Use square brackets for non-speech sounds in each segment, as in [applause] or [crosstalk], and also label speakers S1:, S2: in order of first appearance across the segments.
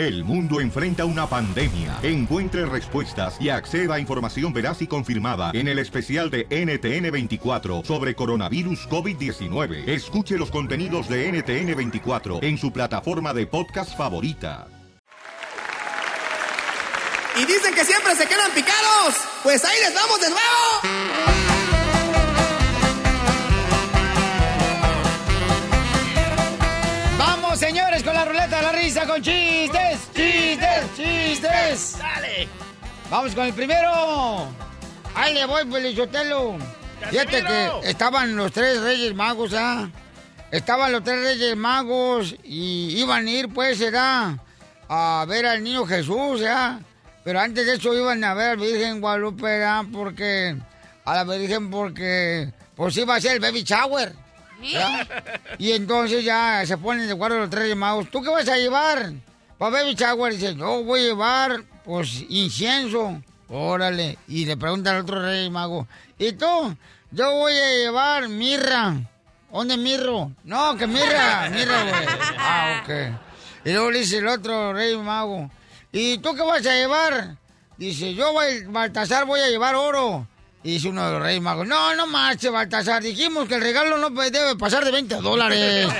S1: El mundo enfrenta una pandemia. Encuentre respuestas y acceda a información veraz y confirmada en el especial de NTN24 sobre coronavirus COVID-19. Escuche los contenidos de NTN24 en su plataforma de podcast favorita.
S2: Y dicen que siempre se quedan picados. Pues ahí les vamos de nuevo.
S3: Vamos, con la ruleta de la risa, con chistes, chistes, chistes.
S4: Dale.
S3: Vamos con el primero. Ahí le voy, Pelizotelo. Fíjate
S4: ¡Casimiro!
S3: que estaban los tres reyes magos, ¿ah? Estaban los tres reyes magos y iban a ir, pues, ¿verdad? A ver al niño Jesús, ¿ya? Pero antes de eso iban a ver al Virgen Guadalupe, ¿verdad? Porque... A la Virgen porque... Pues iba a ser el baby shower. Y entonces ya se ponen de acuerdo los tres magos. ¿Tú qué vas a llevar? Para baby shower. Dice, yo voy a llevar, pues, incienso. Órale. Y le preguntan al otro rey mago, ¿y tú? Yo voy a llevar mirra. ¿Dónde mirro? No, que mirra, mirra, güey. [laughs] Ah, ok. Y luego le dice el otro rey mago, ¿y tú qué vas a llevar? Dice, yo, voy, Baltasar, voy a llevar oro. Y dice uno de los reyes magos, no, no marche, Baltasar. Dijimos que el regalo no debe pasar de 20 dólares. [laughs]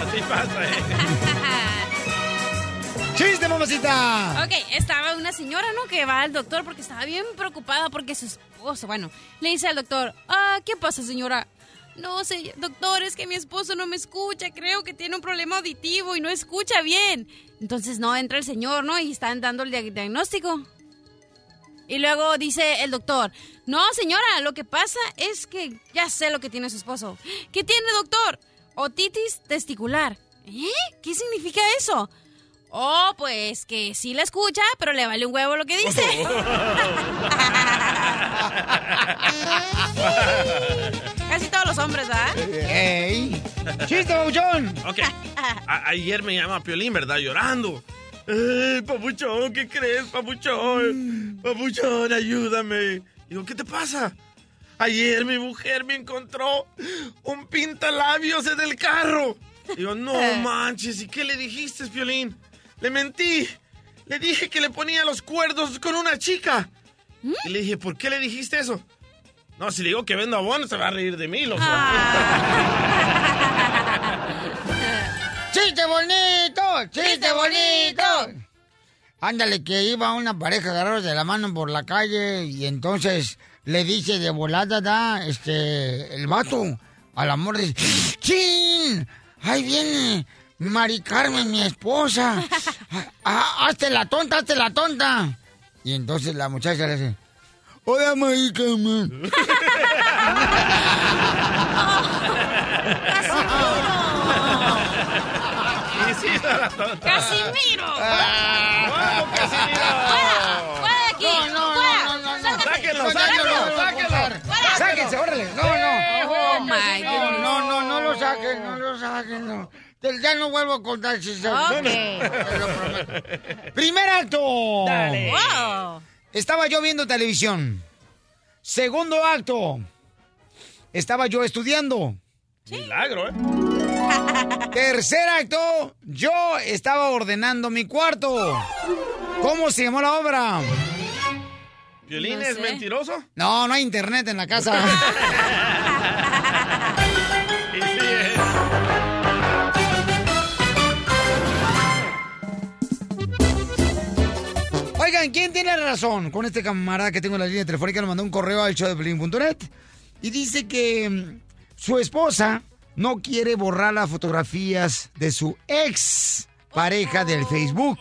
S4: Así pasa, ¿eh? [laughs]
S3: ¡Chiste, mamacita!
S5: Ok, estaba una señora, ¿no? Que va al doctor porque estaba bien preocupada porque su esposo, bueno, le dice al doctor, ah, ¿qué pasa, señora? No sé, doctor, es que mi esposo no me escucha, creo que tiene un problema auditivo y no escucha bien. Entonces, no, entra el señor, ¿no? Y están dando el dia- diagnóstico. Y luego dice el doctor, no, señora, lo que pasa es que ya sé lo que tiene su esposo. ¿Qué tiene, doctor? Otitis testicular. ¿Eh? ¿Qué significa eso? Oh, pues que sí la escucha, pero le vale un huevo lo que dice. [laughs] [laughs] Casi todos los hombres, ¿verdad?
S3: ¡Ey! ¡Chiste, babuchón!
S4: Ok. A- ayer me llama Piolín, ¿verdad? Llorando. ¡Eh, papuchón! ¿Qué crees, papuchón? Papuchón, ayúdame. Digo, ¿qué te pasa? Ayer mi mujer me encontró un pintalabios en el carro. Digo, no [laughs] manches, ¿y qué le dijiste, Piolín? Le mentí. Le dije que le ponía los cuerdos con una chica. Y le dije, ¿por qué le dijiste eso? No, si le digo que vendo abono, se va a reír de mí, loco. [laughs]
S3: ¡Chiste bonito! ¡Chiste bonito! Ándale, que iba una pareja agarrados de la mano por la calle y entonces le dice de volada, da, este, el vato al amor dice, ¡Chin! ¡Ahí viene! Mari Carmen, mi esposa. [laughs] Ah, hazte la tonta, hazte la tonta. Y entonces la muchacha le dice, Hola, Mari Carmen. [laughs] [laughs]
S4: Y sí, la tonta.
S5: ¡Casimiro!
S4: ¡Vamos, Casimiro!
S5: ¡Fuera de aquí!
S3: No, no,
S5: ¡Fuera!
S3: no, no.
S4: ¡Sáquenlo,
S3: ¡Sáquenlo,
S4: sáquenlo!
S3: ¡Sáquense, órale! No, no.
S5: Oh, my
S3: No,
S5: goodness.
S3: no, no, no lo saquen, no lo saquen, no. Ya no vuelvo a contar chistes.
S5: Ok.
S3: Te [laughs] lo prometo. Primer acto.
S5: Wow.
S3: Estaba yo viendo televisión. Segundo acto. Estaba yo estudiando.
S4: Milagro, ¿eh? [laughs]
S3: Tercer acto. Yo estaba ordenando mi cuarto. ¿Cómo se llamó la obra?
S4: ¿Violín
S5: No
S4: es
S5: sé.
S4: mentiroso?
S3: No, no hay internet en la casa. [laughs]
S4: ¿eh?
S3: Oigan, ¿quién tiene razón con este camarada que tengo en la línea telefónica? Nos mandó un correo al show de Pelín.net y dice que mm, su esposa no quiere borrar las fotografías de su ex pareja del Facebook.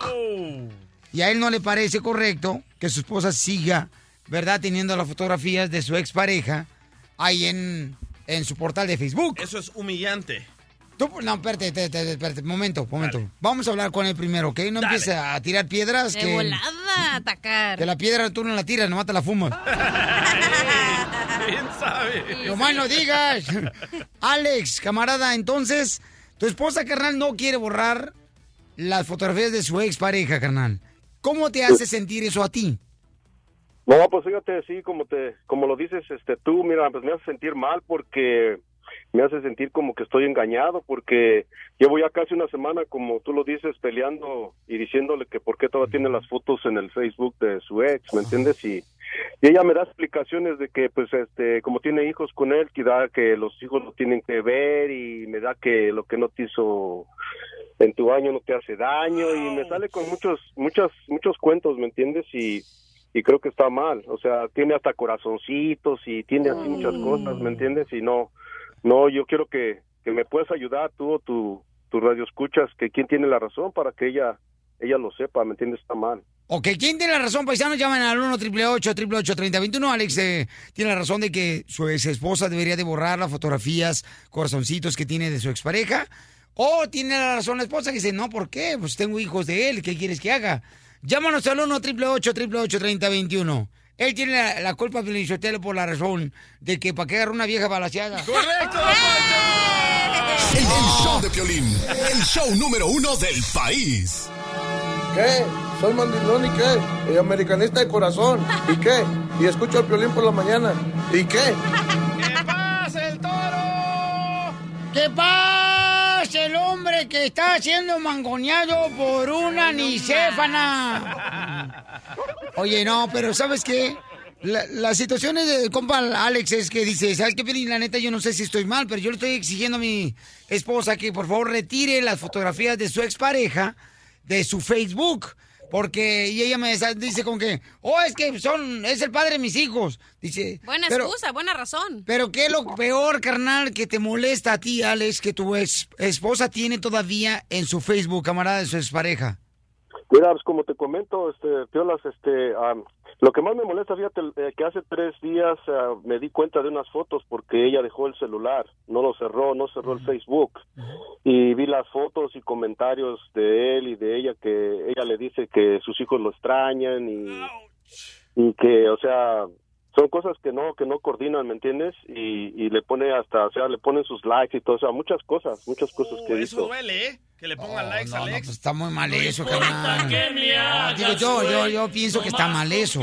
S3: Y a él no le parece correcto que su esposa siga, ¿verdad?, teniendo las fotografías de su ex pareja ahí en, en su portal de Facebook.
S4: Eso es humillante.
S3: Tú, no, espérate, espérate, espérate, momento, momento. Vamos a hablar con él primero, ¿ok? No
S4: Dale.
S3: empieces a tirar piedras.
S5: De
S3: que...
S5: volada, atacar.
S3: Que la piedra tú no la tiras, nomás te la fumas. [laughs] [laughs]
S4: ¿Quién sabe?
S3: Nomás no digas. Alex, camarada, entonces, tu esposa, carnal, no quiere borrar las fotografías de su expareja, carnal. ¿Cómo te hace sentir eso a ti?
S6: No, pues fíjate, sí, como te, como lo dices, este, tú, mira, pues me hace sentir mal porque me hace sentir como que estoy engañado porque llevo ya casi una semana, como tú lo dices, peleando y diciéndole que por qué todavía tiene las fotos en el Facebook de su ex, ¿me entiendes? Y, y ella me da explicaciones de que, pues, este, como tiene hijos con él, que da que los hijos lo tienen que ver y me da que lo que no te hizo en tu año no te hace daño y me sale con muchos, muchos, muchos cuentos, ¿me entiendes? Y y creo que está mal, o sea, tiene hasta corazoncitos y tiene así muchas cosas, ¿me entiendes? Y no, no, yo quiero que, que me puedas ayudar tú o tu, tu radio escuchas, que quién tiene la razón para que ella, ella lo sepa, ¿me entiendes? Está mal.
S3: Ok, ¿quién tiene la razón, paisanos? Llaman al 1 888 3021 Alex eh, tiene la razón de que su ex esposa debería de borrar las fotografías, corazoncitos que tiene de su expareja. O tiene la razón la esposa que dice, no, ¿por qué? Pues tengo hijos de él, ¿qué quieres que haga? Llámanos al 1 888 3021 Él tiene la, la culpa, Felicitelo, por la razón de que para qué agarrar una vieja balaseada.
S4: ¡Correcto,
S7: El, el show de Piolín, el show número uno del país.
S8: ¿Qué? Soy mandilón y qué? Y americanista de corazón. ¿Y qué? Y escucho al Piolín por la mañana. ¿Y qué?
S4: ¡Que pase el toro!
S3: ¿Qué pasa el hombre que está siendo mangoneado por una nicéfana? Oye, no, pero ¿sabes qué? La, la situación es de compa Alex es que dice, ¿sabes qué, Piolín? La neta, yo no sé si estoy mal, pero yo le estoy exigiendo a mi esposa que por favor retire las fotografías de su expareja de su Facebook. Porque, y ella me dice con que, oh, es que son, es el padre de mis hijos. Dice.
S5: Buena
S3: pero-
S5: excusa, buena razón.
S3: pero ¿qué es lo peor, carnal, que te molesta a ti, Alex, que tu ex- esposa tiene todavía en su Facebook, camarada de su expareja?
S6: Mira, pues como te comento, este, Piolas, este, am, lo que más me molesta, fíjate, eh, que hace tres días ah, me di cuenta de unas fotos porque ella dejó el celular, no lo cerró, no cerró el Facebook. Y vi las fotos y comentarios de él y de ella que ella le dice que sus hijos lo extrañan y, y que, o sea, son cosas que no que no coordinan, ¿me entiendes? Y, y le pone hasta, o sea, le ponen sus likes y todo, o sea, muchas cosas, muchas cosas que
S4: Uh, Eso
S6: hizo.
S4: duele, ¿eh? Que le pongan likes
S3: no,
S4: al
S3: no,
S4: ex.
S3: pues está muy mal
S4: No
S3: eso, carnal.
S4: que
S3: No, digo yo, yo, yo pienso que está mal eso.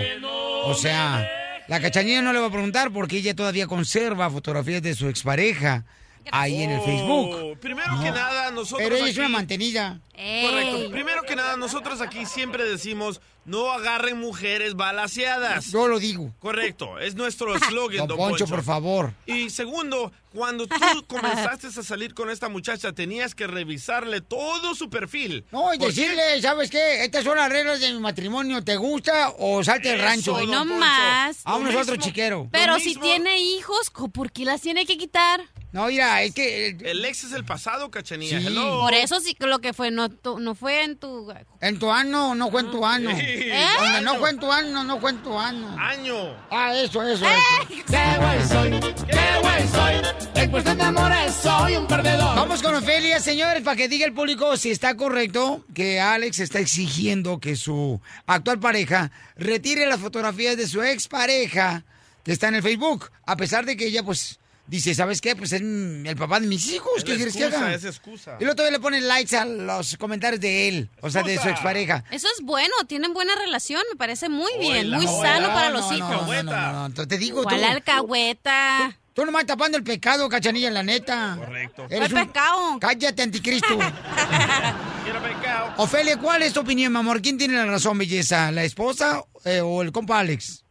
S3: O sea, la cachanilla no le va a preguntar porque ella todavía conserva fotografías de su expareja ahí en el Facebook.
S4: Oh, Primero que nada, nosotros
S3: Pero ella es
S4: aquí-
S3: una mantenida.
S4: Correcto. Primero que nada, nosotros aquí siempre decimos, no agarren mujeres balaseadas.
S3: Yo lo digo.
S4: Correcto, es nuestro [laughs] eslogan,
S3: Don
S4: don
S3: Poncho,
S4: Poncho.
S3: por favor.
S4: Y segundo, cuando tú [laughs] comenzaste a salir con esta muchacha, tenías que revisarle todo su perfil.
S3: No, y decirle, ¿sabes qué? Estas son las reglas de mi matrimonio. ¿Te gusta o salte del rancho?
S5: No
S4: Poncho.
S5: más.
S3: A otro
S4: mismo-
S3: chiquero.
S5: Pero si tiene hijos, ¿co- ¿por qué las tiene que quitar?
S3: No, mira, es que
S4: El ex es el pasado, cachanilla.
S3: Sí.
S4: Hello.
S5: Por eso sí que lo que fue no, tu- no fue en tu...
S3: en tu ano no fue en tu ano.
S4: Sí.
S5: ¿Eh?
S3: Donde no fue en tu ano, no fue en tu ano.
S4: Año.
S3: Ah, eso, eso,
S5: ¡Eh!
S3: eso. ¡Qué güey soy! ¡Qué güey soy! En cuestión de amores soy un perdedor. Vamos con Ofelia, señores, para que diga el público si está correcto que Alex está exigiendo que su actual pareja retire las fotografías de su expareja que está en el Facebook, a pesar de que ella, pues, dice, ¿sabes qué? Pues es el papá de mis hijos, ¿qué quieres que haga?
S4: es excusa.
S3: Y luego todavía le ponen likes a los comentarios de él, o sea, de su expareja.
S5: Eso es bueno, tienen buena relación, me parece muy bien, muy sano para los
S3: no,
S5: hijos.
S3: No, no, no, no, Te digo, tú,
S5: ¿Cuál alcahueta?
S3: tú nomás tapando el pecado, cachanilla, la neta.
S4: Correcto.
S3: Eres
S5: ¿Cuál
S3: un-
S5: pecado?
S3: Cállate, anticristo. [laughs]
S4: Quiero pecado.
S3: Ofelia, ¿cuál es tu opinión, mi amor? ¿Quién tiene la razón, belleza? ¿La esposa eh, o el compa Alex?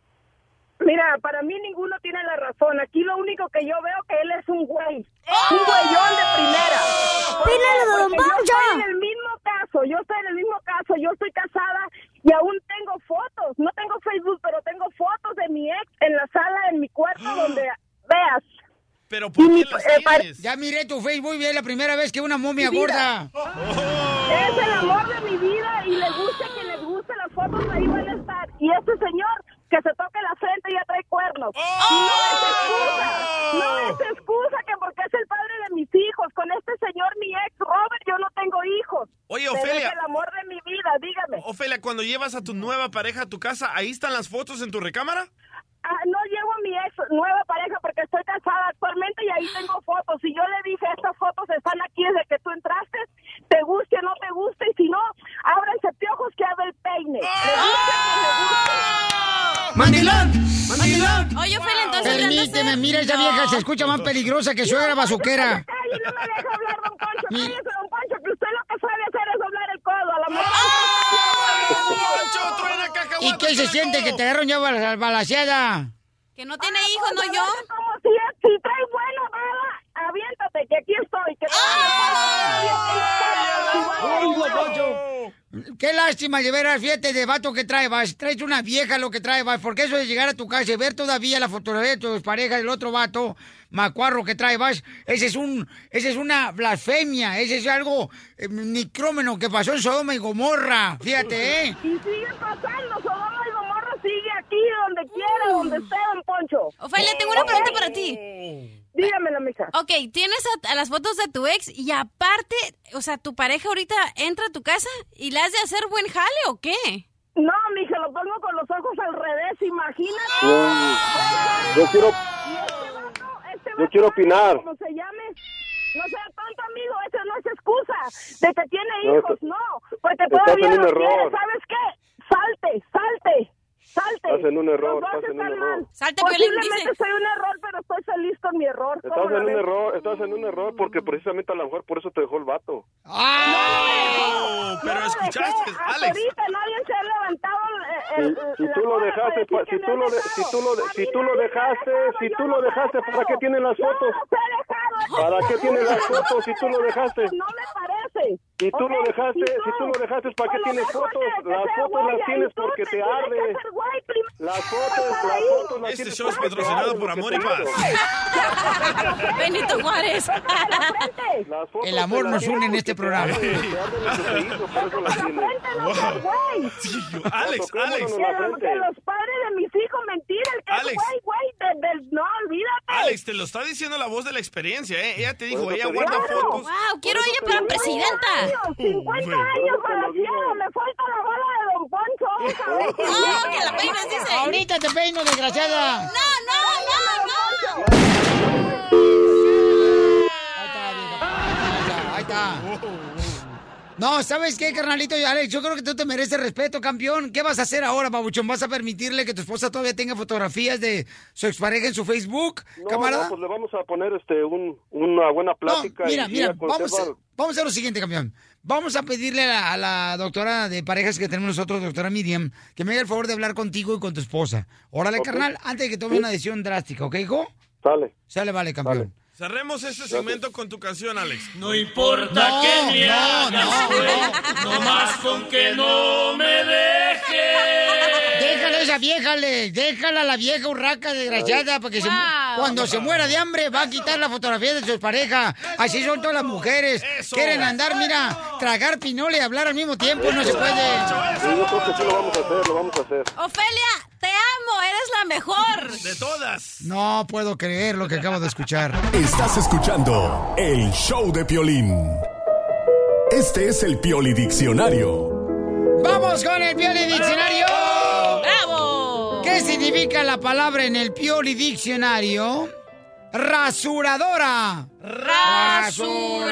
S9: Mira, para mí ninguno tiene la razón. Aquí lo único que yo veo que él es un güey. Un güeyón de primera.
S10: ¡Pílale de Don
S9: yo estoy en el mismo caso. Yo estoy en el mismo caso. Yo estoy casada y aún tengo fotos. No tengo Facebook, pero tengo fotos de mi ex en la sala, en mi cuarto, donde veas.
S4: Pero ¿por qué las
S9: eh,
S4: tienes?
S3: Ya miré tu Facebook y es la primera vez que una momia gorda.
S9: Es el amor de mi vida y le guste a quien les guste las fotos, ahí van a estar. Y este señor que se toque la frente ya trae cuernos.
S4: ¡Oh!
S9: Y no es excusa, no es excusa que porque es el padre de mis hijos. Con este señor, mi ex Robert, yo no tengo hijos.
S4: Oye, Ofelia.
S9: Es el amor de mi vida, dígame.
S4: Ofelia, cuando llevas a tu nueva pareja a tu casa, ¿ahí están las fotos en tu recámara?
S9: Ah, no llevo a mi ex nueva pareja porque estoy casada actualmente y ahí tengo fotos. Y yo le dije, estas fotos están aquí desde que tú entraste, te guste o no te guste, y si no, ábranse piojos que haga el peine. No.
S3: ¡Mandilón! ¡Mandilón!
S5: Oye, Ophelia, entonces
S3: Permíteme, mira, esa vieja se escucha más peligrosa que suegra bazuquera.
S9: Calle, no me deja hablar, don Poncho. Cállese, don Poncho, que usted lo que sabe hacer es doblar el codo a la mujer.
S3: ¿Y qué se siente que te agarraron ya bala- balaseada?
S5: Que no tiene hijos, no yo.
S9: Como si, si traes buena bala, aviéntate, que aquí estoy. Que
S3: Qué lástima de ver al fíjate de vato que trae, vas. Traes una vieja lo que trae, vas. Porque eso de llegar a tu casa y ver todavía la fotografía de tus parejas del otro vato, macuarro que trae, vas. Ese es un, ese es una blasfemia. Ese es algo eh, nicrómeno que pasó en Sodoma y Gomorra. Fíjate, ¿eh?
S9: Y sigue pasando, Sodoma sigue aquí, donde quiera, donde esté, don Poncho.
S5: Ofelia, tengo una pregunta para ti.
S9: Dígamela, mija.
S5: Ok, tienes a, a las fotos de tu ex y aparte, o sea, tu pareja ahorita entra a tu casa y le has de hacer buen jale o qué?
S9: No, mija, lo pongo con los ojos al revés, imagínate.
S6: Yo quiero,
S9: Este
S6: yo quiero opinar.
S9: como se llame. No sea tonto, amigo, esa no es excusa de que tiene hijos, no, porque
S6: estás
S9: todavía
S6: en un
S9: los
S6: error.
S9: quiere, ¿sabes qué? Salte, salte, salte.
S6: Estás en un error, estás en un error.
S9: mal.
S5: Salte,
S9: Posiblemente
S5: dice.
S9: soy un error, pero estoy feliz con mi error.
S6: Estás
S9: ¿Cómo la
S6: en un
S9: ves?
S6: error, estás en un error porque precisamente a lo mejor por eso te dejó el vato.
S4: Oh, pero escuchaste,
S9: Hasta
S4: Alex.
S9: ahorita nadie se ha levantado
S6: Si,
S9: el,
S6: si tú lo dejaste, pa- si tú lo, de- si tú lo, si tú lo dejaste, si tú
S9: no
S6: lo dejaste, ¿para qué tienen las fotos?
S9: no.
S6: ¿Para qué tienes las fotos si tú lo dejaste?
S9: No me parece.
S6: Si tú lo dejaste, si tú lo dejaste, ¿para qué tienes fotos? Las fotos las tienes porque te arde.
S9: Güey primero
S6: Las fotos,
S9: para
S6: las fotos las
S4: Este show es patrocinado por Amor y Paz. [laughs]
S5: Benito Juárez. [laughs]
S3: El amor nos une en este programa.
S4: Alex, Alex,
S6: la
S9: los, padres de mis hijos, mentira, el güey, güey, no, olvídate.
S4: Alex, te lo está diciendo la voz de la experiencia, ¿eh? Ella te dijo, ella guarda fotos.
S5: Wow, quiero ella para presidenta.
S9: años, 50
S4: Hombre.
S9: años
S6: digo.
S9: me falta la bala de Don Poncho.
S5: Oh, que la dice.
S3: Ahorita te peino, desgraciada.
S5: No, no, no, no.
S3: Ahí está, vieja. Ahí está. No, ¿sabes qué, carnalito? Alex, yo creo que tú te mereces respeto, campeón. ¿Qué vas a hacer ahora, babuchón? ¿Vas a permitirle que tu esposa todavía tenga fotografías de su expareja en su Facebook,
S6: No,
S3: camarada?
S6: no, pues le vamos a poner este un, una buena
S3: No,
S6: plática.
S3: mira,
S6: y
S3: mira,
S6: ella
S3: vamos a, vamos a hacer lo siguiente, campeón. Vamos a pedirle a la, a la doctora de parejas que tenemos nosotros, doctora Miriam, que me haga el favor de hablar contigo y con tu esposa. Órale,
S6: Ok.
S3: carnal, antes de que tome
S6: Sí.
S3: una decisión drástica, ¿ok, hijo?
S6: Sale.
S3: Sale, vale, campeón.
S4: Cerremos este segmento con tu canción, Alex.
S10: No importa
S3: No,
S10: que me
S3: no,
S10: hagas
S3: no,
S10: no más con que no me dejes.
S3: Déjala a esa vieja, le, déjala a la vieja urraca desgraciada, porque se-
S5: Wow.
S3: cuando se muera de hambre va a quitar la fotografía de sus parejas. Así son todas las mujeres.
S4: Eso.
S3: Quieren andar, mira, tragar pinole y hablar al mismo tiempo, no se puede.
S6: Yo creo que sí lo vamos a hacer, lo vamos a hacer.
S5: Ofelia, te amo, eres la mejor.
S4: De todas.
S3: No puedo creer lo que acabo de escuchar.
S7: Estás escuchando el show de Piolín. Este es el Pioli Diccionario.
S3: ¡Vamos con el Pioli Diccionario!
S5: ¡Bravo!
S3: ¿Qué significa la palabra en el Pioli Diccionario? Rasuradora.
S5: Rasuradora.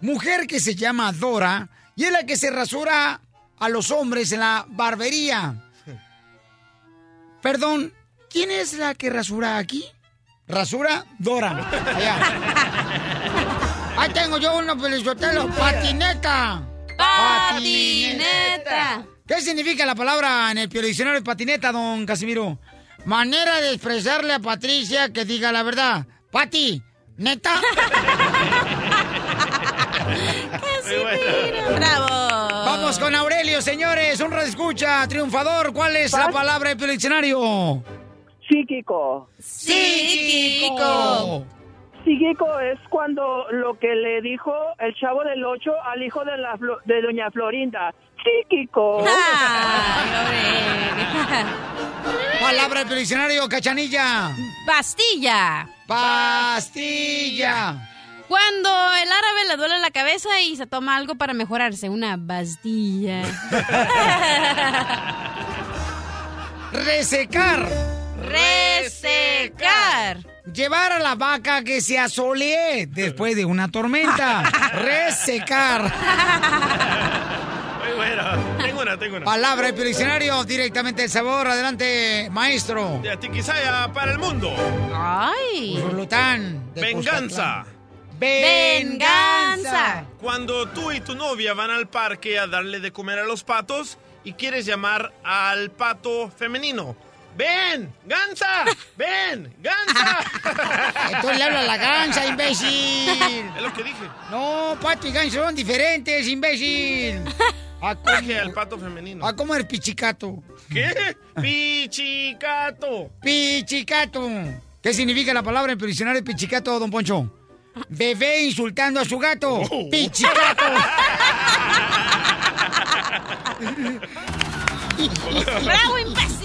S3: Mujer que se llama Dora y es la que se rasura a los hombres en la barbería. Perdón, ¿quién es la que rasura aquí? Rasura Dora. Allá. Ahí tengo yo uno, Pelizotelo. [laughs] Patineta.
S5: Patineta.
S3: ¿Qué significa la palabra en el diccionario patineta, don Casimiro? Manera de expresarle a Patricia que diga la verdad. Pati, ¿neta? [laughs]
S5: ¡Bravo!
S3: Vamos con Aurelio, señores. Un escucha, triunfador. ¿Cuál es la palabra del diccionario?
S11: Psíquico.
S3: Psíquico.
S11: Psíquico es cuando lo que le dijo el chavo del 8 al hijo de, la, de doña Florinda. Psíquico.
S3: Palabra del diccionario, cachanilla.
S5: Pastilla.
S3: Pastilla.
S5: Cuando el árabe le duele la cabeza y se toma algo para mejorarse, una pastilla. [laughs]
S3: Resecar.
S5: Resecar.
S3: Llevar a la vaca que se asolee después de una tormenta. [laughs] Resecar.
S4: Muy bueno. Tengo una, tengo una.
S3: Palabra del diccionario, directamente el sabor. Adelante, maestro.
S4: De Atiquizaya para el mundo.
S5: Ay.
S3: Zulután.
S4: Venganza.
S5: Venganza.
S4: Cuando tú y tu novia van al parque a darle de comer a los patos y quieres llamar al pato femenino. ¡Ven! ¡Gansa! ven gansa [laughs]
S3: Entonces le habla a la gansa, imbécil.
S4: Es lo que dije.
S3: No, pato y ganso son diferentes, imbécil. A
S4: Dije al pato femenino.
S3: ¿A cómo eres pichicato?
S4: ¿Qué? Pichicato.
S3: Pichicato. ¿Qué significa la palabra en el diccionario pichicato, don Poncho? Bebé insultando a su gato.
S4: Oh.
S3: Pichicato. [laughs]
S5: ¡Bravo, imbécil!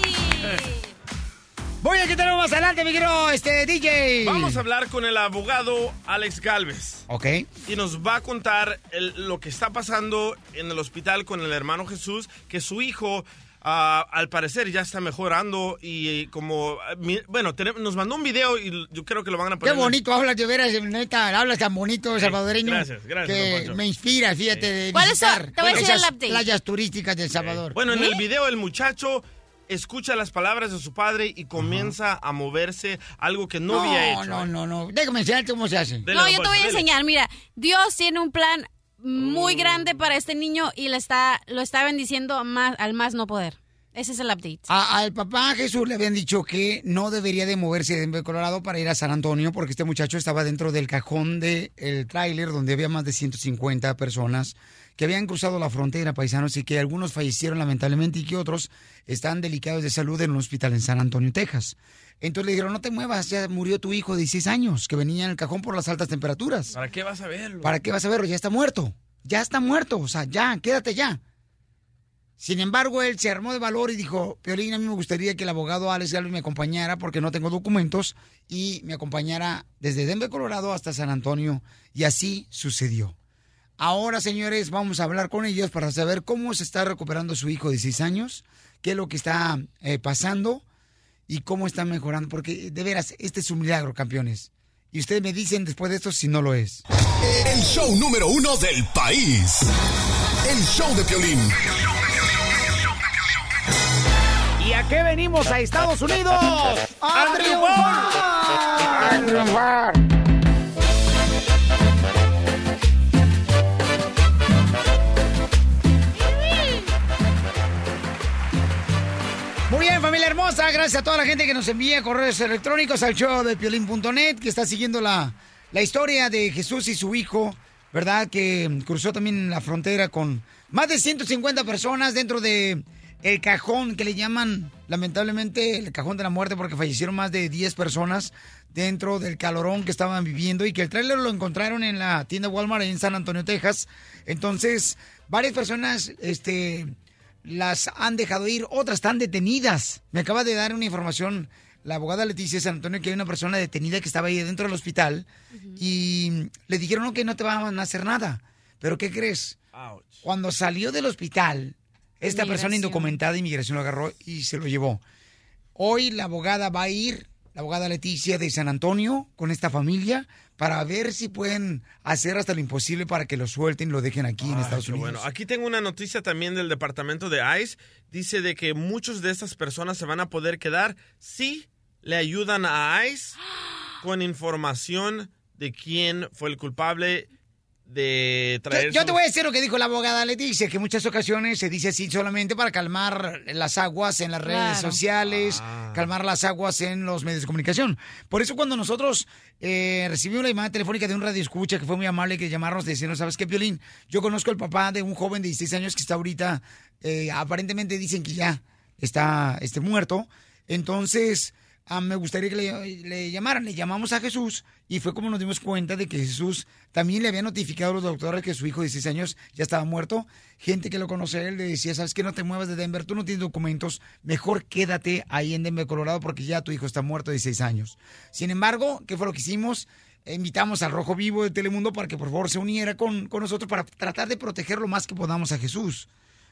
S3: Voy a quitarlo más adelante, mi querido este, DJ.
S4: Vamos a hablar con el abogado Alex Galvez.
S3: Ok.
S4: Y nos va a contar el- lo que está pasando en el hospital con el hermano Jesús, que su hijo, ah, al parecer, ya está mejorando y como, ah, mi- bueno, tenemos- nos mandó un video y yo creo que lo van a
S3: Qué
S4: poner. en-
S3: bonito hablas de veras, neta, hablas tan bonito, salvadoreño.
S4: gracias, gracias,
S3: Que me inspira, fíjate, de
S5: ¿Cuáles son?
S3: visitar
S5: Te voy a decir el update.
S3: playas turísticas de El Salvador.
S4: Bueno, en
S5: ¿Eh?
S4: el video el muchacho escucha las palabras de su padre y comienza a moverse, algo que no, había hecho.
S3: No, no, no. Déjame enseñarte cómo se hace.
S4: Dele,
S5: No, yo te voy a
S4: dele.
S5: enseñar. Mira, Dios tiene un plan muy grande para este niño y le está, lo está bendiciendo más, al más no poder. Ese es el update.
S3: A- al papá Jesús le habían dicho que no debería de moverse de Denver, Colorado para ir a San Antonio porque este muchacho estaba dentro del cajón del el tráiler donde había más de 150 personas que habían cruzado la frontera, paisanos, y que algunos fallecieron lamentablemente y que otros están delicados de salud en un hospital en San Antonio, Texas. Entonces le dijeron, no te muevas, ya murió tu hijo de 16 años que venía en el cajón por las altas temperaturas.
S4: ¿Para qué vas a verlo?
S3: ¿Para qué vas a verlo? Ya está muerto. Ya está muerto. O sea, ya, quédate ya. Sin embargo, él se armó de valor y dijo, Piolín, a mí me gustaría que el abogado Alex Galvez me acompañara porque no tengo documentos y me acompañara desde Denver, Colorado hasta San Antonio. Y así sucedió. Ahora, señores, vamos a hablar con ellos para saber cómo se está recuperando su hijo de 16 años, qué es lo que está eh, pasando y cómo está mejorando. Porque, de veras, este es un milagro, campeones. Y ustedes me dicen después de esto si no lo es.
S7: El show número uno del país. El show de Piolín.
S3: ¿Y a qué venimos a Estados Unidos? [laughs] ¡A triunfar! ¡A triunfar! Familia hermosa. Gracias a toda la gente que nos envía correos electrónicos al show de piolín.net, que está siguiendo la, la historia de Jesús y su hijo, ¿verdad? Que cruzó también la frontera con más de 150 personas dentro de el cajón que le llaman, lamentablemente, el cajón de la muerte, porque fallecieron más de 10 personas dentro del calorón que estaban viviendo y que el tráiler lo encontraron en la tienda Walmart en San Antonio, Texas. Entonces, varias personas, este, las han dejado ir, otras están detenidas. Me acaba de dar una información la abogada Leticia San Antonio que hay una persona detenida que estaba ahí dentro del hospital y le dijeron "No, que no te van a hacer nada. Pero ¿qué crees? Cuando salió del hospital, esta persona indocumentada de inmigración lo agarró y se lo llevó. Hoy la abogada va a ir, la abogada Leticia de San Antonio, con esta familia para ver si pueden hacer hasta lo imposible para que lo suelten y lo dejen aquí en Estados Unidos.
S4: Bueno, aquí tengo una noticia también del departamento de ICE. Dice de que muchos de estas personas se van a poder quedar si le ayudan a ICE con información de quién fue el culpable de
S3: Yo,
S4: traer.
S3: yo
S4: sus-
S3: te voy a decir lo que dijo la abogada Leticia, que en muchas ocasiones se dice así solamente para calmar las aguas en las redes
S5: Claro.
S3: sociales, calmar las aguas en los medios de comunicación. Por eso cuando nosotros eh, recibimos la llamada telefónica de un radio escucha que fue muy amable que llamarnos diciendo, ¿sabes qué, Piolín? Yo conozco al papá de un joven de 16 años que está ahorita, eh, aparentemente dicen que ya está este, muerto. Entonces, ah, me gustaría que le, llamaran. Le llamamos a Jesús y fue como nos dimos cuenta de que Jesús también le había notificado a los doctores que su hijo de 16 años ya estaba muerto. Gente que lo conoce él le decía, sabes que no te muevas de Denver, tú no tienes documentos, mejor quédate ahí en Denver, Colorado, porque ya tu hijo está muerto de 16 años. Sin embargo, ¿qué fue lo que hicimos? Invitamos al Rojo Vivo de Telemundo para que por favor se uniera con, con nosotros para tratar de proteger lo más que podamos a Jesús.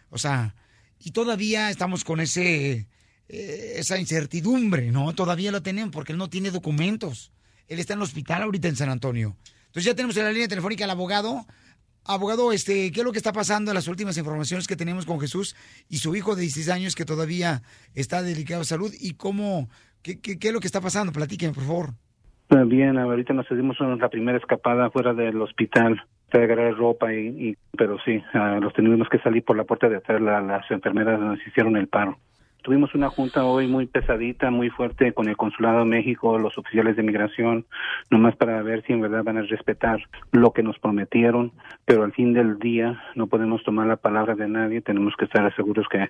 S3: O sea, y todavía estamos con ese esa incertidumbre, ¿no? Todavía lo tenemos porque él no tiene documentos. Él está en el hospital ahorita en San Antonio. Entonces ya tenemos en la línea telefónica al abogado abogado, este, ¿qué es lo que está pasando las últimas informaciones que tenemos con Jesús y su hijo de 16 años que todavía está delicado de salud? ¿Y cómo, qué es lo que está pasando? Platíqueme, por favor.
S12: Pues Bien, ahorita nos dimos la primera escapada fuera del hospital de agarrar ropa y, y- pero sí, ah, los tuvimos que salir por la puerta de atrás, la- las enfermeras nos hicieron el paro. Tuvimos una junta hoy muy pesadita, muy fuerte con el Consulado de México, los oficiales de migración, nomás para ver si en verdad van a respetar lo que nos prometieron, pero al fin del día no podemos tomar la palabra de nadie, tenemos que estar seguros que,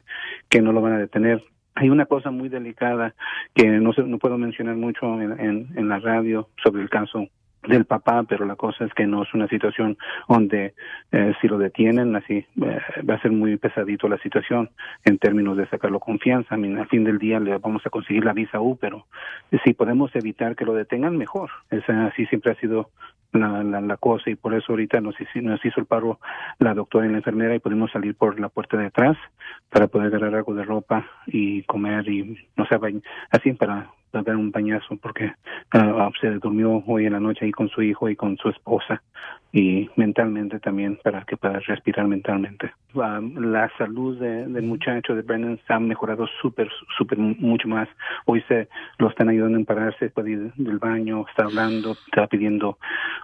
S12: que no lo van a detener. Hay una cosa muy delicada que no, se- no puedo mencionar mucho en, en, en la radio sobre el caso del papá, pero la cosa es que no es una situación donde eh, si lo detienen, así eh, va a ser muy pesadito la situación en términos de sacarlo confianza. Al fin del día le vamos a conseguir la visa U, pero si podemos evitar que lo detengan, mejor. Esa así siempre ha sido la, la, la cosa y por eso ahorita nos, nos hizo el paro la doctora y la enfermera y pudimos salir por la puerta de atrás para poder agarrar algo de ropa y comer y no sé, así para dar un bañazo porque ah, se durmió hoy en la noche ahí con su hijo y con su esposa y mentalmente también para que pueda respirar mentalmente. Ah, la salud de- del muchacho de Brennan se ha mejorado súper, súper mucho más. Hoy se lo están ayudando en pararse, puede ir del baño, está hablando, está pidiendo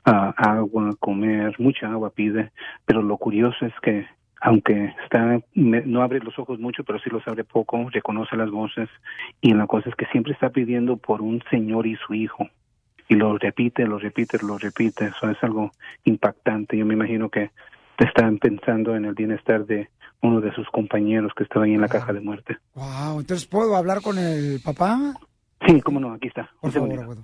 S12: agua, comer, mucha agua pide, pero lo curioso es que aunque está me- no abre los ojos mucho, pero sí los abre poco, reconoce las voces y la cosa es que siempre está pidiendo por un señor y su hijo y lo repite, lo repite, lo repite. Eso es algo impactante. Yo me imagino que están pensando en el bienestar de uno de sus compañeros que estaba ahí en la caja de muerte.
S3: Wow, entonces ¿puedo hablar con el papá?
S12: Sí, cómo no, aquí está.
S3: Por
S12: Un
S3: favor, abogado.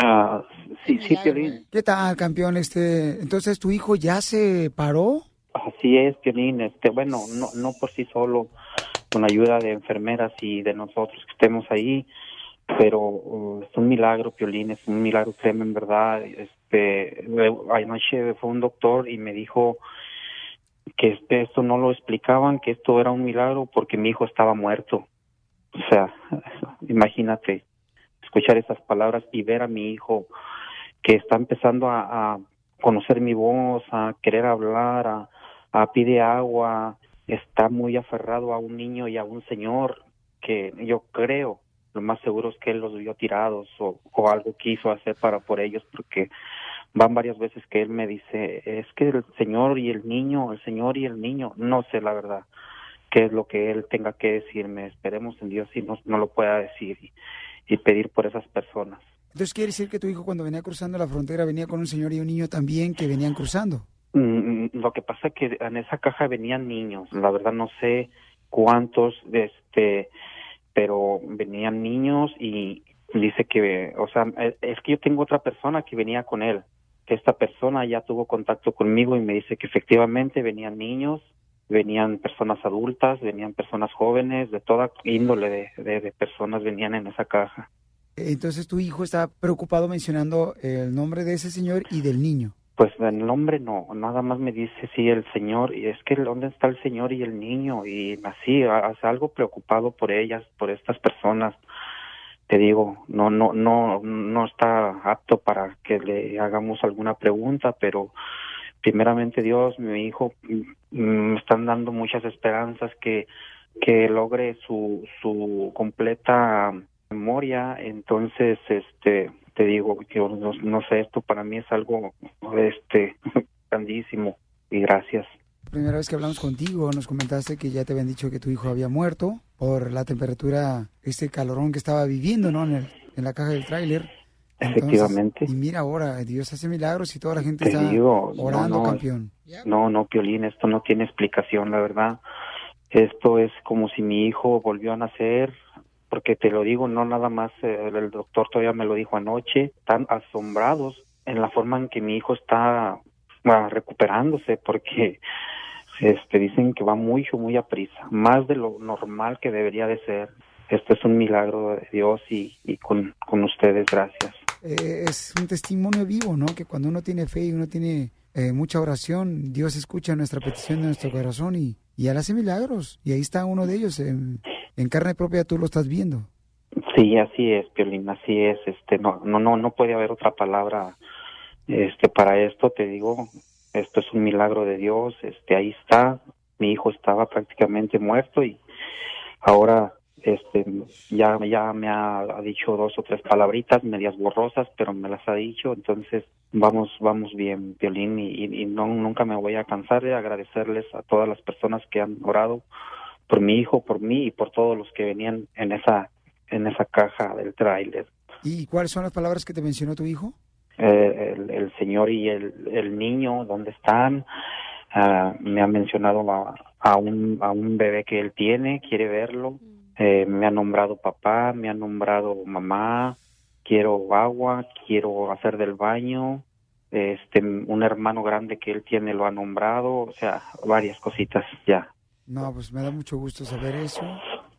S12: Ah, sí, sí, Piolín.
S3: ¿Qué tal, campeón? Este, entonces tu hijo ya se paró.
S13: Así es, Piolín. Este, bueno, no, no por sí solo, con ayuda de enfermeras y de nosotros que estemos ahí, pero uh, es un milagro, Piolín, es un milagro, créeme, en verdad. Este, anoche fue un doctor y me dijo que este, esto no lo explicaban, que esto era un milagro porque mi hijo estaba muerto. O sea, [laughs] imagínate escuchar esas palabras y ver a mi hijo que está empezando a conocer mi voz, a querer hablar, a, a pide agua, está muy aferrado a un niño y a un señor que yo creo, lo más seguro es que él los vio tirados o, o algo quiso hacer para por ellos porque van varias veces que él me dice, es que el señor y el niño, el señor y el niño, no sé la verdad qué es lo que él tenga que decirme, esperemos en Dios y no, no lo pueda decir y, y pedir por esas personas.
S3: Entonces quiere decir que tu hijo cuando venía cruzando la frontera venía con un señor y un niño también que venían cruzando.
S13: Mm, Lo que pasa es que en esa caja venían niños, la verdad no sé cuántos, este, pero venían niños y dice que, o sea, es- es que yo tengo otra persona que venía con él, que esta persona ya tuvo contacto conmigo y me dice que efectivamente venían niños, venían personas adultas, venían personas jóvenes, de toda índole de, de, de personas venían en esa caja.
S3: Entonces tu hijo está preocupado mencionando el nombre de ese señor y del niño.
S13: Pues el nombre no, nada más me dice sí el señor y es que dónde está el señor y el niño y así, hace algo preocupado por ellas, por estas personas. Te digo, no, no, no, no está apto para que le hagamos alguna pregunta, pero primeramente Dios, mi hijo, me están dando muchas esperanzas que que logre su su completa memoria, entonces este te digo que no, no sé esto para mí es algo este [laughs] grandísimo y gracias
S3: Primera vez que hablamos contigo, nos comentaste que ya te habían dicho que tu hijo había muerto por la temperatura, este calorón que estaba viviendo, ¿no? En, el- en la caja del tráiler. Entonces,
S13: Efectivamente.
S3: Y mira ahora, Dios hace milagros y toda la gente
S13: te
S3: está
S13: digo no,
S3: orando,
S13: no,
S3: campeón.
S13: no no Piolín esto no tiene explicación la verdad esto es como si mi hijo volvió a nacer porque te lo digo no nada más eh, el doctor todavía me lo dijo anoche están asombrados en la forma en que mi hijo está ah, recuperándose porque este dicen que va mucho muy a prisa más de lo normal que debería de ser esto es un milagro de Dios y, y con, con ustedes gracias
S3: Eh, es un testimonio vivo, ¿no? Que cuando uno tiene fe y uno tiene eh, mucha oración, Dios escucha nuestra petición de nuestro corazón y, y Él hace milagros. Y ahí está uno de ellos, en, en carne propia tú lo estás viendo.
S13: Sí, así es, Piolín, así es. Este, no, no, no, no puede haber otra palabra, este, para esto. Te digo, esto es un milagro de Dios, este, ahí está, mi hijo estaba prácticamente muerto y ahora este ya ya me ha, dicho dos o tres palabritas medias borrosas pero me las ha dicho entonces vamos vamos bien violín y, y- y no nunca me voy a cansar de agradecerles a todas las personas que han orado por mi hijo por mí y por todos los que venían en esa en esa caja del tráiler.
S3: ¿Y cuáles son las palabras que te mencionó tu hijo?
S13: eh, el, el señor y el, el niño dónde están Ah, me ha mencionado a, a un a un bebé que él tiene quiere verlo. Eh, me ha nombrado papá me ha nombrado mamá. Quiero agua quiero hacer del baño. Este un hermano grande que él tiene lo ha nombrado o sea varias cositas ya
S3: No, pues me da mucho gusto saber eso.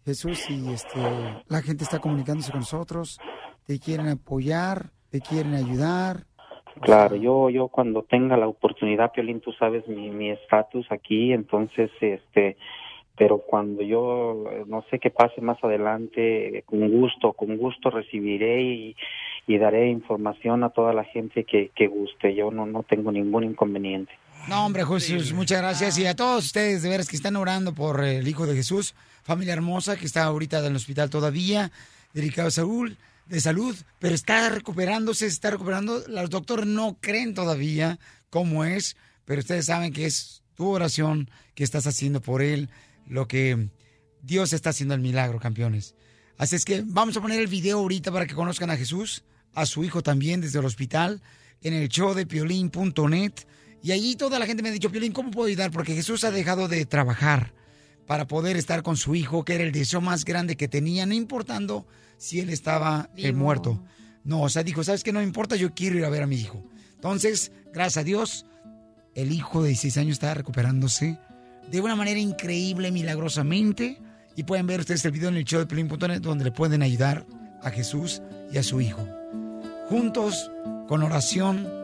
S3: Jesús, y este, la gente está comunicándose con nosotros, te quieren apoyar, te quieren ayudar.
S13: Claro, yo yo cuando tenga la oportunidad, Piolín, tú sabes mi mi estatus aquí, entonces este pero cuando yo eh, no sé qué pase más adelante, con gusto, con gusto recibiré y, y daré información a toda la gente que, que guste. Yo no no tengo ningún inconveniente.
S3: No, hombre, Jesús, muchas gracias. Y a todos ustedes, de veras, que están orando por el Hijo de Jesús, familia hermosa que está ahorita en el hospital todavía, delicado de salud, de salud, pero está recuperándose, se está recuperando. Los doctores no creen todavía cómo es, pero ustedes saben que es tu oración que estás haciendo por él, lo que Dios está haciendo el milagro, campeones. Así es que vamos a poner el video ahorita para que conozcan a Jesús, a su hijo también desde el hospital, en el show de piolín.net. Y allí toda la gente me ha dicho, Piolín, ¿cómo puedo ayudar? Porque Jesús ha dejado de trabajar para poder estar con su hijo, que era el deseo más grande que tenía, no importando si él estaba eh, muerto. No, o sea, dijo, ¿sabes qué? No importa, yo quiero ir a ver a mi hijo. Entonces, gracias a Dios, el hijo de 16 años está recuperándose de una manera increíble, milagrosamente. Y pueden ver ustedes el video en el show de Piolín.net donde le pueden ayudar a Jesús y a su hijo. Juntos, con oración,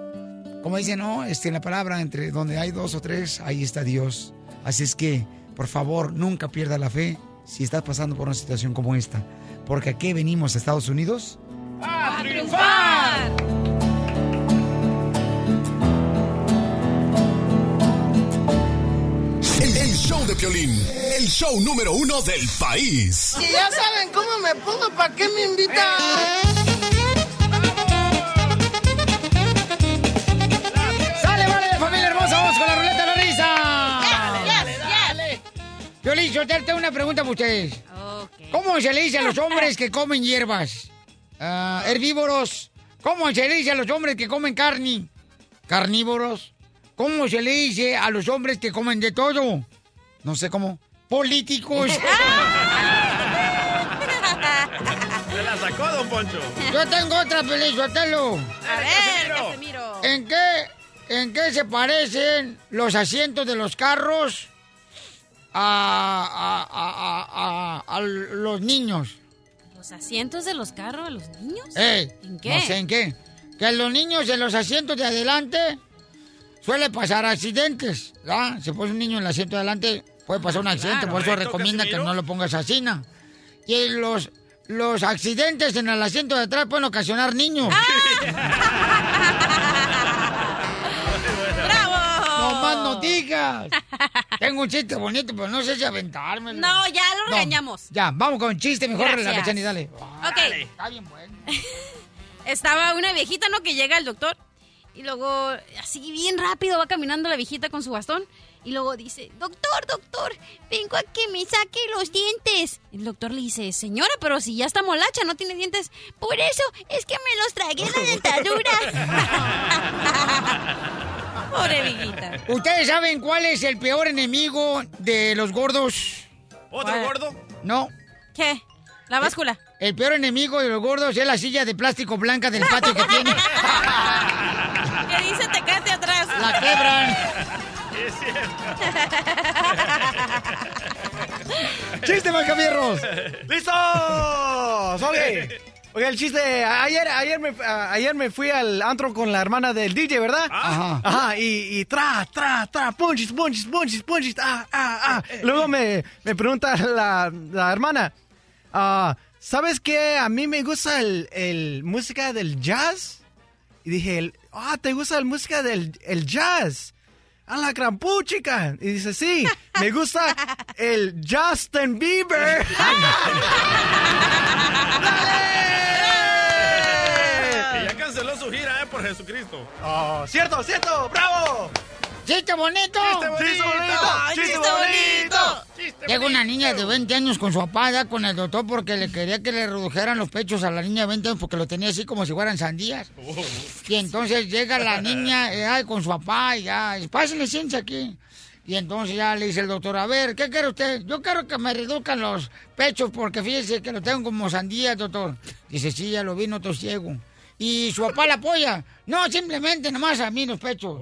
S3: como dice, ¿no? Este, en la palabra, entre donde hay dos o tres, ahí está Dios. Así es que, por favor, nunca pierda la fe si estás pasando por una situación como esta. Porque aquí venimos a Estados Unidos.
S10: ¡A triunfar!
S7: El, el show de Piolín, el show número uno del país.
S2: Si ya saben cómo me pongo, ¿para qué me invitan?
S3: Piolín, yo tengo una pregunta para ustedes. ¿Cómo se le dice a los hombres [laughs] que comen hierbas? Ah, herbívoros. ¿Cómo se le dice a los hombres que comen carne? Carnívoros. ¿Cómo se le dice a los hombres que comen de todo? No sé cómo. Políticos. [laughs]
S4: Se la sacó, don Poncho.
S3: Yo tengo otra, Pelín, suéltalo.
S5: A ver, Casimiro.
S3: ¿En qué, ¿En qué se parecen los asientos de los carros a, a- a- a- los niños?
S5: ¿Los asientos de los carros a los niños?
S3: Eh,
S5: ¿En qué?
S3: No sé en qué. Que los niños en los asientos de adelante suele pasar accidentes. ¿verdad? Si pones un niño en el asiento de adelante, puede pasar un accidente.
S5: Claro.
S3: Por eso recomienda que no lo pongas así. ¿no? Y los, los accidentes en el asiento de atrás pueden ocasionar niños.
S5: ¡Bravo!
S3: Digas. [laughs] Tengo un chiste bonito, pero no sé si aventármelo.
S5: No, ya lo
S3: No,
S5: regañamos.
S3: Ya, vamos con chiste mejor,
S5: Gracias.
S3: la Bechani, dale.
S5: Ok.
S3: Está bien bueno. [laughs]
S5: Estaba una viejita, ¿no? Que llega el doctor. Y luego, así bien rápido, va caminando la viejita con su bastón. Y luego dice, doctor, doctor, vengo a que me saque los dientes. El doctor le dice, señora, pero si ya está molacha, no tiene dientes. Por eso, es que me los tragué en la dentadura. [laughs] Pobre viejita.
S3: ¿Ustedes saben cuál es el peor enemigo de los gordos?
S4: ¿Otro
S5: ¿Cuál?
S4: gordo?
S3: No.
S5: ¿Qué? La báscula.
S3: El peor enemigo de los gordos es la silla de plástico blanca del patio que tiene. [laughs]
S5: Que dice tecate atrás.
S3: La quebran.
S4: Es cierto. [laughs]
S3: ¡Chiste, Macabierros! [laughs]
S14: ¡Listos! Ok. Ok, el chiste. Ayer, ayer, me, a- ayer me fui al antro con la hermana del DJ, ¿verdad?
S3: Ajá.
S14: Ajá, y, y tra, tra, tra, punchis, punchis, punchis, punchis, ah, ah, ah. Luego me, me pregunta la, la hermana, ah, ¿sabes qué? A mí me gusta el, el música del jazz. Y dije, ah, ¿te gusta la música del el jazz? A la gran puchica. Y dice, sí, me gusta el Justin Bieber. [laughs] [laughs]
S4: Y ya canceló su gira, ¿eh? Por Jesucristo.
S14: Oh, cierto, cierto, bravo.
S3: ¡Chiste bonito!
S4: ¡Chiste bonito!
S3: ¡Chiste bonito! Llega una niña de 20 años con su papá, ya con el doctor, porque le quería que le redujeran los pechos a la niña de 20 años, porque lo tenía así como si fueran sandías. Y entonces llega la niña eh, ay, con su papá y ya, pásenle ciencia aquí. Y entonces ya le dice el doctor, a ver, ¿qué quiere usted? Yo quiero que me reduzcan los pechos porque fíjese que lo tengo como sandías, doctor. Dice, sí, ya lo vi, no te ciego. Y su papá la apoya. No, simplemente nomás a mí los pechos.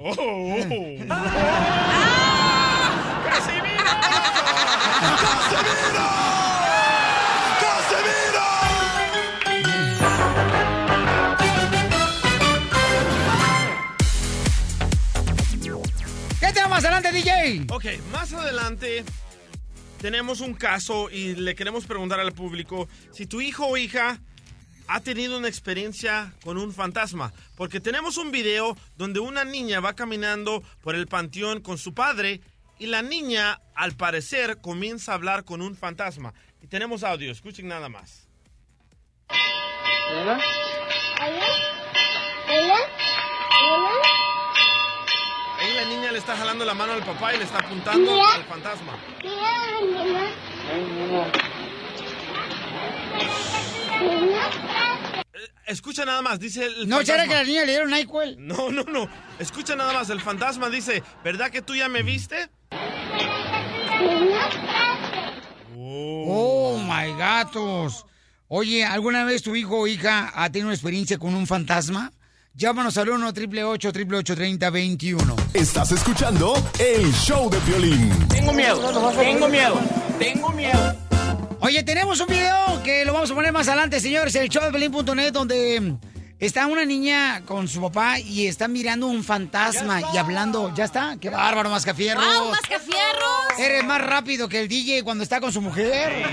S3: ¿Qué tenemos más adelante, DJ?
S4: Ok, más adelante tenemos un caso y le queremos preguntar al público si tu hijo o hija ha tenido una experiencia con un fantasma. Porque tenemos un video donde una niña va caminando por el panteón con su padre y la niña, al parecer, comienza a hablar con un fantasma. Y tenemos audio, escuchen nada más. Ahí la niña le está jalando la mano al papá y le está apuntando
S10: Mira.
S4: al fantasma. Escucha nada más, dice el
S3: ¿No será que a la niña le dieron NyQuil?
S4: No, no, no. Escucha nada más. El fantasma dice, ¿verdad que tú ya me viste?
S3: Oh, my gatos. Oye, ¿alguna vez tu hijo o hija ha tenido una experiencia con un fantasma? Llámanos al 1 888 3021
S7: Estás escuchando el show de violín.
S3: Tengo miedo, tengo miedo, tengo miedo. Oye, tenemos un video que lo vamos a poner más adelante, señores, en el show de Pelín.net, donde está una niña con su papá y está mirando un fantasma y hablando. ¿Ya está? ¡Qué bárbaro, Mascafierros!
S5: ¡Wow, Mascafierros!
S3: Eres más rápido que el DJ cuando está con su mujer. [laughs]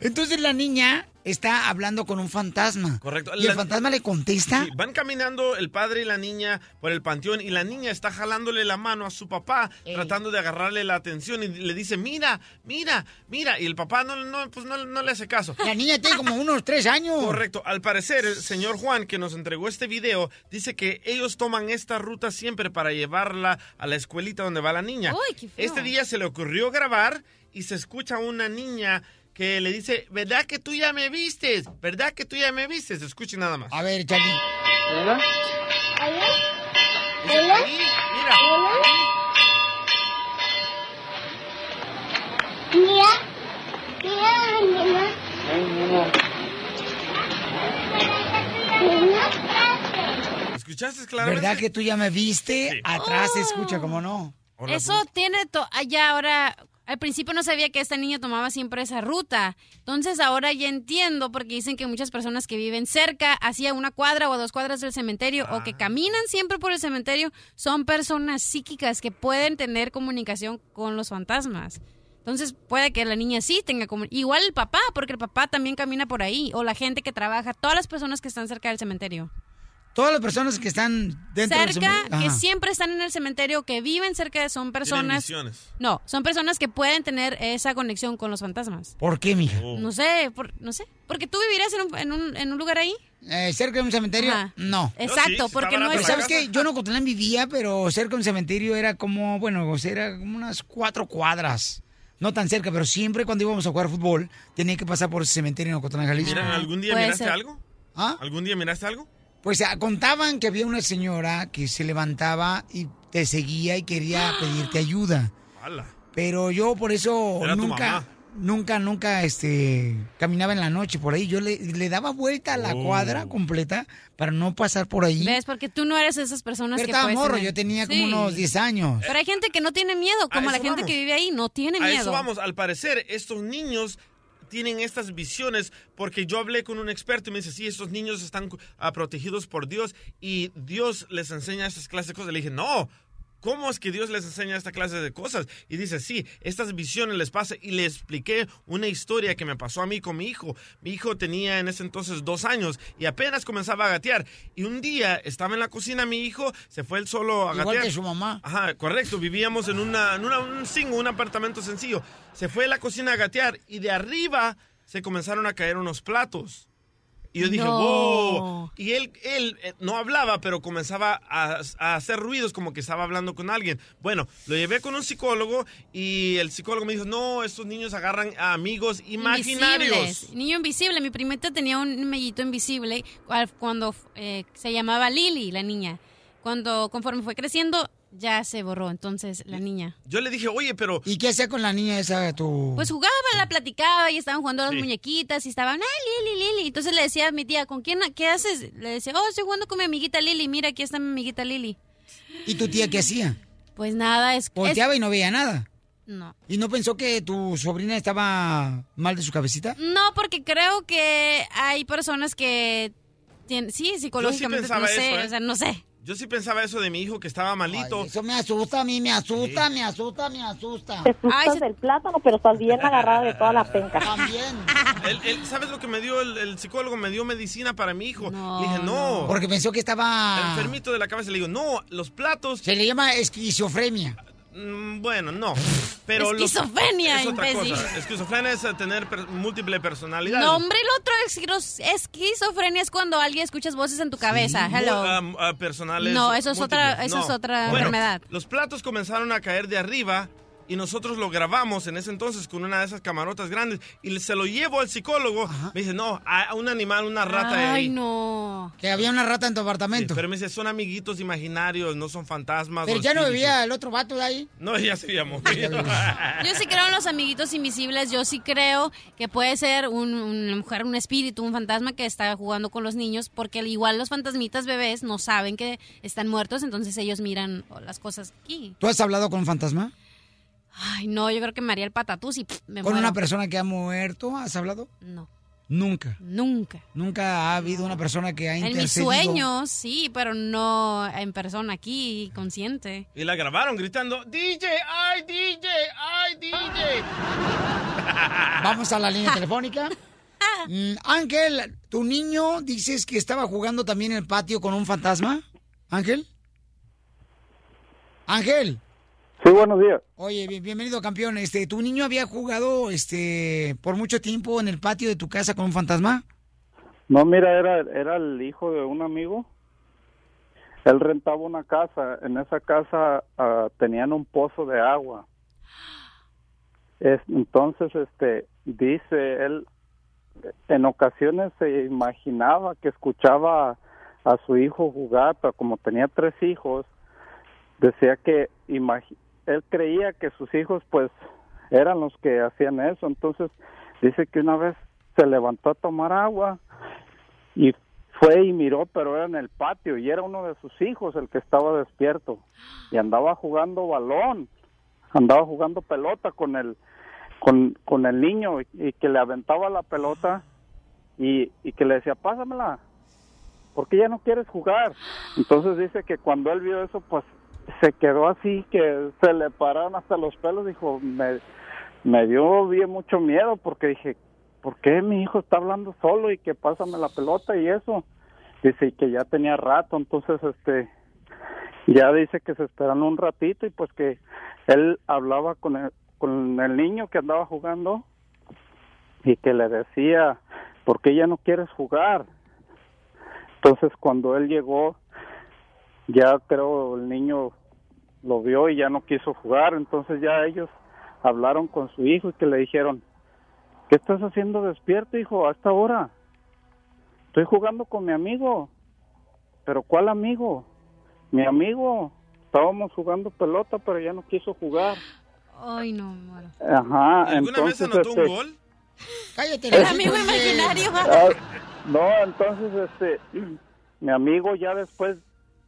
S3: Entonces la niña está hablando con un fantasma.
S4: Correcto.
S3: Y el fantasma le contesta.
S4: Sí, van caminando el padre y la niña por el panteón y la niña está jalándole la mano a su papá, tratando de agarrarle la atención y le dice, mira, mira, mira. Y el papá no, no, pues no, no le hace caso.
S3: La niña tiene como unos tres años.
S4: Correcto. Al parecer, el señor Juan, que nos entregó este video, dice que ellos toman esta ruta siempre para llevarla a la escuelita donde va la niña.
S5: Uy, qué feo.
S4: Este día se le ocurrió grabar y se escucha una niña que le dice, ¿verdad que tú ya me vistes? ¿Verdad que tú ya me vistes? Escuchen nada más.
S3: A ver, Charlie.
S4: Dice, ahí, mira. ¿Escuchaste claramente?
S3: ¿Verdad que tú ya me viste? Atrás se escucha, como no?
S5: Eso tiene to- allá ahora. Al principio no sabía que esta niña tomaba siempre esa ruta. Entonces ahora ya entiendo porque dicen que muchas personas que viven cerca, hacia una cuadra o dos cuadras del cementerio o que caminan siempre por el cementerio, son personas psíquicas que pueden tener comunicación con los fantasmas. Entonces puede que la niña sí tenga como igual el papá, porque el papá también camina por ahí o la gente que trabaja, todas las personas que están cerca del cementerio.
S3: Todas las personas que están dentro del
S5: cerca,
S3: cementerio-
S5: que siempre están en el cementerio, que viven cerca de son personas. No, son personas que pueden tener esa conexión con los fantasmas.
S3: ¿Por qué, mija?
S5: No sé, por- no sé. Porque tú vivirías en un, en un, en un lugar ahí.
S3: Eh, ¿Cerca de un cementerio?
S5: Ajá.
S3: No.
S5: Exacto, porque no
S3: Pero
S5: es.
S3: ¿Sabes qué? Yo en Ocotlán vivía, pero cerca de un cementerio era como, bueno, o sea, era como unas cuatro cuadras. No tan cerca, pero siempre cuando íbamos a jugar fútbol tenía que pasar por ese cementerio en Ocotlán, Jalisco.
S4: Mira, ¿algún día
S3: Puede
S4: miraste
S3: ser.
S4: algo?
S3: ¿Ah?
S4: ¿Algún día miraste algo?
S3: Pues ah, contaban que había una señora que se levantaba y te seguía y quería [gasps] pedirte ayuda.
S4: ¡Hala!
S3: Pero yo por eso
S4: Era
S3: nunca, nunca, nunca, este, caminaba en la noche por ahí. Yo le, le daba vuelta a la
S4: Oh.
S3: cuadra completa para no pasar por ahí.
S5: ¿Ves? Porque tú no eres de esas personas
S3: Pero
S5: que
S3: estaba morro,
S5: tener-
S3: yo tenía como
S5: Sí.
S3: unos 10 años.
S5: Pero hay gente que no tiene miedo, como la gente
S4: vamos.
S5: que vive ahí, no tiene
S4: A
S5: miedo.
S4: eso vamos. Al parecer, estos niños tienen estas visiones porque yo hablé con un experto y me dice, sí, estos niños están ah, protegidos por Dios y Dios les enseña estas clases de cosas. Le dije, no, ¿cómo es que Dios les enseña esta clase de cosas? Y dice, sí, estas visiones les pasa. Y le expliqué una historia que me pasó a mí con mi hijo. Mi hijo tenía en ese entonces dos años y apenas comenzaba a gatear. Y un día estaba en la cocina mi hijo, se fue él solo a
S3: Igual
S4: gatear.
S3: que su mamá.
S4: Ajá, correcto. Vivíamos en una, en una- un single, un apartamento sencillo. Se fue a la cocina a gatear y de arriba se comenzaron a caer unos platos. Y yo dije,
S5: No.
S4: wow. Y él, él eh, no hablaba, pero comenzaba a, a hacer ruidos como que estaba hablando con alguien. Bueno, lo llevé con un psicólogo y el psicólogo me dijo, no, estos niños agarran a amigos imaginarios.
S5: Invisibles. Niño invisible. Mi primita tenía un mellito invisible cuando eh, se llamaba Lily, la niña. Cuando, conforme fue creciendo, ya se borró. Entonces, la niña.
S4: Yo le dije, oye, pero...
S3: ¿Y qué hacía con la niña esa, tu...?
S5: Pues jugaba, la platicaba y estaban jugando a las
S4: Sí.
S5: muñequitas y estaban, ay, Lili, Lili. Entonces le decía a mi tía, ¿con quién, qué haces? Le decía, oh, estoy jugando con mi amiguita Lili. Mira, aquí está mi amiguita Lili.
S3: ¿Y tu tía qué hacía?
S5: Pues nada, es...
S3: Volteaba
S5: es-
S3: y no veía nada.
S5: No.
S3: ¿Y no pensó que tu sobrina estaba mal de su cabecita?
S5: No, porque creo que hay personas que... tienen- sí, psicológicamente, no sé,
S4: eso, ¿eh?
S5: o sea, no sé.
S4: Yo sí pensaba eso de mi hijo que estaba malito.
S3: Eso me asusta a mí, me asusta, me asusta, me asusta.
S15: Te asustas del plátano, pero estás bien agarrada de toda la penca.
S3: También.
S4: Él- él- ¿Sabes lo que me dio el, el psicólogo? Me dio medicina para mi hijo. Le dije, no.
S3: Porque pensó que estaba...
S4: Enfermito de la cabeza. Le digo, no, los platos...
S3: Se le llama esquizofrenia.
S4: Mm, Bueno, no. [laughs] Pero los-
S5: Esquizofrenia,
S4: es otra
S5: imbécil.
S4: cosa. Esquizofrenia es eh, tener per- múltiple personalidad.
S5: No, hombre, el otro esquizofrenia es cuando alguien escuchas voces en tu cabeza. Hello.
S4: ah, personales.
S5: No, eso es otra- eso es otra
S4: Bueno,
S5: enfermedad.
S4: Los platos comenzaron a caer de arriba y nosotros lo grabamos en ese entonces con una de esas camarotas grandes y se lo llevo al psicólogo. Me dice, no, a un animal, una rata de ahí.
S5: Ay, no.
S3: Que había una rata en tu apartamento.
S4: Sí, pero me dice, son amiguitos imaginarios, no son fantasmas.
S3: Pero ya no
S4: espíritus".
S3: vivía el otro vato de ahí.
S4: No, ya se había [laughs] movido.
S5: Yo sí creo en los amiguitos invisibles. Yo sí creo que puede ser un, una mujer, un espíritu, un fantasma que está jugando con los niños, porque al igual los fantasmitas bebés no saben que están muertos, entonces ellos miran las cosas aquí.
S3: ¿Tú has hablado con un fantasma?
S5: Ay, no, yo creo que me haría el patatús y pff, me
S3: ¿Con
S5: muero.
S3: una persona que ha muerto? ¿Has hablado?
S5: No,
S3: Nunca.
S5: nunca.
S3: Nunca ha habido una persona que ha
S5: En mis
S3: intercedido.
S5: sueños, sí, pero no en persona aquí, consciente.
S4: y la grabaron gritando, DJ, ay, DJ, ay, DJ. [laughs]
S3: Vamos a la línea telefónica. [laughs] Mm, Ángel, ¿tu niño dices que estaba jugando también en el patio con un fantasma? Ángel. Ángel.
S16: Sí, buenos días.
S3: Oye, bien- bienvenido campeón. Este, ¿tu niño había jugado este por mucho tiempo en el patio de tu casa con un fantasma?
S16: No, mira, era, era el hijo de un amigo. Él rentaba una casa. En esa casa ah, tenían un pozo de agua. Es- entonces, este, dice él, en ocasiones se imaginaba que escuchaba a, a su hijo jugar, pero como tenía tres hijos, decía que imagi- él creía que sus hijos, pues, eran los que hacían eso. Entonces, dice que una vez se levantó a tomar agua y fue y miró, pero era en el patio y era uno de sus hijos el que estaba despierto y andaba jugando balón, andaba jugando pelota con el con, con el niño y, que le aventaba la pelota y, y que le decía, pásamela, porque ya no quieres jugar. Entonces dice que cuando él vio eso, pues se quedó así, que se le pararon hasta los pelos, dijo, me, me dio bien mucho miedo porque dije, ¿por qué mi hijo está hablando solo y que pásame la pelota y eso? Dice, y que ya tenía rato, entonces este, ya dice que se esperaron un ratito y pues que él hablaba con el, con el niño que andaba jugando y que le decía, ¿por qué ya no quieres jugar? Entonces cuando él llegó, ya creo el niño lo vio y ya no quiso jugar, entonces ya ellos hablaron con su hijo y que le dijeron, ¿qué estás haciendo despierto, hijo, a esta hora? Estoy jugando con mi amigo. ¿Pero cuál amigo? Mi amigo. Estábamos jugando pelota, pero ya no quiso jugar.
S5: Ay, no, muero.
S16: Ajá,
S4: ¿Alguna vez
S16: entonces...
S4: anotó
S16: este,
S4: un gol?
S3: Cállate.
S5: El amigo imaginario.
S16: Ah, no, entonces este [clears throat] mi amigo ya después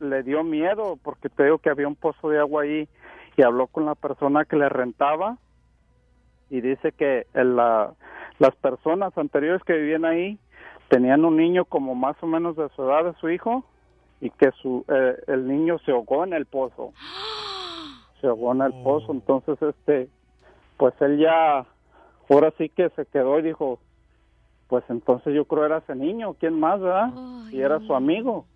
S16: le dio miedo porque te digo que había un pozo de agua ahí y habló con la persona que le rentaba y dice que el, la- las personas anteriores que vivían ahí tenían un niño como más o menos de su edad de su hijo y que su eh, el niño se ahogó en el pozo. se ahogó en el pozo. Entonces, este, pues él ya, ahora sí que se quedó y dijo, pues entonces yo creo era ese niño, ¿quién más, verdad? Y era su amigo.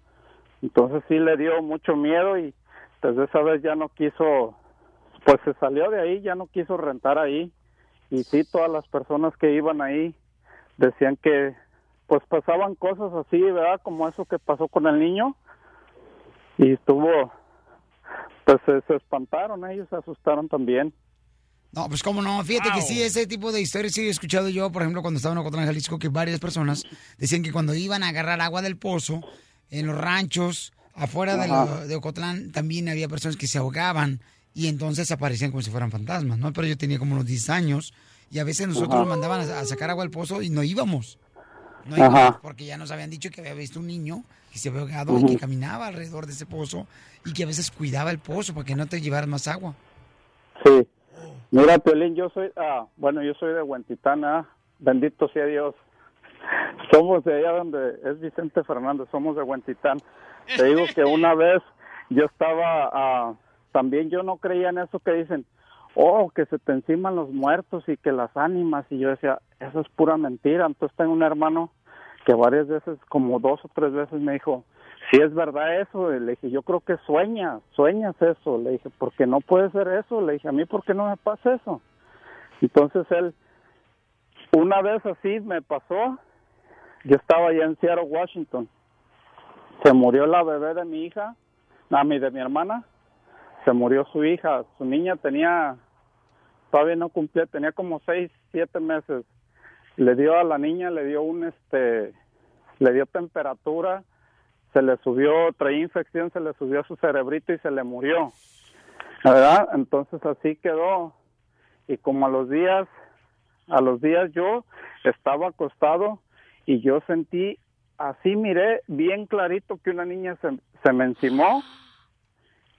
S16: Entonces sí le dio mucho miedo y desde esa vez ya no quiso, pues se salió de ahí, ya no quiso rentar ahí. Y sí, todas las personas que iban ahí decían que pues pasaban cosas así, ¿verdad? Como eso que pasó con el niño. Y estuvo, pues se, se espantaron, ellos se asustaron también.
S3: No, pues cómo no, fíjate que sí, ese tipo de historias sí he escuchado yo, por ejemplo, cuando estaba en Ocotlán, Jalisco, que varias personas decían que cuando iban a agarrar agua del pozo, en los ranchos, afuera de,
S16: Ajá.
S3: lo- de Ocotlán, también había personas que se ahogaban y entonces aparecían como si fueran fantasmas, ¿no? Pero yo tenía como unos 10 años y a veces nosotros
S16: Ajá.
S3: nos mandaban a, a sacar agua del pozo y no íbamos. No
S16: Ajá.
S3: íbamos porque ya nos habían dicho que había visto un niño que se había ahogado y que caminaba alrededor de ese pozo y que a veces cuidaba el pozo para que no te llevaras más agua.
S16: Sí. Mira, Piolín, yo soy, ah, bueno, yo soy de Huentitán, ah, bendito sea Dios. Somos de allá donde es Vicente Fernández, somos de Huentitán. Te digo que una vez yo estaba, ah, también yo no creía en eso que dicen, oh, que se te enciman los muertos y que las ánimas, y yo decía, eso es pura mentira. Entonces tengo un hermano que varias veces, como dos o tres veces me dijo, si es verdad eso, Y le dije, yo creo que sueñas, sueñas eso, le dije, porque no puede ser eso, le dije, a mí, ¿por qué no me pasa eso? Entonces él, una vez así me pasó, yo estaba allá en Seattle, Washington, se murió la bebé de mi hija, a de mi hermana, se murió su hija, su niña tenía, todavía no cumplía, tenía como seis, siete meses, le dio a la niña, le dio un, este, le dio temperatura, se le subió, traía infección, se le subió su cerebrito y se le murió. ¿Verdad? Entonces así quedó. Y como a los días, a los días yo estaba acostado y yo sentí, así miré bien clarito que una niña se, se me encimó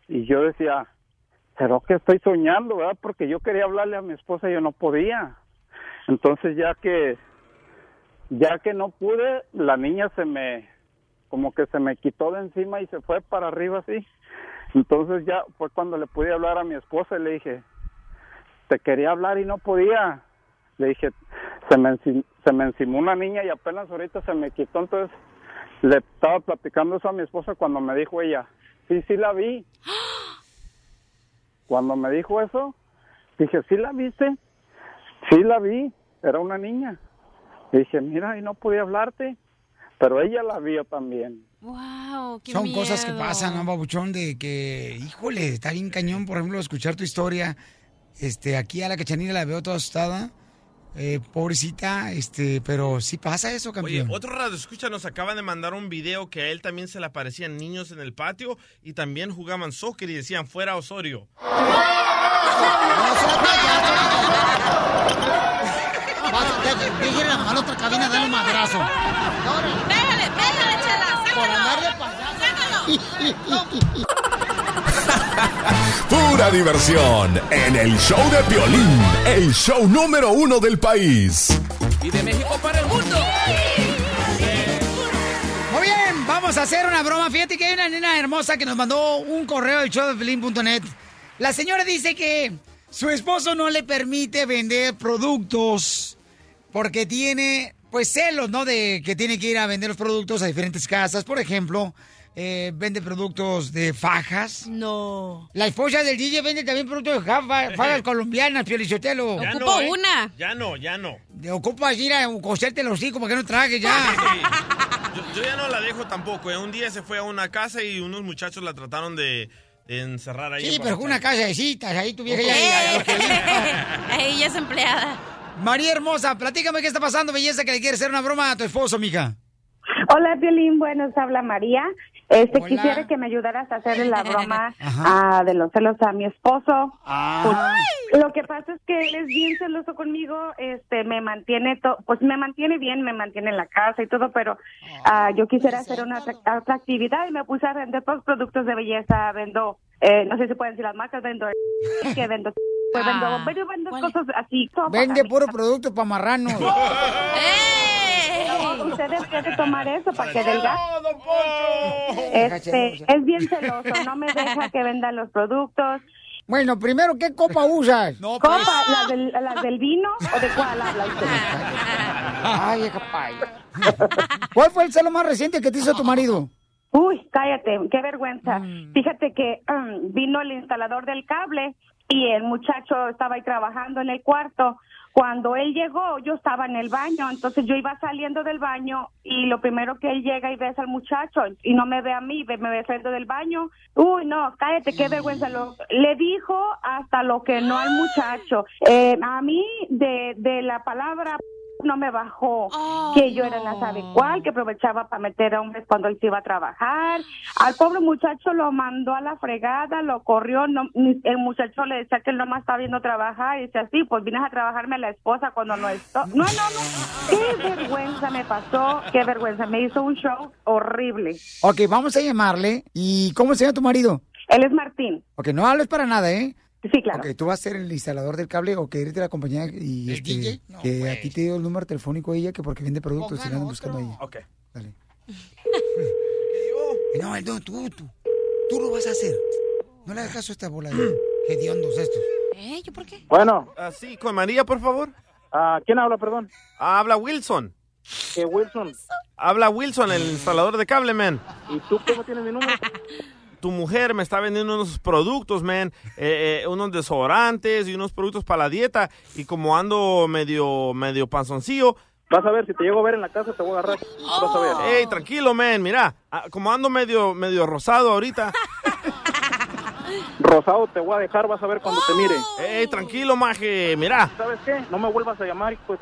S16: y yo decía, ¿será que estoy soñando, verdad? Porque yo quería hablarle a mi esposa y yo no podía. Entonces ya que, ya que no pude, la niña se me, como que se me quitó de encima y se fue para arriba así. Entonces ya fue cuando le pude hablar a mi esposa y le dije, te quería hablar y no podía. Le dije, se me, se me encimó una niña y apenas ahorita se me quitó. Entonces le estaba platicando eso a mi esposa cuando me dijo ella, sí, sí la vi. [gasps] Cuando me dijo eso, dije, ¿sí la viste? Sí la vi, era una niña. Le dije, mira, y no podía hablarte, pero ella la vio también.
S5: Wow, qué
S3: Son cosas que pasan, ¿no, babuchón? De que, híjole, está bien cañón, por ejemplo, escuchar tu historia. Este, aquí a la cachanilla la veo toda asustada. Eh, pobrecita, este, pero sí pasa eso,
S4: Oye,
S3: campeón.
S4: otro radio escucha nos acaba de mandar un video que a él también se le aparecían niños en el patio y también jugaban soccer y decían fuera Osorio.
S3: Dígale a la otra cabina, dale un madrazo.
S5: Pégale, pégale, chala.
S3: Por andar de [laughs]
S7: Pura diversión en el show de Piolín, el show número uno del país.
S2: Y de México para el mundo.
S3: Muy bien, vamos a hacer una broma. Fíjate que hay una nena hermosa que nos mandó un correo al showdefelín.net. La señora dice que su esposo no le permite vender productos porque tiene, pues, celos, ¿no? De que tiene que ir a vender los productos a diferentes casas. Por ejemplo, eh, vende productos de fajas.
S5: No.
S3: La esposa del DJ vende también productos de faja- fajas colombianas, Piolichotelo.
S4: Ya no, ¿eh? Ya no, ya no.
S3: Ocupas ir a coserte los hijos para que no tragues ya. [laughs]
S4: Yo, yo ya no la dejo tampoco. ¿eh? Un día se fue a una casa y unos muchachos la trataron de, encerrar ahí.
S3: Sí, pero con una casa de citas, ahí tu vieja ya... [laughs]
S5: ¡Eh!
S3: ya-
S5: Ella es empleada.
S3: María hermosa, platícame qué está pasando, belleza, que le quiere hacer una broma a tu esposo, mija.
S15: Hola, Violín. Buenos, habla María. Este, quisiera que me ayudaras a hacerle la broma [laughs] ah, de los celos a mi esposo. Pues, lo que pasa es que él es bien celoso conmigo, este, me mantiene, to- pues me mantiene bien, me mantiene en la casa y todo, pero ah, yo quisiera hacer una otra actividad y me puse a vender pues, productos de belleza, vendo, eh, no sé si pueden decir las marcas, vendo, [laughs] [laughs] que vendo, pues vendo,
S3: Ah.
S15: vendo, vendo cosas así.
S3: Vende puro producto para marranos.
S15: No, usted debe de tomar eso para que delga. Este, es bien celoso, no me deja que venda los productos
S3: Bueno, primero, ¿qué copa usas? No,
S9: ¿Copa? ¿Las del, las del vino o de cuál habla usted?
S3: Ay, capaz. ¿Cuál fue el celo más reciente que te hizo tu marido?
S9: Uy, cállate, qué vergüenza. Fíjate que um, vino el instalador del cable y el muchacho estaba ahí trabajando en el cuarto. Cuando él llegó, yo estaba en el baño, entonces yo iba saliendo del baño y lo primero que él llega y ves al muchacho y no me ve a mí, ve- me ve saliendo del baño. Uy, no, cállate, qué vergüenza. Lo, le dijo hasta lo que no al muchacho. Eh, a mí de, de la palabra no me bajó, que yo era la sabe cuál, que aprovechaba para meter a hombres cuando él se iba a trabajar. Al pobre muchacho lo mandó a la fregada, lo corrió, no, el muchacho le decía que él nomás estaba viendo trabajar y dice así, pues vienes a trabajarme a la esposa cuando no estoy. No, no, no, qué vergüenza me pasó, qué vergüenza, me hizo un show horrible.
S3: Ok, vamos a llamarle. ¿Y cómo se llama tu marido?
S9: Él es Martín.
S3: Ok, no hables para nada, ¿eh?
S9: Sí, claro.
S3: Ok, tú vas a ser el instalador del cable o que eres de la compañía y este, que a ti te dio el número telefónico ella que porque vende productos y la andan buscando a ella.
S4: Ok.
S3: Dale. [laughs] No, el no, tú, tú. Tú lo vas a hacer. No le hagas caso a esta bola de [clears throat] hediondos estos.
S17: ¿Eh? ¿Yo por qué?
S4: Bueno. sí, con María, por favor.
S5: Ah, ¿Quién habla, perdón?
S4: Habla Wilson.
S5: ¿Qué Wilson?
S4: Habla Wilson, el instalador de cable, man.
S5: ¿Y tú cómo tienes mi número? [laughs]
S4: Tu mujer me está vendiendo unos productos, man. eh, eh, unos desodorantes y unos productos para la dieta. Y como ando medio, medio panzoncillo.
S5: Vas a ver, si te llego a ver en la casa te voy a agarrar. Vas a ver.
S4: Ey, tranquilo, man. Mira, ah, como ando medio, medio rosado ahorita.
S5: Rosado te voy a dejar, vas a ver cuando te mire.
S4: Ey, tranquilo, maje. Mira.
S5: ¿Sabes qué? No me vuelvas a llamar, pues,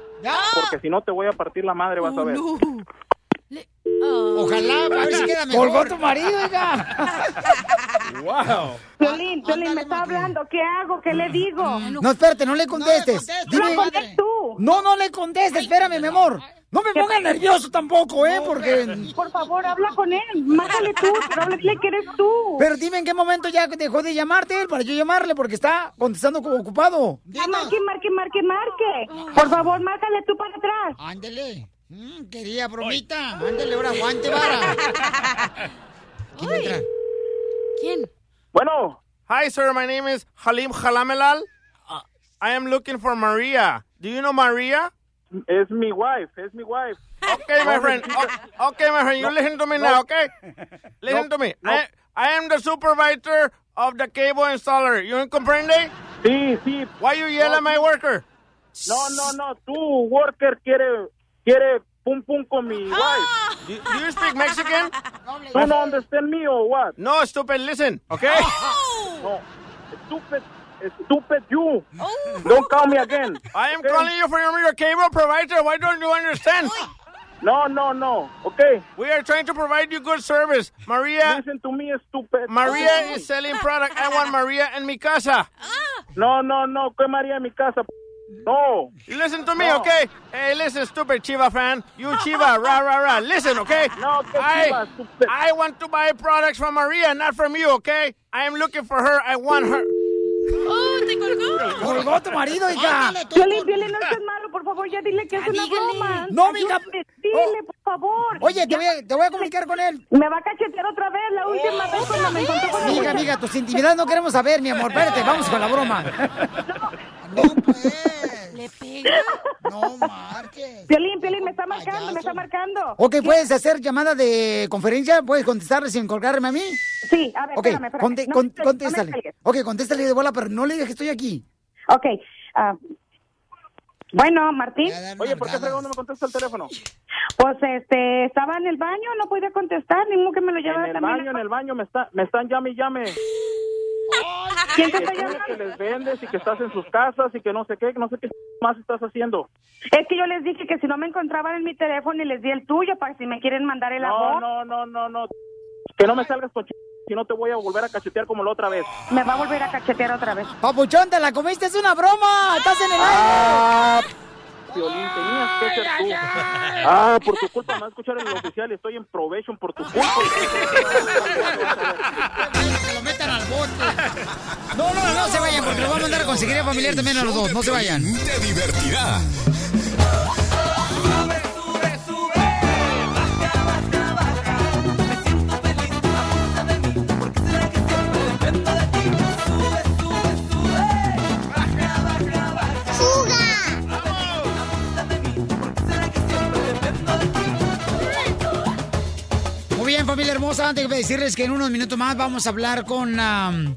S5: porque si no te voy a partir la madre, vas a ver.
S3: Ojalá, a ver si queda mejor. Colgó tu marido, oiga. [laughs]
S4: Wow.
S9: Violín, Violín, me está hablando, ¿qué hago? ¿Qué le digo?
S3: No, espérate, no le contestes.
S9: Habla con él tú.
S3: No, no le contestes, espérame, mi amor. No me pongas nervioso tampoco, ¿eh? Porque...
S9: Por favor, habla con él. Márcale tú, pero habla, dile que eres tú.
S3: Pero dime en qué momento ya dejó de llamarte él para yo llamarle porque está contestando como ocupado.
S9: Ya marque, marque, marque, marque. Por favor, márcale tú para atrás.
S3: Ándele. Mm, quería bromita. Ándele, ahora aguante, vara. [laughs] ¿Quién entra?
S17: ¿Quién?
S5: Bueno.
S4: Hi, sir. My name is Halim Halamelal. Uh, I am looking for Maria. Do you know Maria?
S5: Es mi wife, es mi wife.
S4: Okay, my friend. Okay, my friend. You listen to me now, okay? [laughs] Listen to me. I, I am the supervisor of the cable installer. You comprende?
S5: Sí, sí.
S4: Why you yell at my worker?
S5: No, no, no, tú, worker, quiere, quiere pum pum con mi ah. wife.
S4: Do, do you speak Mexican?
S5: ¿Tú no understand me or oh, what?
S4: No, stupid. Listen, okay? Oh.
S5: No, stupid, stupid you. Oh. Don't call me again.
S4: I am calling you from your cable provider. Why don't you understand?
S5: No, no, no. Okay.
S4: We are trying to provide you good service. Maria.
S5: Listen to me, stupid.
S4: Maria is selling product. I want Maria and mi casa. Ah.
S5: No, no, no. ¿Qué María en mi casa? No.
S4: You listen to me,
S5: No.
S4: okay? Hey, listen, stupid Chiva fan. You Chiva, [laughs] rah, rah, rah. Listen, okay?
S5: No,
S4: I,
S5: Chiva, stupid.
S4: I want to buy products from Maria, not from you, okay? I am looking for her. I want her.
S17: ¡Oh, te colgó!
S3: Colgó tu marido, hija.
S9: Violín, Violín, no seas malo, por favor, ya dile que es una broma.
S3: No, mija.
S9: Dile, por favor.
S3: Oye, te voy, a, te voy a comunicar con él.
S9: Me va a cachetear otra vez, la última vez cuando me encontré con muchacho.
S3: amiga, tus intimidades no queremos saber, mi amor. Espérate, vamos con la broma.
S17: Le pega.
S3: No marques.
S9: Piolín, Piolín, me está marcando, me está marcando.
S3: Ok, ¿puedes hacer llamada de conferencia? ¿Puedes contestarle sin colgarme a mí?
S9: Sí, a ver,
S3: Ok,
S9: espérame, espérame. No
S3: con- contéstale.
S9: no
S3: ok, contéstale de bola, pero no le digas que estoy aquí.
S9: Ok. ah, bueno, Martín.
S5: Oye, ¿por qué fregón no me contesta el teléfono?
S9: Pues este, estaba en el baño, no podía contestar, ni modo que me lo
S5: En
S9: llevaba
S5: el baño, en el baño, me, está, me están llame y llame.
S9: ¿Quién te está llamando?
S5: que les vendes y que estás en sus casas y que no sé qué, que no sé qué más estás haciendo.
S9: Es que yo les dije que si no me encontraban en mi teléfono y les di el tuyo para si me quieren mandar el
S5: No,
S9: amor,
S5: no, no, no, no. Que no me salgas con si no te voy a volver a cachetear como la otra vez.
S9: me va a volver a cachetear otra vez.
S3: Papuchón, te la comiste, es una broma. Estás en el
S5: Ah,
S3: aire.
S5: Violín, tenías que ser tú. Ah, por tu culpa me vas a escuchar en el oficial estoy en probation por tu culpa.
S3: Que lo metan al bote. No, no, no se vayan, porque lo van a mandar a conseguir familiar también a los dos. No se vayan.
S7: Te divertirá.
S3: Hermosa, antes de decirles que en unos minutos más vamos a hablar con, am,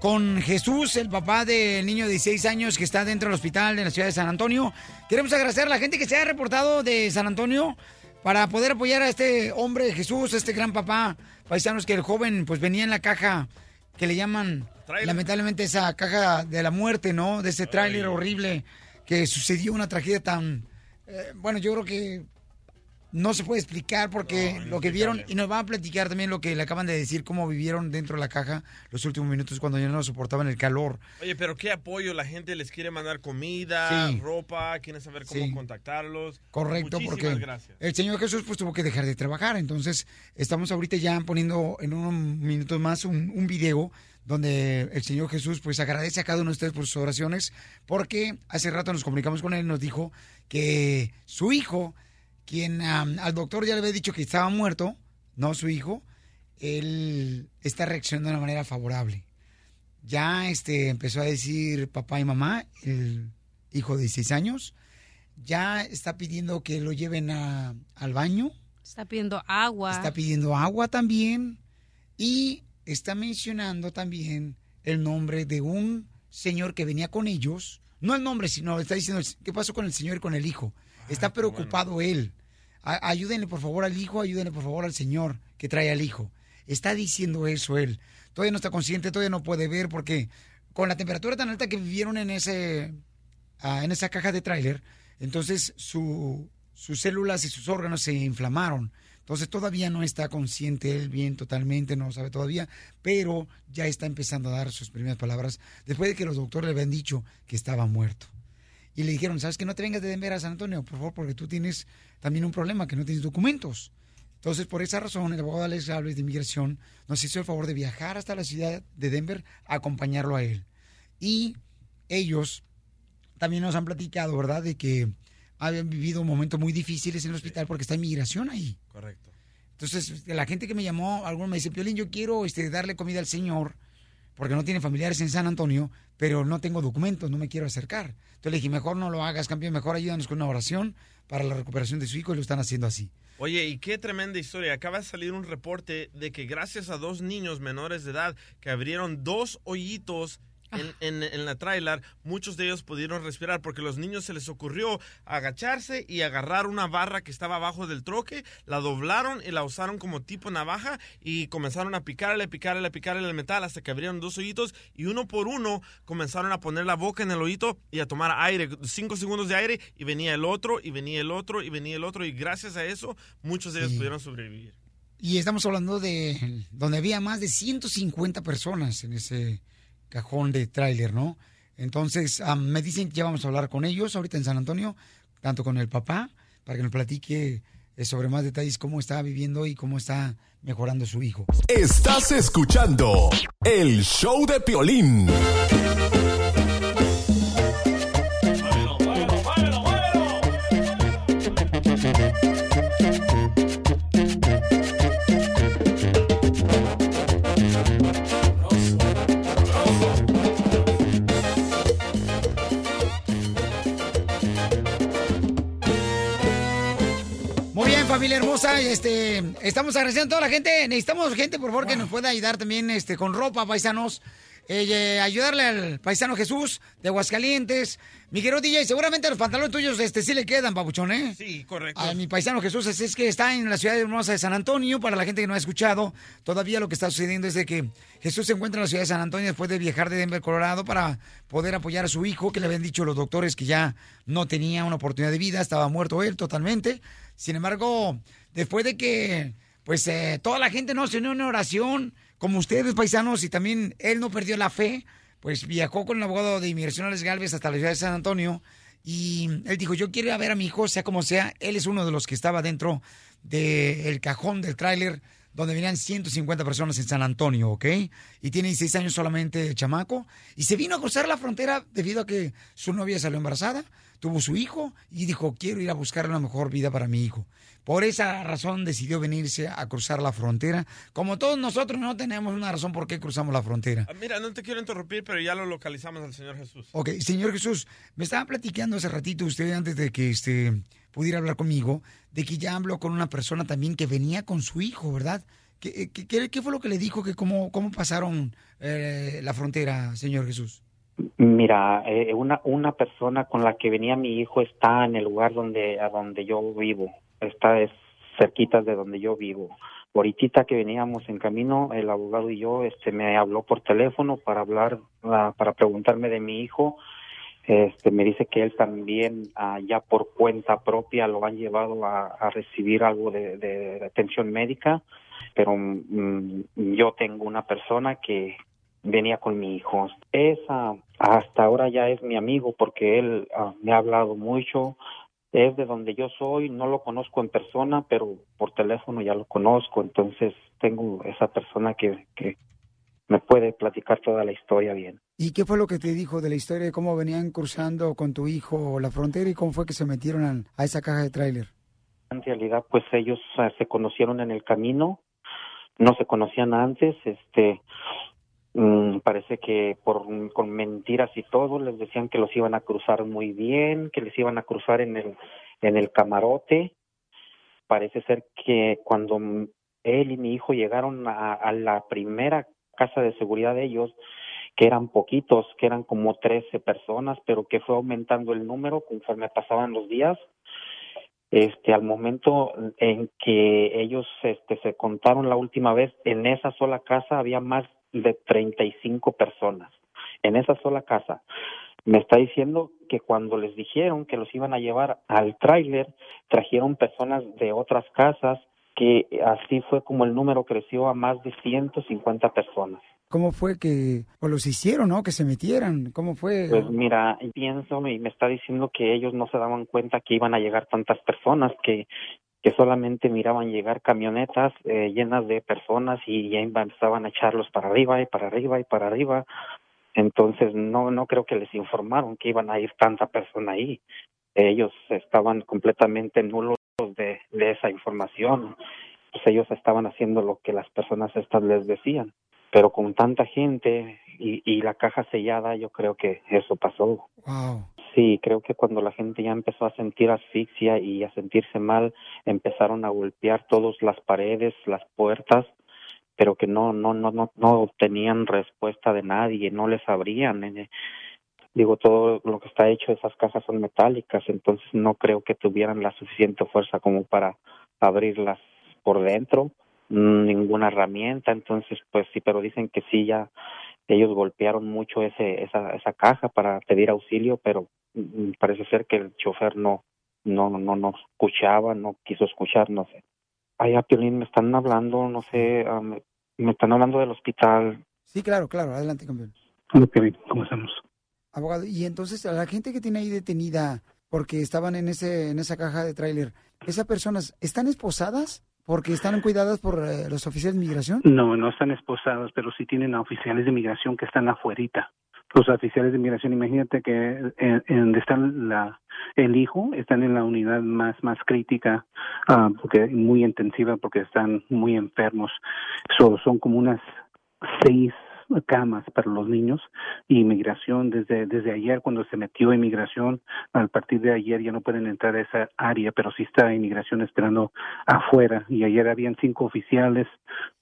S3: con Jesús, el papá del niño de 16 años que está dentro del hospital de la ciudad de San Antonio. Queremos agradecer a la gente que se ha reportado de San Antonio para poder apoyar a este hombre, Jesús, este gran papá. Paisanos que el joven pues venía en la caja que le llaman
S4: Tráiler.
S3: lamentablemente esa caja de la muerte, ¿no? De ese tráiler horrible que sucedió una tragedia tan... eh, bueno, yo creo que no se puede explicar porque lo que vieron, y nos van a platicar también lo que le acaban de decir, cómo vivieron dentro de la caja los últimos minutos cuando ya no soportaban el calor.
S4: Oye, pero qué apoyo, la gente les quiere mandar comida,
S3: Sí.
S4: ropa, quieren saber cómo
S3: Sí.
S4: contactarlos.
S3: Correcto,
S4: Muchísimas
S3: porque
S4: gracias.
S3: el Señor Jesús pues tuvo que dejar de trabajar. Entonces, estamos ahorita ya poniendo en unos minutos más un, un video donde el Señor Jesús pues agradece a cada uno de ustedes por sus oraciones, porque hace rato nos comunicamos con él, nos dijo que su hijo, quien al doctor ya le había dicho que estaba muerto, no su hijo, él está reaccionando de una manera favorable. Ya este, empezó a decir papá y mamá, el hijo de 16 años, ya está pidiendo que lo lleven a- al baño,
S5: Está pidiendo agua.
S3: está pidiendo agua también y está mencionando también el nombre de un señor que venía con ellos. No el nombre, sino está diciendo qué pasó con el señor y con el hijo. Está preocupado él. A- ayúdenle por favor al hijo, ayúdenle por favor al señor que trae al hijo. Está diciendo eso él. Todavía no está consciente, todavía no puede ver porque con la temperatura tan alta que vivieron en ese ah, en esa caja de tráiler, entonces su- sus células y sus órganos se inflamaron. Entonces todavía no está consciente él bien totalmente, no lo sabe todavía, pero ya está empezando a dar sus primeras palabras después de que los doctores le habían dicho que estaba muerto. Y le dijeron, ¿sabes que No te vengas de Denver a San Antonio, por favor, porque tú tienes también un problema, que no tienes documentos. Entonces, por esa razón, el abogado Alex Gálvez de Inmigración nos hizo el favor de viajar hasta la ciudad de Denver a acompañarlo a él. Y ellos también nos han platicado, ¿verdad?, de que habían vivido momentos muy difíciles en el hospital porque está inmigración ahí.
S4: Correcto.
S3: Entonces, la gente que me llamó, alguno me dice, Piolín, yo quiero este, darle comida al señor porque no tiene familiares en San Antonio, pero no tengo documentos, no me quiero acercar. Entonces le dije, mejor no lo hagas, campeón, mejor ayúdanos con una oración para la recuperación de su hijo y lo están haciendo así.
S4: Oye, y qué tremenda historia. Acaba de salir un reporte de que gracias a dos niños menores de edad que abrieron dos hoyitos en, en- en la tráiler, muchos de ellos pudieron respirar porque a los niños se les ocurrió agacharse y agarrar una barra que estaba abajo del troque, la doblaron y la usaron como tipo navaja y comenzaron a picarle, picarle, picarle el metal hasta que abrieron dos hoyitos y uno por uno comenzaron a poner la boca en el hoyito y a tomar aire, cinco segundos de aire y venía el otro y venía el otro y venía el otro y gracias a eso muchos de ellos pudieron sobrevivir.
S3: Y estamos hablando de donde había más de 150 personas en ese cajón de tráiler, ¿no? Entonces, me dicen que ya vamos a hablar con ellos ahorita en San Antonio, tanto con el papá, para que nos platique eh, sobre más detalles cómo está viviendo y cómo está mejorando su hijo.
S7: Estás escuchando el show de Piolín.
S3: Familia hermosa, este, estamos agradeciendo a toda la gente. Necesitamos gente, por favor, que nos pueda ayudar también este, con ropa, paisanos. Eh, eh, ayudarle al paisano Jesús de Aguascalientes. Mi querido DJ, seguramente los pantalones tuyos este, sí le quedan, papuchón, ¿eh?
S4: Sí, correcto.
S3: A mi paisano Jesús, así es que está en la ciudad hermosa de San Antonio. Para la gente que no ha escuchado, todavía lo que está sucediendo es de que Jesús se encuentra en la ciudad de San Antonio después de viajar de Denver, Colorado, para poder apoyar a su hijo, que le habían dicho los doctores que ya no tenía una oportunidad de vida, estaba muerto él totalmente. Sin embargo, después de que, pues, eh, toda la gente no se unió en oración, como ustedes, paisanos, y también él no perdió la fe, pues viajó con el abogado de inmigración Alex Galvez hasta la ciudad de San Antonio y él dijo, yo quiero ver a mi hijo, sea como sea. Él es uno de los que estaba dentro del cajón del tráiler donde venían 150 personas en San Antonio, ¿ok? Y tiene 16 años solamente el chamaco. Y se vino a cruzar la frontera debido a que su novia salió embarazada, tuvo su hijo y dijo, quiero ir a buscar una mejor vida para mi hijo. Por esa razón decidió venirse a cruzar la frontera. Como todos nosotros no tenemos una razón por qué cruzamos la frontera.
S4: Ah, Mira, no te quiero interrumpir, pero ya lo localizamos al Señor Jesús.
S3: Ok, señor Jesús, me estaba platicando hace ratito usted antes de que este pudiera hablar conmigo, de que ya habló con una persona también que venía con su hijo, ¿verdad? ¿Qué, qué- qué- qué fue lo que le dijo? que ¿Cómo, cómo pasaron eh, la frontera, Señor Jesús?
S13: Mira, eh, una, una persona con la que venía mi hijo está en el lugar donde, a donde yo vivo. Está es cerquita de donde yo vivo. Ahorita que veníamos en camino, el abogado y yo, este, me habló por teléfono para hablar, ah, para preguntarme de mi hijo. Este, me dice que él también, ah, ya por cuenta propia, lo han llevado a, a recibir algo de, de atención médica. Pero mm, yo tengo una persona que, venía con mi hijo. Esa hasta ahora ya es mi amigo porque él ah, me ha hablado mucho. Es de donde yo soy, no lo conozco en persona, pero por teléfono ya lo conozco. Entonces tengo esa persona que, que me puede platicar toda la historia bien.
S3: ¿Y qué fue lo que te dijo de la historia de cómo venían cruzando con tu hijo la frontera y cómo fue que se metieron a, a esa caja de tráiler?
S13: En realidad, pues ellos ah, se conocieron en el camino, no se conocían antes, este, parece que por con mentiras y todo les decían que los iban a cruzar muy bien, que les iban a cruzar en el en el camarote. Parece ser que cuando mm, él y mi hijo llegaron a, a la primera casa de seguridad de ellos, que eran poquitos, que eran como 13 personas, pero que fue aumentando el número conforme pasaban los días este al momento en que ellos este se contaron la última vez en esa sola casa había más de 35 personas en esa sola casa me está diciendo que cuando les dijeron que los iban a llevar al tráiler trajeron personas de otras casas que así fue como el número creció a más de 150 personas
S3: ¿Cómo fue que o los hicieron, no? Que se metieran. ¿Cómo fue?
S13: Pues mira, pienso y me está diciendo que ellos no se daban cuenta que iban a llegar tantas personas, que, que solamente miraban llegar camionetas eh, llenas de personas y ya empezaban a echarlos para arriba y para arriba y para arriba. Entonces no no creo que les informaron que iban a ir tanta persona ahí. Ellos estaban completamente nulos de, de esa información. Pues ellos estaban haciendo lo que las personas estas les decían pero con tanta gente y, y la caja sellada, yo creo que eso pasó.
S3: Wow.
S13: Sí, creo que cuando la gente ya empezó a sentir asfixia y a sentirse mal, empezaron a golpear todas las paredes, las puertas, pero que no, no, no, no, no tenían respuesta de nadie, no les abrían. eh. Digo, todo lo que está hecho, esas cajas son metálicas, entonces no creo que tuvieran la suficiente fuerza como para abrirlas por dentro mm, ninguna herramienta, entonces pues sí, pero dicen que sí ya ellos golpearon mucho ese esa esa caja para pedir auxilio, pero mm, parece ser que el chofer no no no no escuchaba, no quiso escuchar, no sé. Ay, a Piolín me están hablando, no sé, ah, me, me están hablando del hospital.
S3: Sí, claro, claro. Adelante, campeón.
S12: ¿Cómo estamos?
S3: Abogado, y entonces a la gente que tiene ahí detenida porque estaban en ese en esa caja de tráiler, ¿esas personas están esposadas porque están cuidadas por eh, los oficiales de migración?
S12: No, no están esposados, pero sí tienen a oficiales de migración que están afuerita. Los oficiales de migración, imagínate que en, en donde está la, el hijo, están en la unidad más más crítica, ah, porque muy intensiva, porque están muy enfermos. So, son como unas seis camas para los niños y inmigración desde desde ayer cuando se metió inmigración a partir de ayer ya no pueden entrar a esa área pero sí está inmigración esperando afuera. Y ayer habían cinco oficiales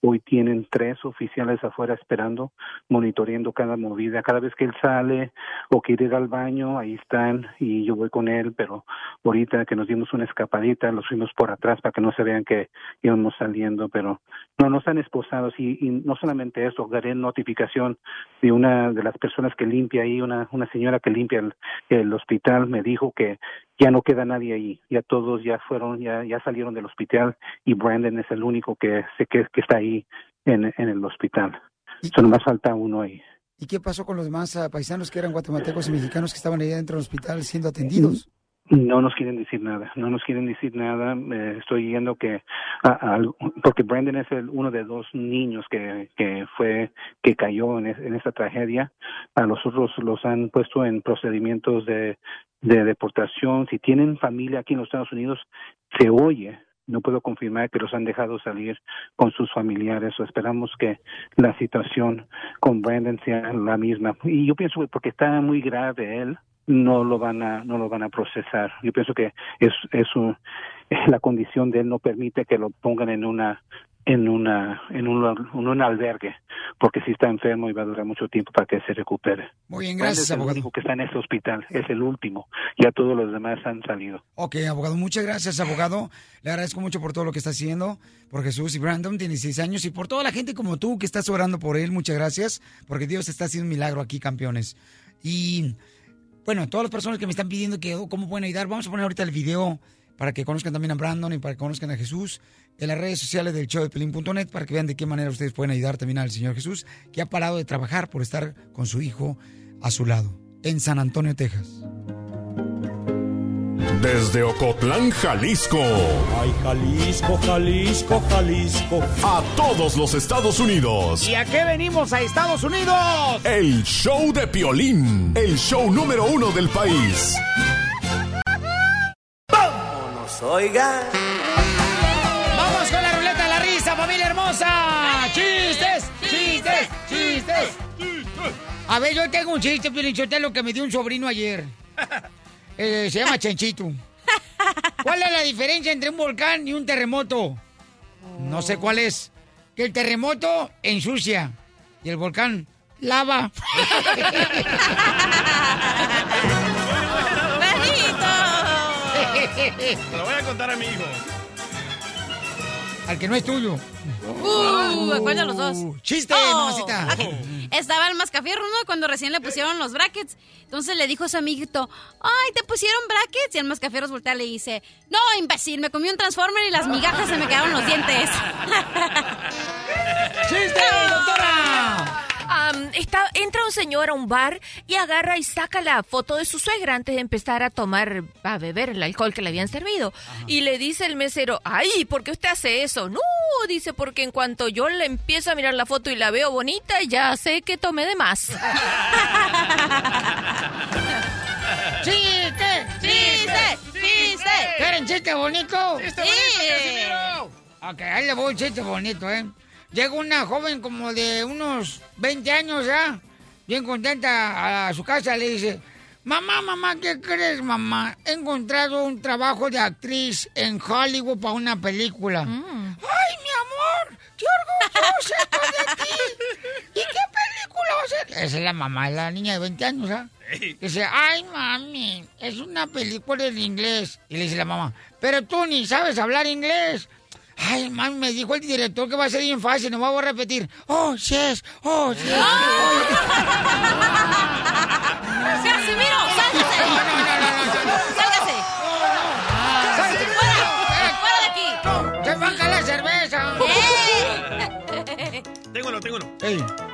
S12: hoy tienen tres oficiales afuera esperando monitoreando cada movida. Cada vez que él sale o quiere ir al baño ahí están y yo voy con él pero ahorita que nos dimos una escapadita los fuimos por atrás para que no se vean que íbamos saliendo pero no no están esposados y, no solamente eso daré notificación de una de las personas que limpia ahí, una, una señora que limpia el, el hospital, me dijo que ya no queda nadie ahí, ya todos ya fueron, ya, ya salieron del hospital y Brandon es el único que sé que, que está ahí en, en el hospital. Solo más falta uno ahí.
S3: ¿Y qué pasó con los demás ah, paisanos que eran guatemaltecos y mexicanos que estaban ahí dentro del hospital siendo atendidos?
S12: No nos quieren decir nada, no nos quieren decir nada. Eh, estoy viendo que, porque Brandon es el, uno de dos niños que, que fue, que cayó en, es- en esa tragedia. A los otros los han puesto en procedimientos de, de deportación. Si tienen familia aquí en los Estados Unidos, se oye. No puedo confirmar que los han dejado salir con sus familiares. O esperamos que la situación con Brandon sea la misma. Y yo pienso que porque está muy grave él, no lo van a no lo van a procesar. Yo pienso que es es un- la condición de él no permite que lo pongan en una en una en un, en un albergue porque si está enfermo y va a durar mucho tiempo para que se recupere.
S3: Muy bien, gracias,
S12: es el
S3: abogado.
S12: único que está en ese hospital, es el último. Ya todos los demás han salido.
S3: Ok, abogado, muchas gracias, abogado. Le agradezco mucho por todo lo que está haciendo, por Jesús y Brandon, tiene 16 años, y por toda la gente como tú que estás orando por él. Muchas gracias, porque Dios está haciendo un milagro aquí, campeones. Y, bueno, todas las personas que me están pidiendo que oh, cómo pueden ayudar, vamos a poner ahorita el video para que conozcan también a Brandon y para que conozcan a Jesús en las redes sociales del show de Pelín.net para que vean de qué manera ustedes pueden ayudar también al Señor Jesús, que ha parado de trabajar por estar con su hijo a su lado, en San Antonio, Texas.
S7: Desde Ocotlán, Jalisco.
S10: Ay, Jalisco, Jalisco, Jalisco.
S7: A todos los Estados Unidos.
S3: ¿Y a qué venimos a Estados Unidos?
S7: El show de Piolín. El show número uno del país.
S2: Vámonos, oiga.
S3: ¡Vamos con la ruleta de la risa, familia hermosa! ¡Chistes! ¡Chistes! ¡Chistes! A ver, yo tengo un chiste, lo que me dio un sobrino ayer. [laughs] Eh, se llama Chenchito. ¿Cuál es la diferencia entre un volcán y un terremoto? No sé cuál es. Que el terremoto ensucia y el volcán lava. [laughs]
S4: Se lo voy a contar a mi hijo.
S3: Al que no es tuyo.
S5: Uh, ¿cuál de los dos?
S3: ¡Chiste, mamacita!
S5: ok. Estaba el mascafierro, ¿no? Cuando recién le pusieron los brackets. Entonces le dijo a su amiguito, ¡ay, te pusieron brackets! Y el mascafierro voltea y le dice, ¡no, imbécil! Me comí un transformer y las migajas se me quedaron los dientes. [laughs]
S3: ¡Chiste, doctora!
S18: Am, está, entra un señor a un bar y agarra y saca la foto de su suegra antes de empezar a tomar, a beber el alcohol que le habían servido. Y le dice el mesero, ay, ¿por qué usted hace eso? No, dice, porque en cuanto yo le empiezo a mirar la foto y la veo bonita, ya sé que tomé de más. [laughs]
S3: ¡Chiste!
S5: ¡Chiste! ¡Chiste!
S3: ¿Quieren chiste bonito?
S5: ¡Chiste bonito,
S3: Casimiro! Ok, ahí le voy un chiste bonito, ¿eh? Llega una joven como de unos 20 años ya, bien contenta a su casa, le dice, mamá, mamá, ¿qué crees, mamá? He encontrado un trabajo de actriz en Hollywood para una película. ¡Ay, mi amor! ¡Qué orgullosa estoy de ti! ¿Y qué película va a ser? Esa es la mamá, la niña de 20 años, ¿ah? Dice, ay, mami, es una película en inglés. Y le dice la mamá, pero tú ni sabes hablar inglés. Ay, mami, me dijo el director que va a ser bien fácil, no voy a repetir. Oh, yes, oh, yes.
S5: ¡Casimiro, [laughs] sálgase! ¡Sálgase!
S3: ¡Sálgase!
S5: ¡Fuera! ¡Fuera de aquí!
S3: ¡Se baja la cerveza!
S4: Tengo uno, tengo uno.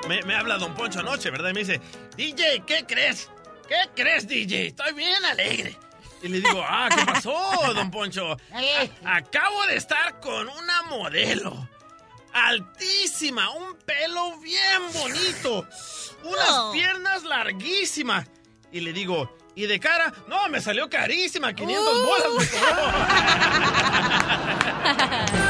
S4: Me, me habla Don Poncho anoche, ¿verdad? Y me dice, DJ, ¿qué crees? ¿Qué crees, DJ? Estoy bien alegre. Y le digo, ah, ¿qué pasó, Don Poncho? A- acabo de estar con una modelo. Altísima, un pelo bien bonito, unas
S5: Oh.
S4: piernas larguísimas. Y le digo, ¿y de cara? No, me salió carísima, 500 bolas me. [laughs]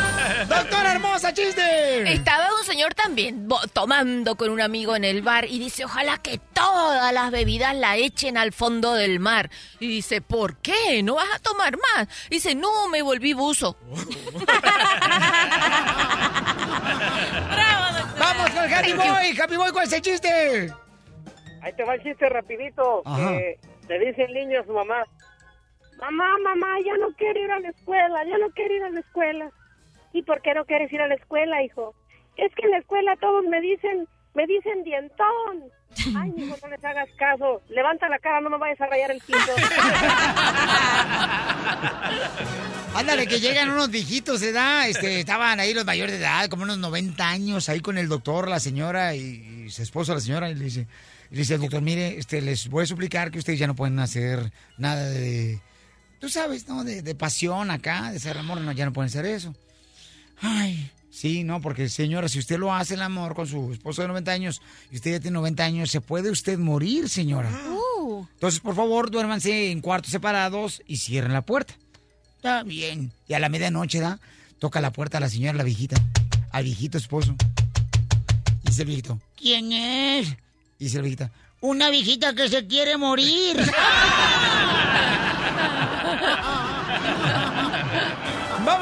S3: ¡Doctora hermosa, chiste!
S18: Estaba un señor también bo- tomando con un amigo en el bar y dice, ojalá que todas las bebidas la echen al fondo del mar. Y dice, ¿por qué? ¿No vas a tomar más? Dice, no, me volví buzo. [laughs]
S3: ¡Vamos con el Happy Boy! ¡Happy Boy, cuál es el chiste!
S19: Ahí te va el chiste rapidito. Que le dice el niño a su mamá, mamá, mamá, ya no quiero ir a la escuela, ya no quiero ir a la escuela. ¿Y por qué no quieres ir a la escuela, hijo? Es que en la escuela todos me dicen, me dicen dientón. [laughs] Ay, hijo, no les hagas caso. Levanta la cara, no me vayas a rayar el piso. [laughs]
S3: Ándale, que llegan unos viejitos de edad, este, estaban ahí los mayores de edad, como unos 90 años, ahí con el doctor, la señora y, y su esposo, la señora, y le dice, y le dice al doctor, mire, este, les voy a suplicar que ustedes ya no pueden hacer nada de, tú sabes, ¿no? De, de pasión acá, de hacer amor, no, ya no pueden hacer eso. Ay, sí, no, porque señora, si usted lo hace el amor con su esposo de 90 años y usted ya tiene 90 años, se puede usted morir, señora. Entonces, por favor, duérmanse en cuartos separados y cierren la puerta. Está bien. Y a la medianoche, ¿da? Toca la puerta a la señora, la viejita, al viejito esposo. Y dice el viejito, ¿quién es? Y dice la viejita, una viejita que se quiere morir. [laughs]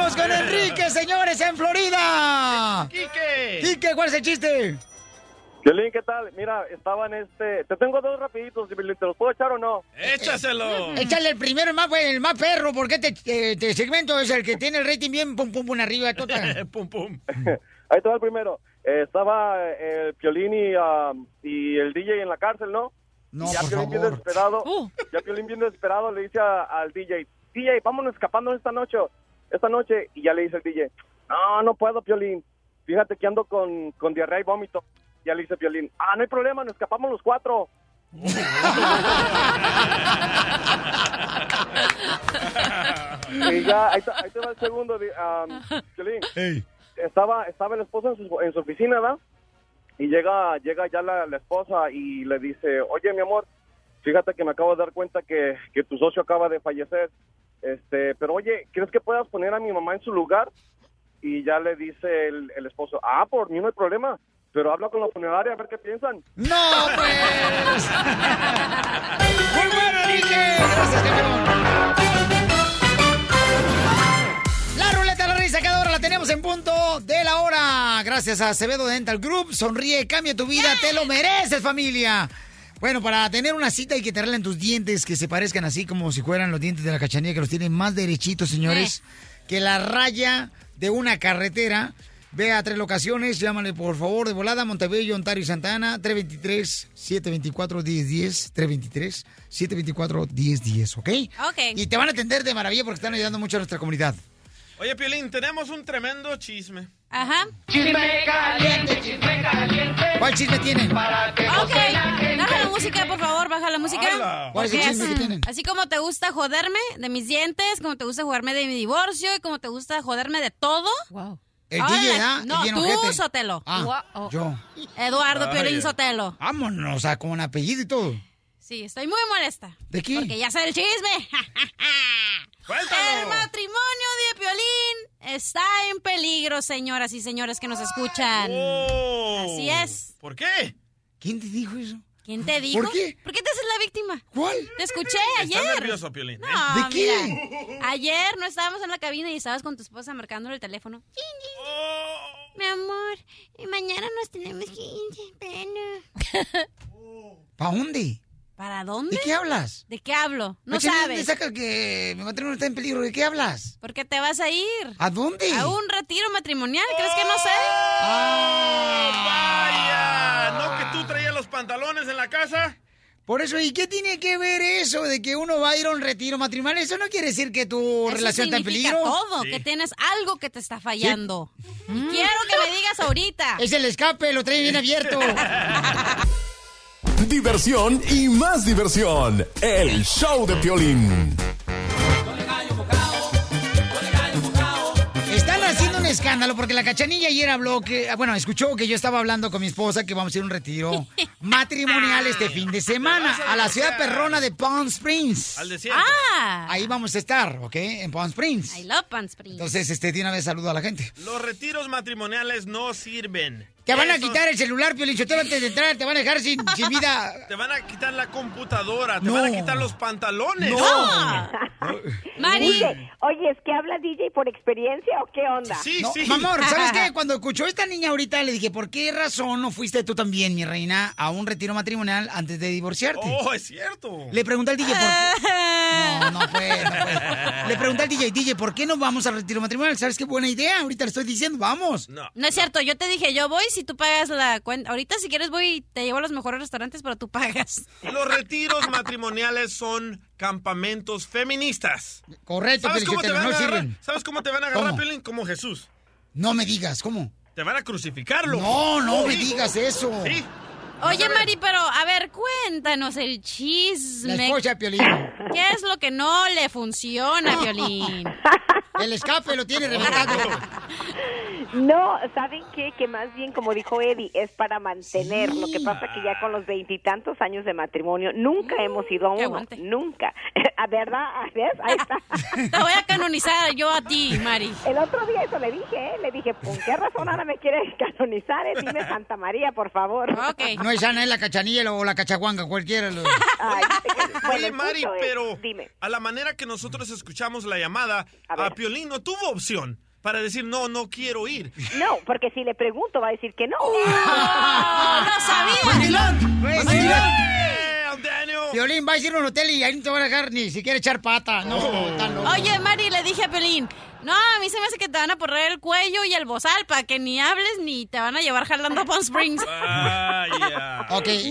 S3: ¡Vamos Vamos con Enrique, señores, en Florida.
S4: ¡Quique!
S3: Quique, ¿cuál es el chiste?
S20: Violín, ¿qué tal? Mira, estaba en este... Te tengo dos rapiditos, si ¿te los puedo echar o no?
S4: ¡Échaselo!
S3: Échale el primero, el más, el más perro, porque este eh, este segmento es el que tiene el rating bien pum pum pum arriba. Tota. [laughs]
S4: pum pum. [laughs]
S20: Ahí te va el primero. Eh, estaba eh, el Piolín y, ah, y el DJ en la cárcel, ¿no?
S3: No,
S20: ya
S3: por
S20: Piolín bien
S3: favor.
S20: desesperado, ya Piolín bien desesperado le dice a- al DJ, DJ, vámonos escapando esta noche, esta noche. Y ya le dice el DJ, no, no puedo, Piolín. Fíjate que ando con, con diarrea y vómito. Ya le dice Piolín, ah, no hay problema, nos escapamos los cuatro. y ya, ahí, te- ahí te va el segundo, um, Piolín. Estaba, estaba el esposo en su, en su oficina, ¿verdad? Y llega, llega ya la, la esposa y le dice, oye, mi amor, fíjate que me acabo de dar cuenta que, que tu socio acaba de fallecer. Este, pero oye, ¿crees que puedas poner a mi mamá en su lugar? Y ya le dice el, el esposo, ah, por mí no hay problema, pero habla con la funeraria a ver qué piensan.
S3: ¡No, pues! [laughs] ¡Muy bueno, Enrique! Gracias, campeón. La ruleta de la risa cada hora la tenemos en punto de la hora. Gracias a Acevedo Dental Group. Sonríe, cambia tu vida, te lo mereces, familia. Bueno, para tener una cita hay que te arreglen tus dientes que se parezcan así como si fueran los dientes de la cachanilla, que los tienen más derechitos, señores, que la raya de una carretera. Ve a tres locaciones, llámale por favor de volada, Montebello, Ontario y Santa Ana, 323-724-1010, 323-724-1010, ¿ok?
S5: Ok.
S3: Y te van a atender de maravilla porque están ayudando mucho a nuestra comunidad.
S4: Oye, Piolín, tenemos un tremendo chisme.
S5: Ajá.
S21: Chisme caliente, chisme caliente.
S3: ¿Cuál chisme tienen?
S5: Ok, baja la música, por favor, baja la música.
S3: ¿Cuál es el chisme que
S5: así-
S3: tienen?
S5: Así como te gusta joderme de mis dientes, como te gusta jugarme de mi divorcio y como te gusta joderme de todo.
S18: Wow.
S3: El
S5: Ahora
S3: DJ, ¿ah?
S5: No,
S3: El
S5: tú,
S3: ojete.
S5: Sotelo.
S3: Ah, yo.
S5: Eduardo. Piolín Sotelo.
S3: Vámonos, o sea, con apellido y todo.
S5: Sí, estoy muy molesta.
S3: ¿De qué?
S5: Porque ya sé el chisme. [laughs] El matrimonio de Piolín está en peligro, señoras y señores que nos escuchan. Así es.
S4: ¿Por qué?
S3: ¿Quién te dijo eso?
S5: ¿Quién te dijo?
S3: ¿Por qué?
S5: ¿Por qué te haces la víctima?
S3: ¿Cuál?
S5: Te escuché
S4: Estás
S5: ayer.
S4: nervioso, Piolín. ¿eh?
S5: No,
S3: ¿De qué?
S5: mira, ayer no estábamos en la cabina y estabas con tu esposa marcándole el teléfono. Mi amor, y mañana nos tenemos que ir. Pena.
S3: ¿Para dónde?
S5: ¿Para dónde?
S3: ¿De qué hablas?
S5: ¿De qué hablo? No
S3: Oye, ¿de dónde
S5: sabes.
S3: saca que mi matrimonio está en peligro? ¿De qué hablas?
S5: ¿Por qué te vas a ir?
S3: ¿A dónde?
S5: A un retiro matrimonial, ¿crees que no sé?
S4: ¡Vaya! ¿No que tú traías los pantalones en la casa?
S3: Por eso, ¿y qué tiene que ver eso de que uno va a ir a un retiro matrimonial? Eso no quiere decir que tu
S5: Eso
S3: relación está en peligro.
S5: todo, que tienes algo que te está fallando. Quiero que me digas ahorita.
S3: Es el escape, lo trae bien abierto. [laughs]
S7: Diversión y más diversión. El show de Piolín.
S3: Están haciendo un escándalo porque la cachanilla ayer habló que, ah, bueno, escuchó que yo estaba hablando con mi esposa que vamos a ir a un retiro [laughs] matrimonial este fin de semana a la ciudad perrona de Palm Springs.
S4: Al desierto.
S5: Ah.
S3: Ahí vamos a estar, ¿ok? En Palm Springs.
S5: I love Palm Springs.
S3: Entonces, este, de una vez saludo a la gente.
S4: Los retiros matrimoniales no sirven.
S3: Te van a quitar el celular, Piolichotero, antes de entrar. Te van a dejar sin, sin vida. [laughs]
S4: Te van a quitar la computadora, te
S3: No.
S4: van a quitar los pantalones.
S3: No.
S5: Mari.
S22: Oye, oye, ¿es que habla DJ por experiencia o qué onda?
S3: No, mi amor, ¿sabes qué? [laughs] Cuando escuchó esta niña ahorita, le dije, ¿por qué razón no fuiste tú también, mi reina, a un retiro matrimonial antes de divorciarte?
S4: Oh, es cierto.
S3: Le pregunté al DJ por qué. [laughs] No, no no puede. Le pregunté al DJ, DJ, ¿por qué no vamos al retiro matrimonial? ¿Sabes qué buena idea? Ahorita le estoy diciendo, vamos.
S4: No.
S5: No es cierto, yo te dije, yo voy si tú pagas la cuenta. Ahorita si quieres voy y te llevo a los mejores restaurantes, pero tú pagas.
S4: Los retiros matrimoniales son campamentos feministas.
S3: Correcto,
S4: ¿Sabes cómo, te van a
S3: no
S4: agarrar?
S3: sirven.
S4: ¿Sabes cómo te van a agarrar. Piolín? Como Jesús.
S3: No me digas, ¿cómo?
S4: Te van a crucificarlo.
S3: No, no me digas eso.
S4: Sí.
S5: Oye, Mari, pero a ver, cuéntanos el chisme.
S3: La esposa de Piolín.
S5: ¿Qué es lo que no le funciona, Violín? [laughs]
S3: El escape lo tiene reventado.
S22: No, ¿saben qué? Que más bien, como dijo Eddie, es para mantener. Lo que pasa que ya con los veintitantos años de matrimonio nunca hemos ido a uno. Nunca. ¿A [laughs] verdad? ¿Ves? Ahí está. [laughs]
S5: Te voy a canonizar yo a ti, Mari.
S22: El otro día eso le dije, ¿eh? Le dije, ¿por qué razón ahora me quieres canonizar? eh? Dime Santa María, por favor.
S3: No es Ana, es la cachanilla o la cachaguanga, cualquiera. lo- [laughs]
S4: Oye,
S22: el
S4: Mari,
S22: punto es-
S4: pero
S22: dime.
S4: a la manera que nosotros escuchamos la llamada, a, Piolín no tuvo opción para decir, no, no quiero ir.
S22: No, porque si le pregunto va a decir que no.
S5: ¡No sabía!
S3: ¡Mandilón!
S4: ¡Eh,
S3: Violín, va a ir a un hotel y ahí no te van a dejar ni siquiera echar pata. No, tan loco.
S5: Oye, Mari, le dije a Pelín, no, a mí se me hace que te van a poner el cuello y el bozal para que ni hables ni te van a llevar jalando a [laughs] Palm Springs. [laughs]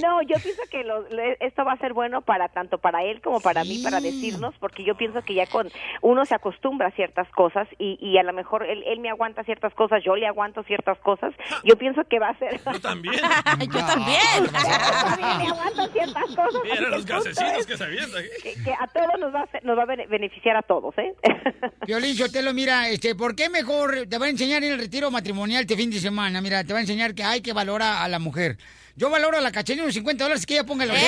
S22: No, yo pienso que lo- esto va a ser bueno para tanto para él como para mí, para decirnos, porque yo pienso que ya con uno se acostumbra a ciertas cosas y, y a lo mejor él, él me aguanta ciertas cosas, yo le aguanto ciertas cosas. [laughs] Yo pienso que va a ser.
S4: Yo también.
S5: yo también.
S22: también le aguanto ciertas cosas.
S4: Mira los gasecitos
S22: es
S4: que se avientan.
S22: Que, que a todos nos va a, hacer- nos va a bene- beneficiar a todos, ¿eh?
S3: Violín, Sotelo, mira, este, ¿por qué mejor te va a enseñar en el retiro matrimonial este fin de semana? Mira, te va a enseñar que hay que valorar a la mujer. Yo valoro a la cachanilla unos 50 dólares que ella ponga el hotel.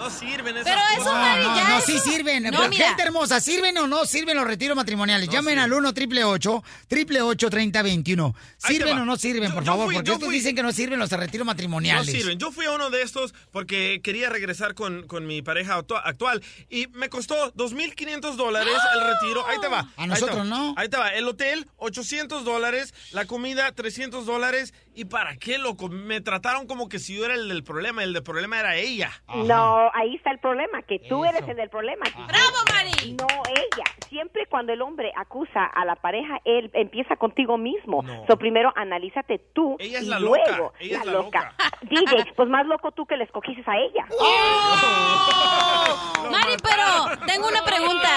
S4: No sirven esas
S5: Pero eso,
S4: cosas.
S5: Mari,
S3: No,
S5: ya
S3: no,
S5: eso-
S3: sí sirven.
S5: No,
S3: Pero. Gente hermosa, ¿sirven o no sirven los retiros matrimoniales? Llamen al 1 888 888 3021
S4: Ahí te
S3: ¿Sirven
S4: va.
S3: o no sirven, por
S4: yo
S3: favor?
S4: fui-
S3: porque estos
S4: fui-
S3: dicen que no sirven los retiros
S4: No
S3: matrimoniales.
S4: sirven. Yo fui a uno de estos porque quería regresar con, con mi pareja actua- actual y me costó 2.500 dólares el retiro. Ahí te va.
S3: A
S4: Ahí
S3: nosotros
S4: te va.
S3: no.
S4: Ahí te va. El hotel, 800 dólares. La comida, 300 dólares. ¿Y para qué, loco? Me trataron como que si yo era el del problema. El del problema era ella.
S22: No, ahí está el problema, que tú eres el del problema.
S5: ¡Bravo, Mari!
S22: No, ella. Siempre cuando el hombre acusa a la pareja, él empieza contigo mismo.
S4: No.
S22: So, primero analízate tú
S4: Ella es
S22: y
S4: la
S22: luego
S4: loca, ella es la loca. [laughs]
S22: DJ, pues más loco tú que le escogiste a ella.
S5: Mari, pero tengo una pregunta.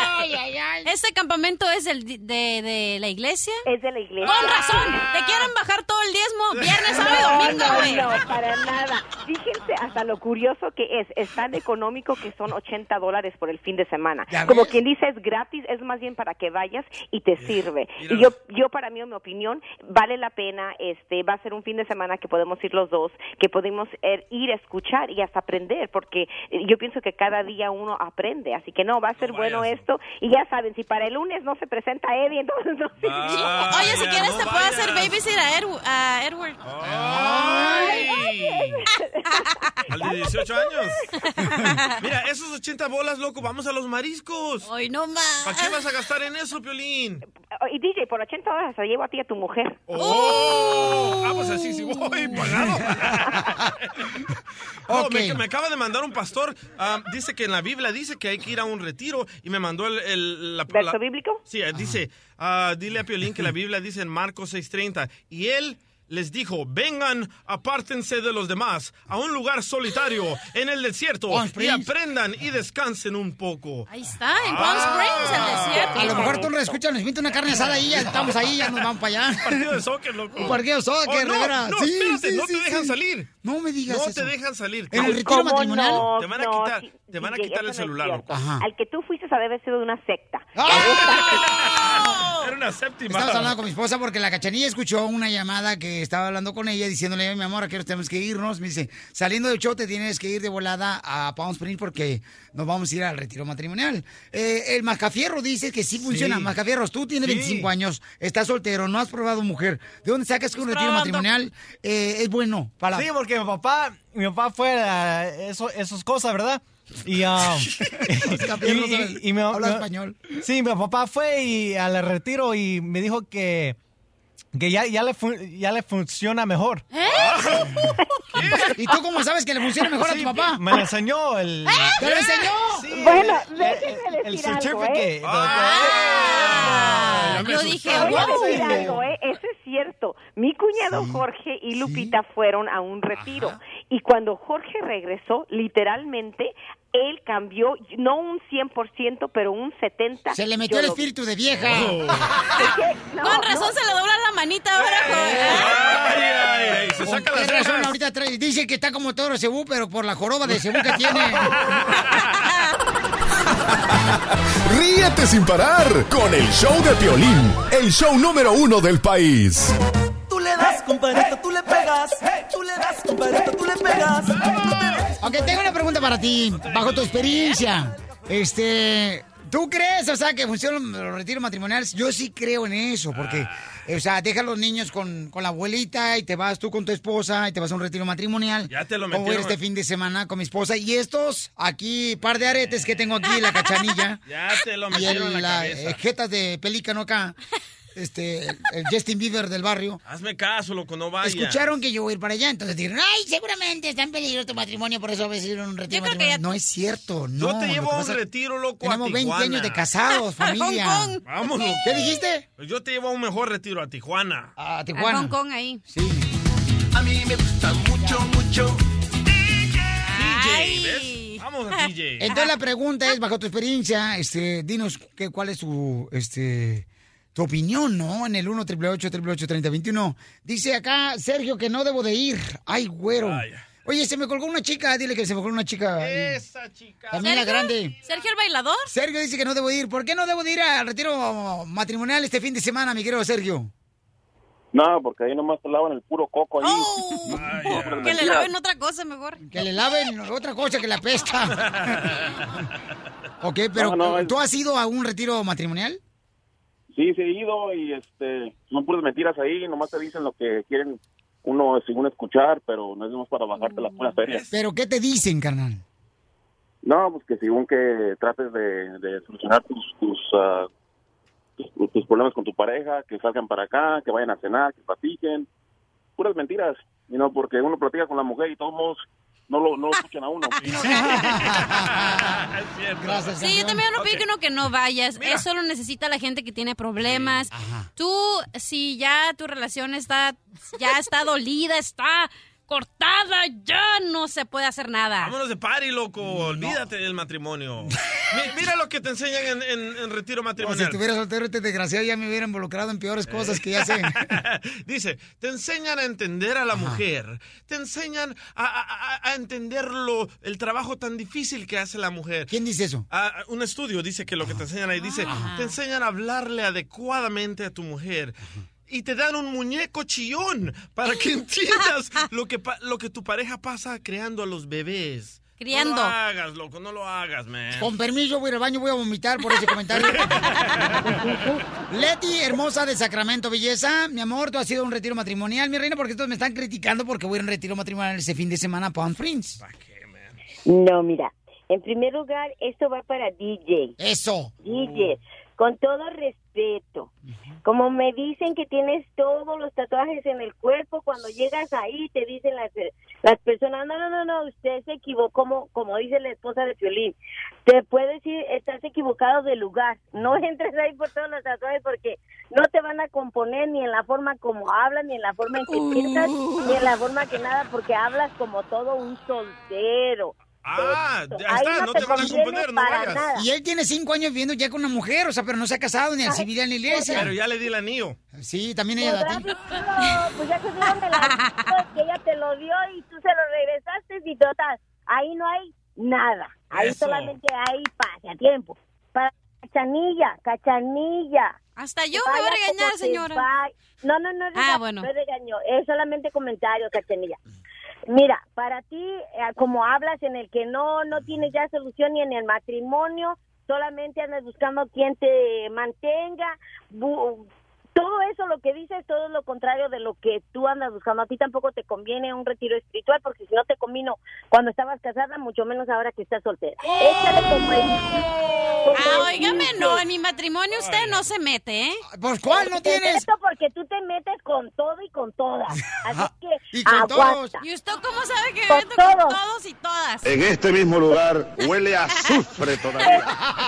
S5: ¿Este campamento es del de, de la iglesia?
S22: Es de la iglesia.
S5: Con razón. Te quieren bajar todo el diezmo [laughs] viernes, sábado y domingo,
S22: no,
S5: güey.
S22: no, para nada. Fíjense hasta lo curioso que es. Es tan económico que son 80 dólares por el fin de semana.
S3: ¿Ya
S22: Como quien dice, es gratis, es más bien para que vayas y te sirve. Y yo, yo para mí, en mi opinión, vale la pena. Este, va a ser un fin de semana que podemos ir los dos, que podemos er- ir a escuchar y hasta aprender, porque eh, yo pienso que cada día uno aprende. Así que no, va a ser bueno esto. Y ya saben, si para el lunes no se presenta Eddie, entonces no sirve.
S5: Oye, si
S4: Vaya,
S5: quieres
S4: no
S5: te puedo hacer
S4: vayas.
S5: babysitter a, Edward- a Edward.
S4: ¡Ay! Al de 18 años. [laughs] Mira, esos 80 bolas, loco, vamos a los mariscos.
S5: Hoy no más.
S4: ¿Para qué vas a gastar en eso, Piolín?
S22: Oh, Y DJ, por 80 dólares se llevo a ti y a tu mujer.
S4: ¡Oh! Ah, pues así sí voy, [laughs] pagado. No,
S3: Ok.
S4: me, me acaba de mandar un pastor. ah, dice que en la Biblia dice que hay que ir a un retiro y me mandó el. el- la,
S22: ¿Verso
S4: la-
S22: bíblico?
S4: Sí, eh, dice: ah, dile a Piolín que la Biblia dice en Marcos 6:30. Y él. Les dijo, vengan, apártense de los demás, a un lugar solitario, en el desierto, y aprendan y descansen un poco.
S5: Ahí está, en Palm Springs, el desierto.
S3: A lo mejor tú no escuchas, nos invita una carne asada ahí, ya estamos ahí, ya nos vamos para allá.
S4: Partido de soccer, loco.
S3: Un partido de soccer,
S4: Oh, no,
S3: veras.
S4: No,
S3: Sí,
S4: espérate,
S3: sí,
S4: no
S3: sí,
S4: te dejan
S3: sí.
S4: salir.
S3: No me digas
S4: No
S3: eso.
S4: te dejan salir.
S3: ¿En el
S4: Te-
S3: retiro
S22: ¿Cómo
S3: matrimonial?
S22: no?
S4: Te van a
S22: No,
S4: quitar,
S22: sí,
S4: te van a quitar el
S22: no
S4: celular, loco.
S3: Ajá.
S22: Al que tú fuiste a debe ser de una secta. [laughs]
S4: Era una séptima.
S3: Estamos hablando con mi esposa porque la cachanilla escuchó una llamada que estaba hablando con ella diciéndole, mi amor, ¿a qué hora tenemos que irnos? Me dice, saliendo del show te tienes que ir de volada a Palm Springs porque nos vamos a ir al retiro matrimonial. Eh, el Mascafierro dice que sí funciona. Mascafierros, tú tienes
S14: Sí.
S3: 25 años, estás soltero, no has probado mujer. ¿De dónde sacas que un retiro
S5: Pronto.
S3: matrimonial eh, es bueno para...
S14: Sí, porque mi papá, mi papá fue a eso, esas cosas, ¿verdad? Y, um, [laughs] mi- mi-
S3: español.
S14: Sí, mi papá fue y al retiro y me dijo que, que ya, ya, le fun- ya le funciona mejor.
S5: ¿Eh? [laughs]
S3: ¿Y tú cómo sabes que le funciona mejor a tu papá?
S14: Me lo enseñó el...
S3: ¿Te lo enseñó?
S14: Sí,
S22: Bueno,
S14: el-
S22: déjenme
S14: el, el
S22: decir algo,
S14: certificate.
S5: Ah,
S4: ya me
S5: yo dije,
S22: Voy a
S5: wow.
S22: decir algo, ¿eh? Eso es cierto. Mi cuñado Jorge y Lupita fueron a un retiro. Y cuando Jorge regresó, literalmente, él cambió, no un 100%, pero un 70%.
S3: Se le metió el
S22: lo-
S3: espíritu de vieja. [laughs]
S22: Es que- no,
S5: Con razón
S22: no,
S5: se le dobla la manita ahora. joder.
S4: Ay, ay, ay, se
S3: ¿Con
S4: saca las
S3: razón ahorita trae? Dice que está como toro cebú, pero por la joroba de cebú que [laughs] tiene. [laughs]
S7: Ríete sin parar con el show de Piolín, el show número uno del país.
S10: Tú le das, compadrito, tú le pegas. Tú le das, compadrito, tú le pegas.
S3: Ok, tengo una pregunta para ti, bajo tu experiencia. Este, ¿tú crees, o sea, que funcionan los retiros matrimoniales? Yo sí creo en eso, porque, o sea, deja a los niños con, con la abuelita y te vas tú con tu esposa y te vas a un retiro matrimonial.
S4: Ya te lo
S3: Como
S4: metieron.
S3: este fin de semana con mi esposa. Y estos, aquí, par de aretes que tengo aquí, la cachanilla. [laughs]
S4: Ya te lo
S3: y
S4: metieron en
S3: el,
S4: la
S3: la,
S4: cabeza.
S3: jetas de pelícano acá. Este, el, el Justin Bieber del barrio.
S4: Hazme caso, loco, no vaya.
S3: Escucharon que yo voy a ir para allá, entonces dijeron, ay, seguramente está en peligro tu matrimonio, por eso vas a ir a un retiro matrimonial. No es cierto, no.
S4: Yo te llevo a un
S3: pasa-
S4: retiro, loco,
S3: Tenemos
S4: a
S3: 20
S4: Tijuana.
S3: años de casados, [laughs] familia.
S4: Vamos, loco.
S3: ¿Qué dijiste?
S4: Yo te llevo a un mejor retiro a Tijuana.
S3: A
S5: A Hong Kong ahí.
S10: A mí me gusta mucho, mucho.
S4: DJ, ¿ves? Vamos a DJ.
S3: Entonces la pregunta es, bajo tu experiencia, este, dinos que, cuál es tu, este, tu opinión, ¿no? En el 1 888 3021 Dice acá Sergio que no debo de ir. Ay, güero. Oye, se me colgó una chica, dile que se me colgó una chica.
S4: Esa chica.
S3: También la
S5: ¿Sergio?
S3: grande.
S5: ¿Sergio el bailador?
S3: Sergio dice que no debo de ir. ¿Por qué no debo de ir al retiro matrimonial este fin de semana, mi querido Sergio?
S6: No, porque ahí nomás te lavan el puro coco ahí.
S5: Oh. [laughs] Que le laven otra cosa mejor.
S3: Que le laven otra cosa que la pesta. [laughs] ok, pero
S6: No, no, es-
S3: ¿tú has ido a un retiro matrimonial?
S6: Sí, sí he ido y este, son puras mentiras ahí, nomás te dicen lo que quieren uno según escuchar, pero no es más para bajarte la pura feria.
S3: ¿Pero qué te dicen, carnal?
S6: No, pues que según que trates de, de solucionar tus, tus, ah, tus, tus problemas con tu pareja, que salgan para acá, que vayan a cenar, que platiquen. Puras mentiras. Y no, porque uno platica con la mujer y todos no lo, no lo escuchan a uno. [laughs] [laughs]
S3: Gracias,
S5: Sí, yo también opino que no vayas. Eso lo necesita la gente que tiene problemas. Tú, si ya tu relación está, ya está dolida, está cortada, ya no se puede hacer nada.
S4: Vámonos de party, loco. Olvídate del matrimonio. Mi- Mira lo que te enseñan en, en- en retiro
S3: si
S4: matrimonial.
S3: estuviera soltero este desgraciado ya me hubiera involucrado en peores cosas que ya sé. [laughs]
S4: Dice, te enseñan a entender a la mujer, te enseñan a, a- a- a entender lo- el trabajo tan difícil que hace la mujer.
S3: ¿Quién dice eso?
S4: Ah, un estudio dice que lo que te enseñan ahí dice, te enseñan a hablarle adecuadamente a tu mujer. Y te dan un muñeco chillón para que [laughs] entiendas lo que, pa- lo que tu pareja pasa creando a los bebés.
S5: Criando.
S4: No lo hagas, loco, no lo hagas, man.
S3: Con permiso, voy al baño, voy a vomitar por ese comentario. [laughs] Leti, hermosa de Sacramento, belleza. Mi amor, tú has sido a un retiro matrimonial, mi reina, porque todos me están criticando porque voy a un retiro matrimonial ese fin de semana a Palm Springs.
S23: No, mira, en primer lugar, esto va para DJ.
S3: Eso.
S23: DJ, con todo respeto. Como me dicen que tienes todos los tatuajes en el cuerpo, cuando llegas ahí te dicen las, las personas, no, no, no, no, usted se equivocó, como, como dice la esposa de Piolín. Te puede decir, estás equivocado de lugar. No [laughs] entres ahí por todos los tatuajes porque no te van a componer ni en la forma como hablas, ni en la forma en que piensas, ni en la forma que nada, porque hablas como todo un soltero.
S4: Ah, ya
S23: Ahí
S4: está, no
S23: te
S4: te van a componer, no
S23: para
S4: vayas.
S23: nada.
S3: Y él tiene cinco años viviendo ya con una mujer, o sea, pero no se ha casado ni al civil ni en la iglesia.
S4: Pero ya le di el anillo.
S3: Sí, también ella da a ti.
S23: No, pues ya se dieron de la que ella te lo dio y tú se lo regresaste y total, ahí no hay nada, ahí
S5: Eso.
S23: solamente hay pasatiempo. Para cachanilla, cachanilla.
S5: Hasta yo
S23: Que
S5: me voy a regañar, señora.
S23: va- No, no, no,
S5: Ah,
S23: no,
S5: bueno.
S23: no regaño, es solamente comentario, cachanilla. Mira, para ti, eh, como hablas en el que no, no tienes ya solución ni en el matrimonio, solamente andas buscando quien te mantenga, todo eso lo que dices, todo es lo contrario de lo que tú andas buscando. A ti tampoco te conviene un retiro espiritual, porque si no te convino cuando estabas casada, mucho menos ahora que estás soltera. Échale como el- como
S5: Ah,
S23: el
S5: óigame,
S23: dice.
S5: no, en mi matrimonio usted no se mete, ¿eh?
S3: Pues, ¿cuál no tienes?
S23: Esto porque tú te metes con todo y con todas. [laughs] Así que
S3: Y con
S23: aguanta.
S5: ¿Y usted cómo sabe que me meto con
S23: todos.
S5: todos y todas?
S24: En este mismo lugar huele a azufre [laughs] todavía.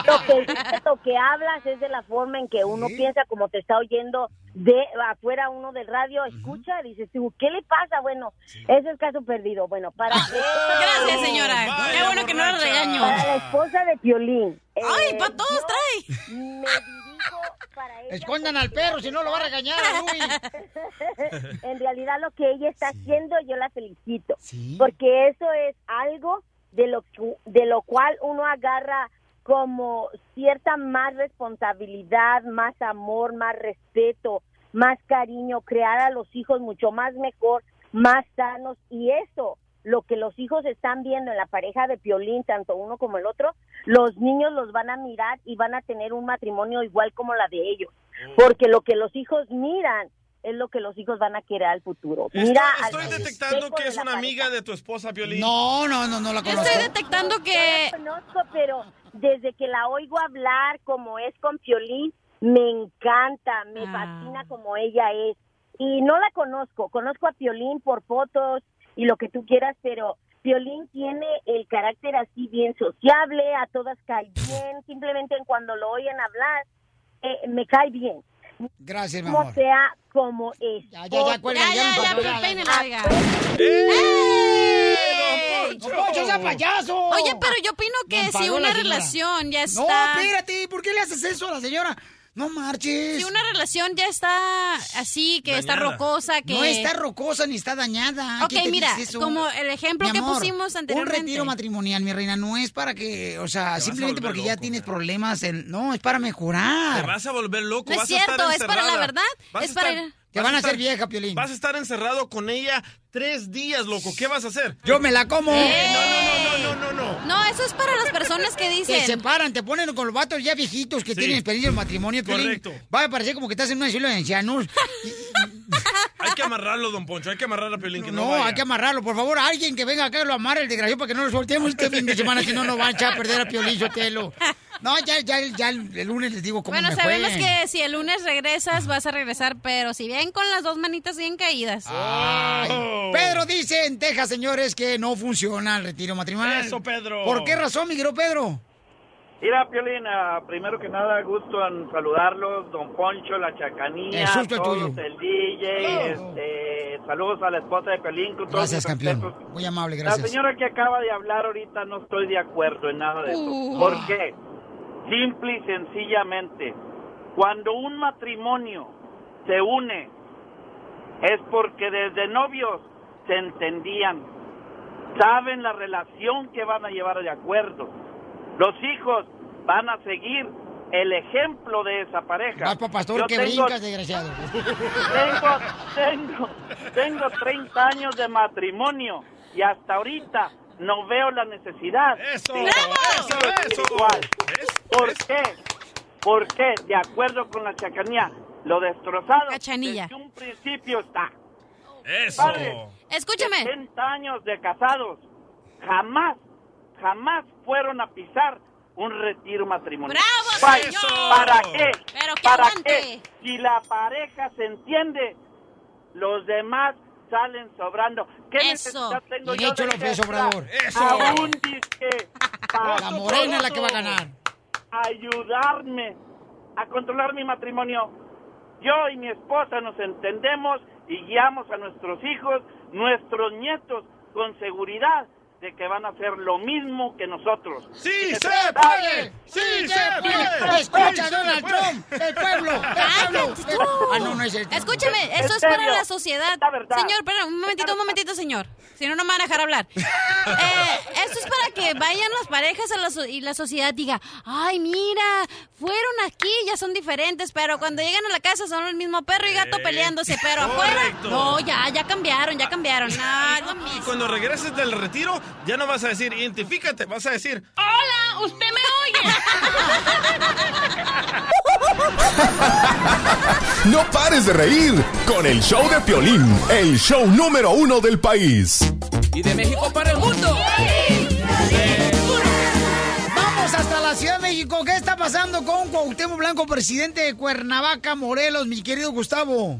S23: Lo que dices, lo que hablas es de la forma en que uno piensa, como te está oyendo de afuera uno del radio, escucha, dices tú, ¿qué le pasa? Bueno, ese es caso perdido. Bueno, para [laughs]
S5: Gracias, señora. Qué bueno que no la regaño.
S23: Para la esposa de Piolín.
S5: Ay,
S23: eh,
S5: para todos trae.
S23: Me dirijo para ella.
S3: Escondan al perro, si no lo va a regañar [laughs]
S23: en realidad lo que ella está haciendo yo la felicito porque eso es algo de lo de lo cual uno agarra como cierta más responsabilidad, más amor, más respeto, más cariño, crear a los hijos mucho más mejor, más sanos y eso, lo que los hijos están viendo en la pareja de Piolín, tanto uno como el otro, los niños los van a mirar y van a tener un matrimonio igual como la de ellos, porque lo que los hijos miran es lo que los hijos van a querer al futuro. Mira,
S4: Estoy
S23: al
S4: detectando que es una
S23: pareja.
S4: amiga de tu esposa, Violín.
S3: No, no, no, no la conozco.
S5: Estoy detectando que...
S23: No la conozco, pero desde que la oigo hablar como es con Piolín, me encanta,
S5: Ah.
S23: me fascina como ella es. Y no la conozco, conozco a Piolín por fotos y lo que tú quieras, pero Piolín tiene el carácter así bien sociable, a todas cae bien, simplemente en cuando lo oyen hablar, eh, me cae bien.
S3: Gracias, mi
S23: Como
S3: amor.
S23: sea, como es.
S3: Ya, ya, ya, cuelga, ya, ya, ya, ya.
S5: oiga.
S3: ¡Ey! ¡Don Poncho, sea payaso!
S5: Oye, pero yo opino que si una
S3: la
S5: relación ya está...
S3: No, espérate, ¿por qué le haces eso a la señora? No marches.
S5: Si una relación ya está así, que está rocosa, que...
S3: No está rocosa ni está dañada.
S5: Ok,
S3: ¿Quién te
S5: mira,
S3: dice eso?
S5: como el ejemplo
S3: Mi
S5: que
S3: amor,
S5: pusimos anteriormente.
S3: Un retiro matrimonial, mi reina, no es para que, o sea,
S4: a
S3: simplemente porque ya tienes problemas, en- no, es para
S4: Te
S3: mejorar.
S4: vas a volver loco.
S5: No es
S4: vas a estar
S5: cierto, es para la verdad,
S4: Vas
S5: es
S4: a
S5: para
S4: estar-
S5: ir-
S3: Te van a hacer
S4: estar-
S3: vieja, Piolín.
S4: Vas a estar encerrado con ella tres días, loco. ¿Qué vas a hacer?
S3: Yo me la como.
S5: Eh,
S4: No, no, no, no, no, no.
S5: No, eso es para las personas que
S3: Te
S5: dicen...
S3: separan, te ponen con los vatos ya viejitos que
S4: Sí.
S3: tienen experiencia en matrimonio. Piolín.
S4: Correcto.
S3: Va a parecer como que estás en una isla de ancianos. [laughs]
S4: Hay que amarrarlo, don Poncho. Hay que amarrar a Piolín que no,
S3: No,
S4: vaya.
S3: hay que amarrarlo. Por favor, alguien que venga acá y lo amarre el desgraciado para que no lo soltemos este fin de semana, si no nos va a echar a perder a Piolín Sotelo. No, ya, ya, ya el el lunes les digo cómo
S5: Bueno,
S3: me
S5: sabemos
S3: fue.
S5: que si el lunes regresas, vas a regresar, pero si bien con las dos manitas bien caídas.
S3: Ay, Pedro dice en Texas, señores, que no funciona el retiro matrimonial.
S4: Eso, Pedro.
S3: ¿Por qué razón, mi querido Pedro?
S25: Mira, Piolín, ah, primero que nada, gusto en saludarlos, don Poncho, la Chacanía,
S3: El susto es
S25: todos,
S3: tuyo.
S25: el DJ, este, saludos a la esposa de Piolín, con todos
S3: Gracias, campeón.
S25: respetos.
S3: Muy amable,
S25: La
S3: gracias.
S25: señora que acaba de hablar ahorita no estoy de acuerdo en nada de eso.
S3: Uh.
S25: ¿Por qué? Simple y sencillamente, cuando un matrimonio se une es porque desde novios se entendían, saben la relación que van a llevar de acuerdo. Los hijos van a seguir el ejemplo de esa pareja.
S3: Vas pa' pastor
S25: Yo
S3: que
S25: tengo-
S3: brincas, desgraciado.
S25: tengo, tengo, tengo 30 años de matrimonio y hasta ahorita no veo la necesidad.
S4: Eso,
S25: de
S4: eso, eso.
S25: Igual. ¿Por qué? ¿Por qué? De acuerdo con la chacanía, lo destrozado
S5: Cachanilla.
S25: desde un principio está.
S4: Eso.
S25: Padre,
S5: Escúchame.
S25: 70 años de casados, jamás, jamás fueron a pisar un retiro matrimonial.
S5: ¡Bravo,
S25: ¿Para-
S5: señor!
S25: ¿Para qué?
S5: Pero que
S25: ¿Para
S5: aguante.
S25: qué? Si la pareja se entiende, los demás salen sobrando. ¿Qué
S5: Eso.
S25: necesidad tengo
S3: Bien
S25: yo
S3: hecho,
S25: de
S3: López Obrador.
S4: Eso.
S25: A un disque
S3: La morena es la que va a ganar.
S25: ayudarme a controlar mi matrimonio. Yo y mi esposa nos entendemos y guiamos a nuestros hijos, nuestros nietos, con seguridad de que van a hacer lo mismo que nosotros.
S4: ¡Sí
S25: Que
S4: se
S25: está
S4: puede! ¡Sí se puede!
S3: Escucha, Donald Trump, el pueblo, el pueblo.
S5: Cállate tú.
S3: Ah, no, no es el
S5: Escúchame, eso es para la sociedad.
S25: es la verdad.
S5: Señor, espera, un momentito, un momentito, señor. Si no, no me van a dejar hablar. [laughs] Eh, esto es para que vayan las parejas a la so- y la sociedad diga, ay, mira, fueron aquí, ya son diferentes, pero cuando llegan a la casa son el mismo perro y gato peleándose, pero afuera,
S4: correcto.
S5: no, ya, ya cambiaron, ya cambiaron. No, es lo
S4: Y cuando regreses del retiro, ya no vas a decir, identifícate, vas a decir,
S5: Hola, ¿usted me oye? [laughs]
S7: No pares de reír con el show de Piolín, el show número uno del país.
S2: Y de México para el mundo.
S3: Vamos hasta la Ciudad de México. ¿Qué está pasando con Cuauhtémoc Blanco, presidente de Cuernavaca, Morelos, mi querido Gustavo?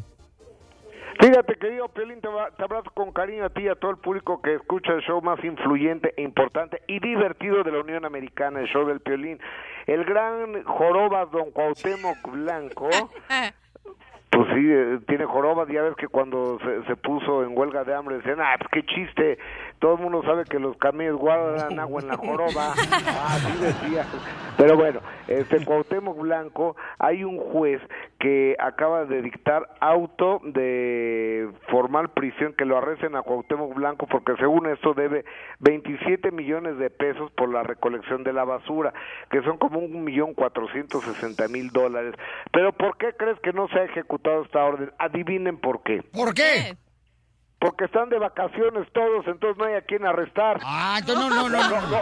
S24: Fíjate, querido Piolín, te, va- te abrazo con cariño a ti y a todo el público que escucha el show más influyente, importante y divertido de la Unión Americana, el show del Piolín. El gran joroba don Cuauhtémoc Blanco, [laughs] pues sí, eh, tiene jorobas, ya ves que cuando se, se puso en huelga de hambre decían, ah, pues qué chiste, todo el mundo sabe que los camellos guardan [laughs] agua en la joroba, así decía. Pero bueno, este Cuauhtémoc Blanco, hay un juez que acaba de dictar auto de de formal prisión que lo arresten a Cuauhtémoc Blanco porque según esto debe 27 millones de pesos por la recolección de la basura, que son como un millón cuatrocientos sesenta mil dólares. Pero ¿por qué crees que no se ha ejecutado esta orden? Adivinen por qué.
S3: ¿Por qué?
S24: Porque están de vacaciones todos, entonces no hay a quien arrestar.
S3: Ah, no, no, no. no,
S24: no, no,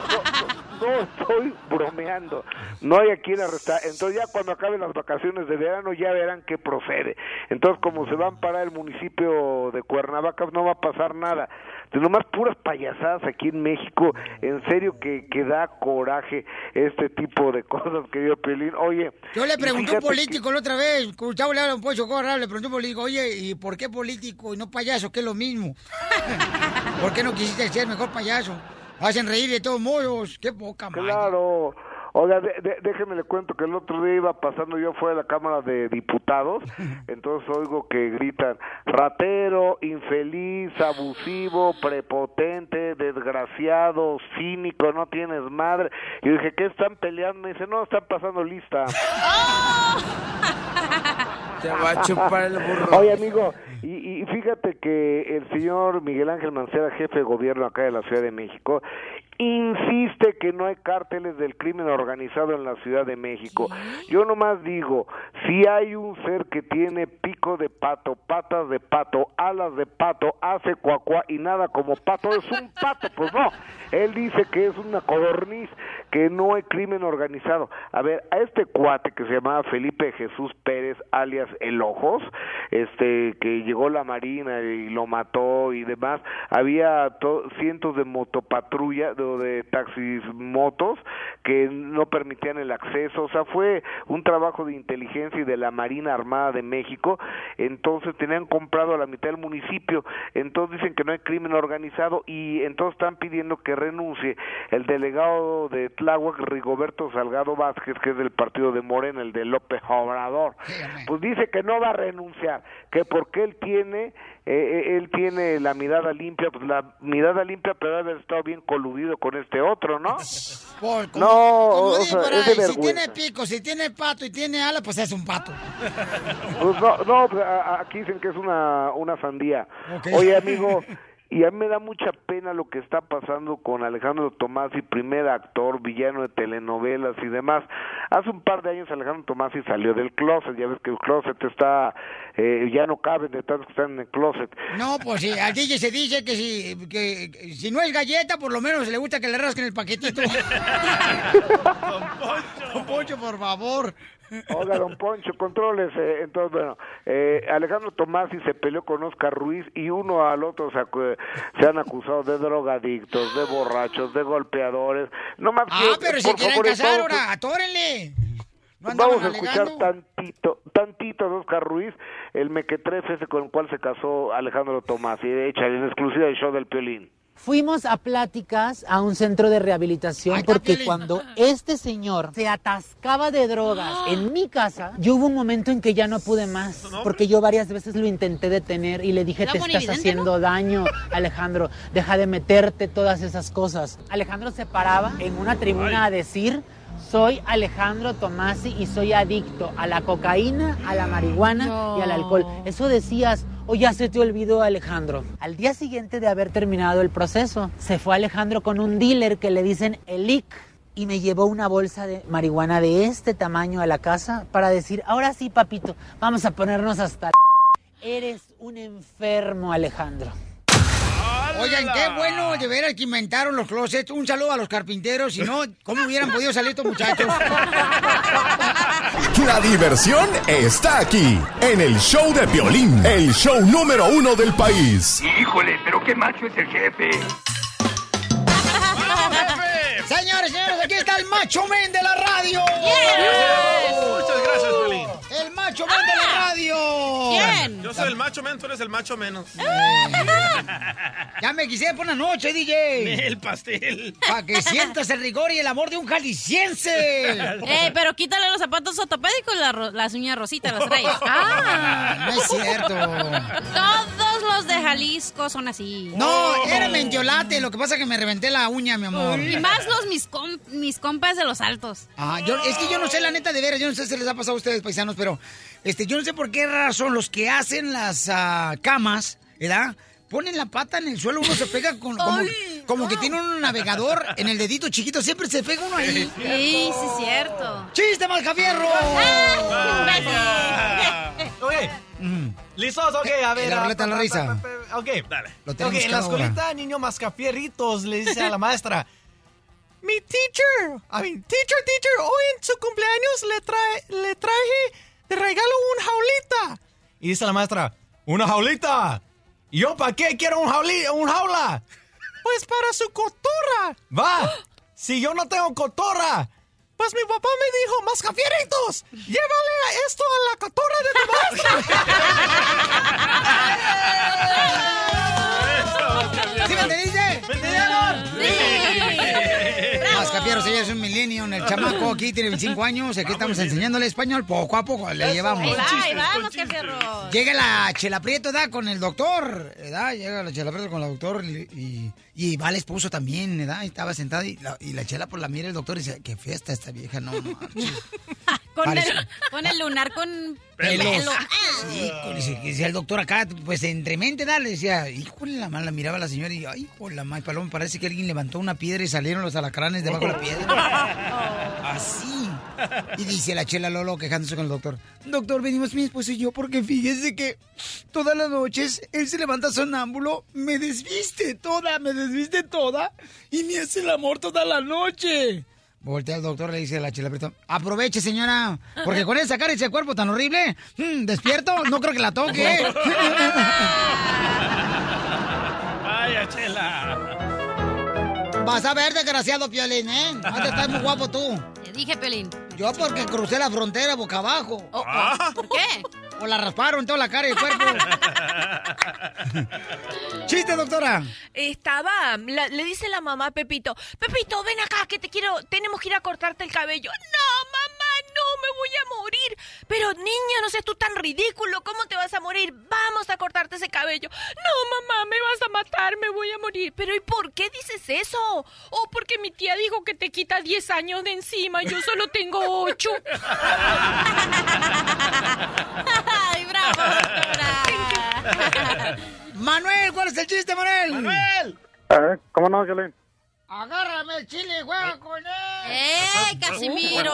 S24: no estoy bromeando. No hay a quien arrestar. Entonces ya cuando acaben las vacaciones de verano ya verán qué procede. Entonces como se van para el municipio de Cuernavaca no va a pasar nada. De nomás puras payasadas aquí en México. En serio que, que da coraje este tipo de [laughs] cosas, querido Pelín. Oye.
S3: Yo le pregunté a un
S24: que-
S3: político la otra vez, Gustavo le habla un pocho corra, le pregunté a un político, oye, ¿y por qué político y no payaso? Que es lo mismo. [laughs] ¿Por qué no quisiste ser mejor payaso? Hacen reír de todos modos. Qué poca madre.
S24: Claro. Oiga, de- de- déjeme le cuento que el otro día iba pasando yo fuera de la Cámara de Diputados, [laughs] entonces oigo que gritan ratero, infeliz, abusivo, prepotente, desgraciado, cínico, no tienes madre. Y yo dije, ¿qué están peleando? Me dice, no, están pasando lista. [laughs] [laughs]
S26: Te va a chupar el burro.
S24: Oye, amigo, y, y fíjate que el señor Miguel Ángel Mancera, jefe de gobierno acá de la Ciudad de México, insiste que no hay cárteles del crimen organizado en la Ciudad de México. Yo nomás digo, si hay un ser que tiene pico de pato, patas de pato, alas de pato, hace cuacuá y nada como pato, es un pato, pues no. Él dice que es una codorniz, que no hay crimen organizado. A ver, a este cuate que se llamaba Felipe Jesús Pérez, alias El Ojos, este, que llegó la Marina y lo mató y demás, había to- cientos de motopatrulla, de, de taxis motos, que no permitían el acceso, o sea, fue un trabajo de inteligencia y de la Marina Armada de México, entonces tenían comprado la mitad del municipio, entonces dicen que no hay crimen organizado y entonces están pidiendo que renuncie el delegado de Tláhuac, Rigoberto Salgado Vázquez, que es del partido de Morena, el de López Obrador, pues dice que no va a renunciar, que porque él tiene, eh, eh, él tiene la mirada limpia, pues la mirada limpia pero haber estado bien coludido con este otro, ¿no? [laughs]
S3: Por- como-
S24: No,
S3: como
S24: o sea,
S3: por
S24: es de
S3: ahí, si tiene pico, si tiene pato y tiene ala, pues es un pato.
S24: Pues no, no, pues, aquí dicen que es una, una sandía.
S3: Ok.
S24: Oye, amigo, [laughs] y a mí me da mucha pena lo que está pasando con Alejandro Tomasi, primer actor, villano de telenovelas y demás. Hace un par de años Alejandro Tomasi salió del closet, ya ves que el closet está, eh, ya no caben de tantos que están en el closet.
S3: No, pues sí, al DJ se dice que si, que, que si no es galleta, por lo menos le gusta que le rasquen el paquetito. [laughs] Don Poncho, por favor.
S24: Oiga, don Poncho, contrólese. Entonces, bueno, eh, Alejandro Tomasi se peleó con Oscar Ruiz y uno al otro se, se han acusado de drogadictos, de borrachos, de golpeadores. No más
S3: Ah,
S24: que,
S3: pero si
S24: por
S3: quieren
S24: favor,
S3: casar ahora, atórenle. No
S24: Vamos a escuchar
S3: alegando.
S24: tantito, tantito de Oscar Ruiz, el mequetrefe ese con el cual se casó Alejandro Tomasi. Echa en exclusiva del show del Piolín.
S27: Fuimos a pláticas a un centro de rehabilitación porque cuando este señor se atascaba de drogas en mi casa, yo hubo un momento en que ya no pude más, porque yo varias veces lo intenté detener y le dije, te estás haciendo daño, Alejandro, deja de meterte todas esas cosas. Alejandro se paraba en una tribuna a decir, soy Alejandro Tomasi y soy adicto a la cocaína, a la marihuana y al alcohol. Eso decías, o ya se te olvidó Alejandro. Al día siguiente de haber terminado el proceso, se fue Alejandro con un dealer que le dicen Elic y me llevó una bolsa de marihuana de este tamaño a la casa para decir, ahora sí, papito, vamos a ponernos hasta... la Eres un enfermo, Alejandro.
S3: Oigan, qué bueno de veras que inventaron los closets. Un saludo a los carpinteros. Si no, ¿cómo hubieran podido salir estos muchachos? [laughs]
S7: La diversión está aquí, en el show de violín, el show número uno del país.
S10: Híjole, pero qué macho es el jefe. [laughs]
S3: Señores, señores, aquí está el macho men de la radio.
S4: Muchas
S3: radio.
S4: Yo soy el macho menos, tú eres el macho menos.
S3: Ya me quise por una noche, DJ.
S4: El pastel.
S3: Para que sientas el rigor y el amor de un jalisciense.
S5: Eh, pero quítale los zapatos ortopédicos, la las uñas rositas las traes. [laughs]
S3: Ah, no es cierto.
S5: Todos los de Jalisco son así.
S3: No, era mentiolate, lo que pasa es que me reventé la uña, mi amor.
S5: Y más los mis, com- mis compas de los altos.
S3: Ah, yo, es que yo no sé la neta de veras, yo no sé si les ha pasado a ustedes, paisanos, pero este, yo no sé por qué razón los que hacen las ah, camas, ¿verdad? Ponen la pata en el suelo, uno se pega con, como, como que tiene un navegador en el dedito chiquito, siempre se pega uno ahí.
S5: Sí, sí, es cierto.
S3: ¡Chiste, Malcafierro!
S14: Ok. ¿Listos? Ok, a ver.
S3: La
S14: ah,
S3: ruleta la risa.
S14: pa, Ok.
S4: Dale.
S3: Lo
S14: Ok, en la escuelita, niño mascafierritos le dice a la maestra, mi teacher, I mean, teacher, teacher, hoy en su cumpleaños le, trae, le traje de regalo un jaulita. Y dice la maestra, ¿una jaulita? ¿Y yo para qué quiero un, jauli, un jaula? Pues para su cotorra. Va, si yo no tengo cotorra. Pues mi papá me dijo, mascafieritos, llévale esto a la cotorra de tu maestra. [laughs]
S3: ¿Sí me entendiste?
S14: ¿Me entendieron?
S3: Mascafierro, ella es un milenio, el chamaco aquí tiene 25 años, aquí estamos enseñándole español, poco a poco le llevamos.
S5: Ahí va, ahí vamos, fierro.
S3: Llega la Chela Prieto, ¿da? Con el doctor, ¿verdad? Llega la Chela Prieto con el doctor y, y, y va el esposo también, ¿verdad? Y estaba sentada y la, y la Chela por la mira el doctor y dice, qué fiesta esta vieja, no. [laughs]
S5: Con el, con el lunar con
S3: Pelos.
S5: pelo.
S3: Sí, decía el doctor acá, pues entre mente, dale, decía, híjole, la mala miraba a la señora y, ay, hijo, la madre, paloma, parece que alguien levantó una piedra y salieron los alacranes debajo de la piedra. [laughs] Así. Y dice la chela Lolo quejándose con el doctor. Doctor, venimos mi esposo y yo porque fíjese que todas las noches él se levanta sonámbulo, me desviste toda, me desviste toda y me hace el amor toda la noche. Voltea al doctor le dice a la chela aproveche señora, porque con esa cara y ese cuerpo tan horrible, mm, despierto, no creo que la toque. [laughs]
S4: Vaya, chela.
S3: Vas a ver, desgraciado Piolín, ¿eh? Antes estás muy guapo tú.
S5: Te dije, Pelín.
S3: Yo porque crucé la frontera boca abajo.
S5: Oh, oh. ¿Por qué?
S3: O la rasparon toda la cara y el cuerpo. [laughs] Chiste, doctora.
S18: Estaba, la- le dice la mamá a Pepito, Pepito, ven acá, que te quiero, tenemos que ir a cortarte el cabello. No, mamá, no, me voy a morir. Pero niño, no seas tú tan ridículo, ¿cómo te vas a morir? Vamos a cortarte ese cabello. No, mamá, me vas a matar, me voy a morir. Pero ¿y por qué dices eso? Oh, porque mi tía dijo que te quita 10 años de encima, yo solo tengo 8. [laughs]
S5: ¡Ay, bravo, doctora!
S3: Manuel, ¿cuál es el chiste, Manuel?
S4: Manuel.
S16: ¿Cómo no, Violín?
S3: Agárrame el chile, juega con él.
S5: ¡Eh, Casimiro!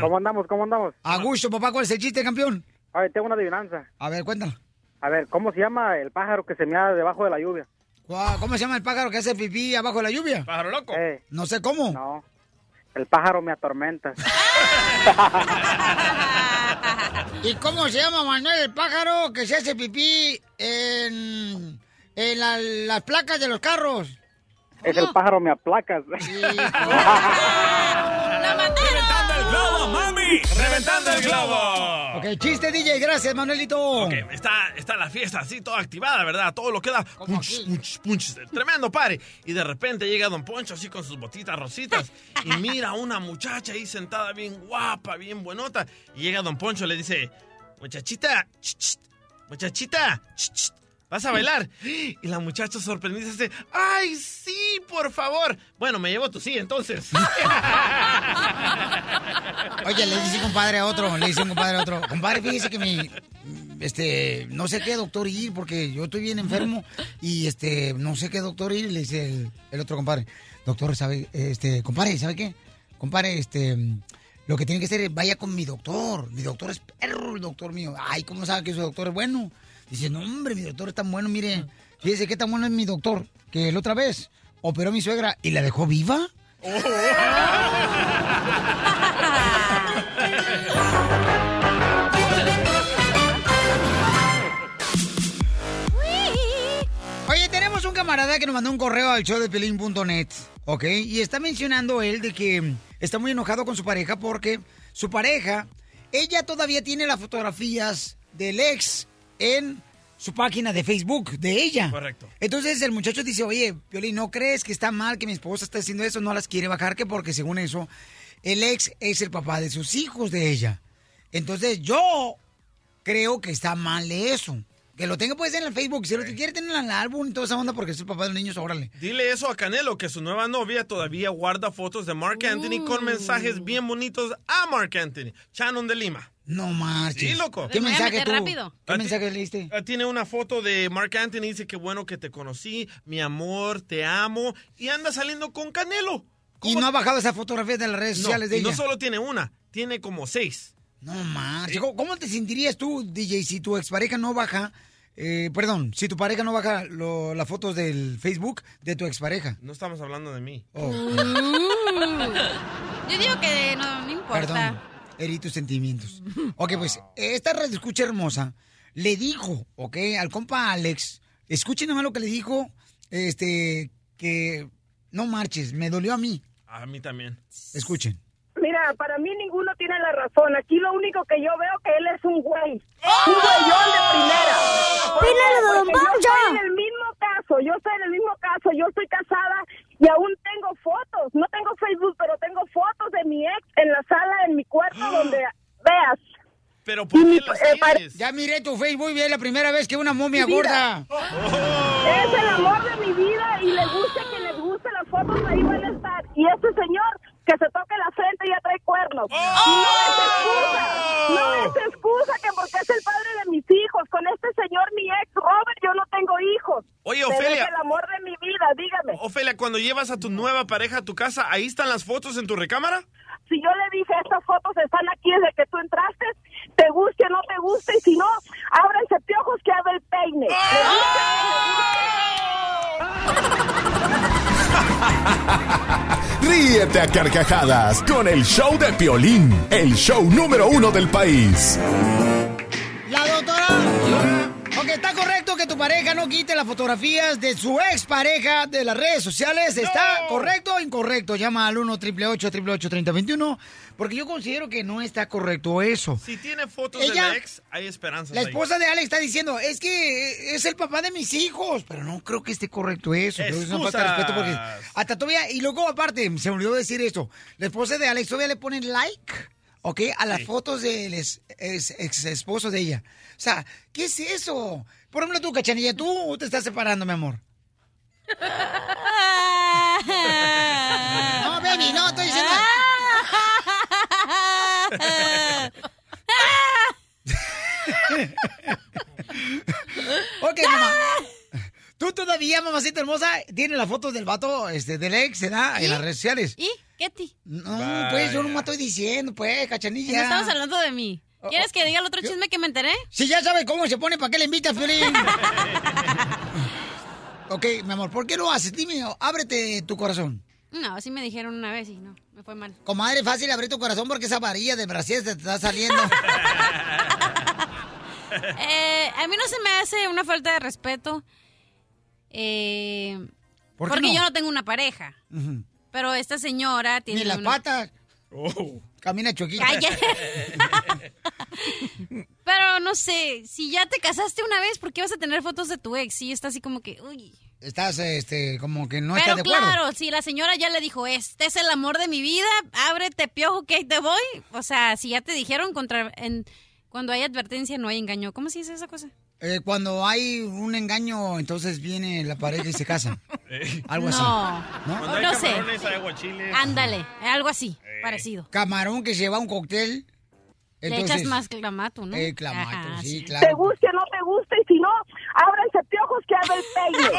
S16: ¿Cómo andamos? ¿Cómo andamos?
S3: A gusto, papá, ¿cuál es el chiste, campeón?
S16: Ay, tengo una adivinanza.
S3: A ver, cuéntalo.
S16: A ver, ¿cómo se llama el pájaro que se mea debajo de la lluvia?
S3: ¿Cómo se llama el pájaro que hace pipí abajo de la lluvia?
S4: Pájaro loco.
S16: Eh,
S3: No sé cómo.
S16: no. El pájaro me atormenta. [laughs]
S3: ¿Y cómo se llama, Manuel, el pájaro que se hace pipí en, en la- las placas de los carros?
S16: Es el pájaro me aplacas. [laughs]
S10: ¡Reventando el globo, mami! ¡Reventando el globo!
S3: Ok, chiste, DJ, gracias, Manuelito.
S4: Ok, está, está la fiesta así, toda activada, ¿verdad? Todo lo que da. Punch, punch, punch. Tremendo pare. Y de repente llega Don Poncho así con sus botitas rositas y [laughs] mira a una muchacha ahí sentada bien guapa, bien buenota. Y llega Don Poncho y le dice, muchachita, ch, ch, muchachita, ch, ch, ¿vas a bailar? Y la muchacha sorprendida dice, ¡ay, sí, por favor! Bueno, me llevo tu sí, entonces. [laughs]
S3: Oye, le dice compadre a otro, le dice un compadre a otro, compadre, fíjese que mi, este, no sé qué doctor ir porque yo estoy bien enfermo y este, no sé qué doctor ir, le dice el, el otro compadre, doctor, ¿sabe, este, compadre, ¿sabe qué? Compadre, este, lo que tiene que hacer es vaya con mi doctor, mi doctor es perro, el doctor mío, ay, ¿cómo sabe que su doctor es bueno? Dice, no, hombre, mi doctor es tan bueno, mire, fíjese qué tan bueno es mi doctor, que la otra vez operó a mi suegra y la dejó viva. [laughs] Oye, tenemos un camarada que nos mandó un correo al show de pelín.net, ¿ok? Y está mencionando él de que está muy enojado con su pareja porque su pareja, ella todavía tiene las fotografías del ex en su página de Facebook de ella.
S4: Correcto.
S3: Entonces el muchacho dice, oye, Piolín, ¿no crees que está mal que mi esposa está haciendo eso? No las quiere bajar, que porque según eso, el ex es el papá de sus hijos de ella. Entonces yo creo que está mal eso. Que lo tenga pues en el Facebook. Si lo quiere tener en el álbum y toda esa onda porque es el papá de los niños, órale.
S4: Dile eso a Canelo, que su nueva novia todavía guarda fotos de Mark Anthony con mensajes bien bonitos a Mark Anthony. Shannon de Lima.
S3: No marches.
S4: Sí, loco.
S3: ¿Qué mensaje tú?
S4: rápido.
S3: ¿Qué mensaje leíste?
S4: Ah, Tiene una foto de Mark Anthony, dice que bueno que te conocí, mi amor, te amo, y anda saliendo con Canelo.
S3: Y no ha bajado esa fotografía de las redes
S4: No,
S3: sociales de
S4: y no
S3: ella.
S4: solo tiene una, tiene como seis.
S3: No marches. ¿Cómo- ¿Cómo te sentirías tú, DJ, si tu expareja no baja, eh, perdón, si tu pareja no baja lo- las fotos del Facebook de tu expareja?
S4: No estamos hablando de mí.
S3: Oh, [laughs]
S5: Yo digo que no, no importa.
S3: perdón, herí tus sentimientos. [laughs] Ok, pues, esta red escucha hermosa le dijo, ok, al compa Alex, escuchen nomás lo que le dijo, este, que no marches, me dolió a mí.
S4: A mí también.
S3: Escuchen.
S9: Mira, para mí ninguno tiene la razón. Aquí lo único que yo veo que él es un güey. Un güeyón de primera.
S28: Pílale,
S9: Porque
S28: don
S9: Yo estoy en el mismo caso. Yo estoy en el mismo caso. Yo estoy casada y aún tengo fotos. No tengo Facebook, pero tengo fotos de mi ex en la sala, en mi cuarto, donde veas.
S4: Pero ¿por qué las
S9: eh,
S4: tienes?
S3: Ya miré tu Facebook y es la primera vez que una momia
S9: Mi
S3: gorda.
S9: Es el amor de mi vida y le guste a quien les guste las fotos, ahí van a estar. Y este señor que se toque la frente ya trae cuernos. Y no es excusa, no es excusa que porque es el padre de mis hijos. Con este señor, mi ex Robert, yo no tengo hijos.
S4: Oye, Ofelia.
S9: El amor de mi vida, dígame.
S4: Ofelia, cuando llevas a tu nueva pareja a tu casa, ¿ahí están las fotos en tu recámara?
S9: Si yo le dije, estas fotos están aquí desde que tú entraste, te guste o no te guste, y si no, ábranse piojos que haga el peine. Le [laughs]
S7: Ríete a carcajadas con el show de Piolín, el show número uno del país.
S3: La doctora. Ok, ¿está correcto que tu pareja no quite las fotografías de su expareja de las redes sociales? ¿Está correcto o incorrecto? Llama al 1 888 3021 porque yo considero que no está correcto eso.
S4: Si tiene fotos
S3: Ella-
S4: de la ex, hay esperanzas
S3: La
S4: ahí.
S3: esposa de Alex está diciendo, es que es el papá de mis hijos, pero no creo que esté correcto eso. Creo que es una falta de respeto porque hasta todavía, y luego aparte, se me olvidó decir esto, la esposa de Alex todavía le pone like, ¿ok? A las fotos del ex, ex- ex esposo de ella. O sea, ¿qué es eso? Por ejemplo, tú, Cachanilla, tú te estás separando, mi amor. [laughs] No, baby, no, estoy diciendo... [laughs] ok, mamá. Tú todavía, mamacita hermosa, tienes la foto del vato, este, del ex, ¿verdad? En
S5: ¿Y?
S3: las redes sociales.
S5: ¿Y? ¿Qué ti?
S3: No, pues yo no me estoy diciendo, pues,
S5: No
S3: cachanilla.
S5: estamos hablando de mí. ¿Quieres que diga el otro chisme que me enteré?
S3: Si ya sabe cómo se pone, ¿para qué le invitas, [laughs] Fiolín? ok, mi amor, ¿por qué lo haces? Dime, ábrete tu corazón.
S5: No, así me dijeron una vez y no, me fue mal.
S3: Comadre, fácil abrir tu corazón porque esa varilla de Brasil te está saliendo. [laughs]
S5: Eh, a mí no se me hace una falta de respeto. Eh,
S3: ¿Por qué
S5: porque
S3: no?
S5: yo no tengo una pareja. Pero esta señora tiene.
S3: Ni las
S5: una-
S3: patas. Camina choquita.
S5: Calla. [laughs] Pero no sé, si ya te casaste una vez, ¿por qué vas a tener fotos de tu ex? Sí, está así como que, uy.
S3: Estás, este, como que no
S5: Pero
S3: estás de acuerdo.
S5: claro, si la señora ya le dijo, este es el amor de mi vida, ábrete piojo que ahí te voy. O sea, si ya te dijeron contra, en, cuando hay advertencia no hay engaño. ¿Cómo se dice esa cosa?
S3: Eh, cuando hay un engaño, entonces viene la pareja y se casa. [laughs] Algo así.
S5: No.
S3: ¿No?
S4: Cuando hay
S5: No sé.
S4: hay aguachiles.
S5: Ándale, algo así, parecido.
S3: Camarón que lleva un cóctel.
S5: Le
S3: entonces-
S5: echas más clamato, ¿no?
S3: Eh, clamato,
S5: Ajá,
S3: sí,
S9: Te
S3: claro.
S9: guste o no te guste, y si no, ábranse piojos que haga el peine. [laughs]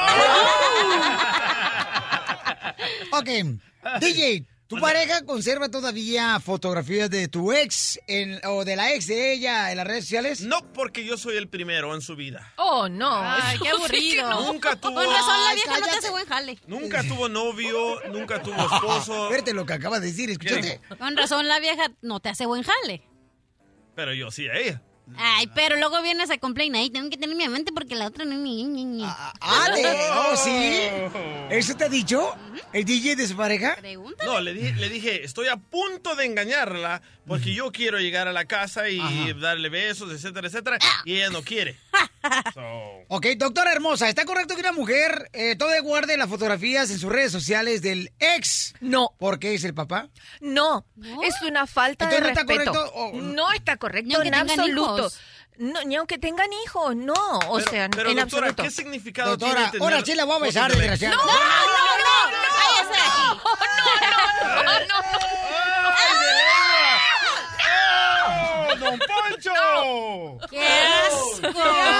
S3: Ok, [laughs] DJ, ¿tu pareja conserva todavía fotografías de tu ex en- o de la ex de ella en las redes sociales?
S4: No porque yo soy el primero en su vida.
S18: Oh, no.
S5: Ay, qué aburrido.
S18: no.
S4: Nunca tuvo,
S5: Con razón la
S3: Ay,
S5: vieja no te hace buen jale.
S4: nunca tuvo novio, nunca tuvo [laughs] esposo.
S3: Verte lo que acaba de decir, escúchate.
S5: Con razón la vieja no te hace buen jale.
S4: Pero yo sí a ella.
S5: Ay, pero luego vienes a complain ahí, tengo que tener mi amante porque la otra no ni, ni.
S3: Ah, de, oh, sí. ¿Eso te ha dicho el DJ de su pareja?
S4: No, le dije, le dije, estoy a punto de engañarla porque yo quiero llegar a la casa y
S3: Ajá.
S4: darle besos, etcétera, etcétera, y ella no quiere.
S3: Ok, doctora hermosa, ¿está correcto que una mujer eh, todavía guarde las fotografías en sus redes sociales del ex?
S18: No.
S3: ¿Porque es el papá?
S18: No, es una falta de
S3: Entonces, ¿no está
S18: respeto.
S3: correcto o-
S18: No está correcto
S5: Ni aunque
S18: en absoluto.
S5: hijos.
S18: No, ni aunque tengan hijos, no. O
S4: Pero-
S18: sea,
S4: pero,
S18: en
S4: doctora,
S18: absoluto.
S4: ¿qué significado
S3: Doctora,
S4: tiene
S3: ahora sí la voy a besar, desgraciada.
S18: No, no, no, no,
S5: Váyase de aquí.
S18: no, no, no, no.
S4: ¡Oh, don Poncho!
S5: ¡Qué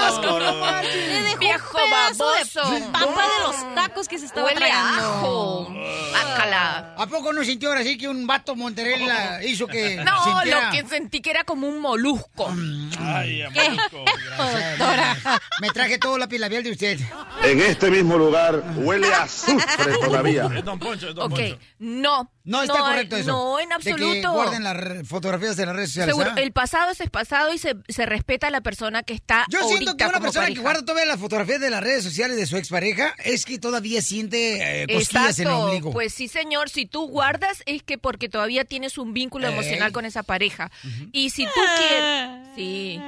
S5: asco! Le dejó
S18: Viejo
S5: un pedazo
S18: baboso.
S5: de papa de los tacos que se estaba
S18: Huele a
S5: tragando.
S18: ajo. Bácala.
S3: ¿A poco no sintió ahora sí que un vato Monterrey la hizo que [laughs]
S18: No,
S3: sintiera?
S18: lo que sentí que era como un molusco.
S4: Ay,
S5: ¿Qué? Doctora.
S3: Me traje todo la labial de usted.
S29: En este mismo lugar huele a azufre [laughs] todavía.
S4: Es don Poncho, es don
S18: Ok,
S4: Poncho.
S18: no.
S3: No está
S18: hay-
S3: correcto eso.
S18: No, en
S3: De que
S18: absoluto.
S3: guarden las fotografías de las redes sociales.
S18: Seguro,
S3: ¿ah?
S18: el pasado es pasado y se, se respeta a la persona que está
S3: Yo siento que una
S18: como
S3: persona que guarda todavía las fotografías de las redes sociales de su expareja es que todavía siente eh, cosquillas en el
S18: Exacto,
S3: ombligo.
S18: pues sí señor, si tú guardas es que porque todavía tienes un vínculo
S3: Ey.
S18: emocional con esa pareja. Y si tú quieres... Sí,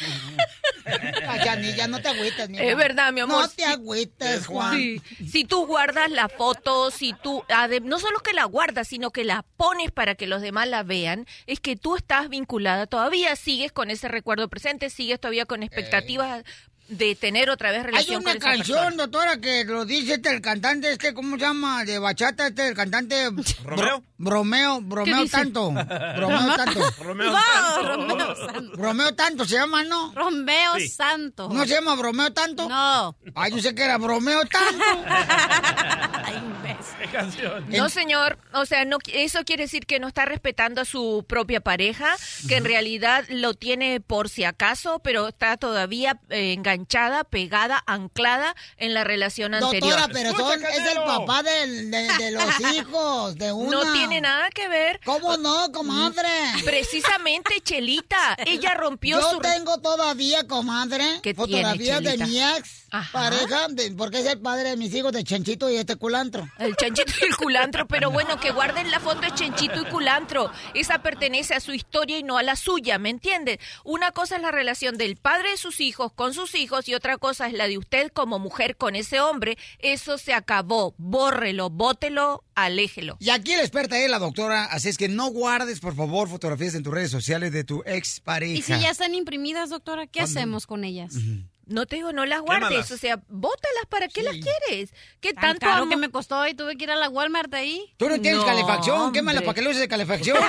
S18: [laughs]
S3: no te agüitas, mi
S18: es verdad, mi amor.
S3: No te agüitas, Juan.
S18: Sí. Si tú guardas la foto, si tú, no solo que la guardas, sino que la pones para que los demás la vean, es que tú estás vinculada, todavía sigues con ese recuerdo presente, sigues todavía con expectativas de tener otra vez
S3: Hay
S18: relación
S3: una
S18: con esa
S3: canción,
S18: persona.
S3: doctora, que lo dice este, el cantante, este, ¿cómo se llama? De bachata, este, el cantante... [laughs]
S4: ¿Romeo?
S3: Bro- Bromeo, Bromeo tanto. [laughs] Bromeo tanto. [laughs]
S4: Romeo
S5: Wow,
S4: Santos.
S5: Romeo Santo.
S3: Bromeo tanto se llama, ¿no?
S5: Romeo
S4: Sí.
S5: Santo.
S3: ¿No se llama Bromeo tanto?
S5: No.
S3: Ay, yo sé que era Bromeo tanto.
S5: Ay.
S18: No, señor. O sea, no, eso quiere decir que no está respetando a su propia pareja, que en realidad lo tiene por si acaso, pero está todavía eh, enganchada, pegada, anclada en la relación anterior.
S3: Doctora, pero son, es el papá del- de, de los [laughs] hijos, de una.
S18: No tiene nada que ver.
S3: ¿Cómo no, comadre?
S18: Precisamente, Chelita, ella rompió
S3: Yo
S18: su...
S3: tengo todavía, comadre,
S18: ¿Qué tiene,
S3: fotografías de
S18: Chelita?
S3: mi ex
S18: Ajá.
S3: pareja, de- porque es el padre de mis hijos, de Chanchito y este culantro.
S18: El chanchito y el culantro, pero [laughs] bueno, que guarden la foto de chanchito y culantro. Esa pertenece a su historia y no a la suya, ¿me entiendes? Una cosa es la relación del padre de sus hijos con sus hijos y otra cosa es la de usted como mujer con ese hombre. Eso se acabó. Bórrelo, bótelo, aléjelo.
S3: Y aquí la experta es la doctora, así es que no guardes, por favor, fotografías en tus redes sociales de tu ex pareja.
S5: ¿Y si ya están imprimidas, doctora? ¿Qué hacemos con ellas?
S18: No te digo, no las guardes,
S4: Quémalas.
S18: o sea, bótalas, ¿para qué las quieres? ¿Qué
S5: Tan
S18: tanto
S5: caro
S18: amo-
S5: que me costó y tuve que ir a la Walmart ahí.
S3: Tú no tienes
S18: No,
S3: calefacción, quémala para que lo uses de calefacción. [laughs]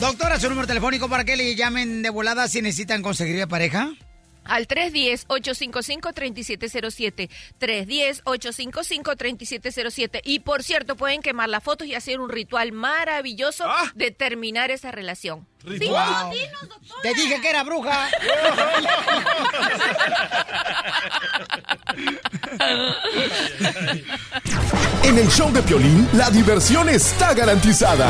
S3: Doctora, su número telefónico para que le llamen de volada si necesitan conseguir pareja.
S18: Al 310-855-3707. 310-855-3707. Y por cierto, pueden quemar las fotos y hacer un ritual maravilloso
S4: Ah.
S18: de terminar esa relación.
S4: Ritual.
S3: Wow. Te dije que era bruja.
S7: En el show de Piolín, la diversión está garantizada.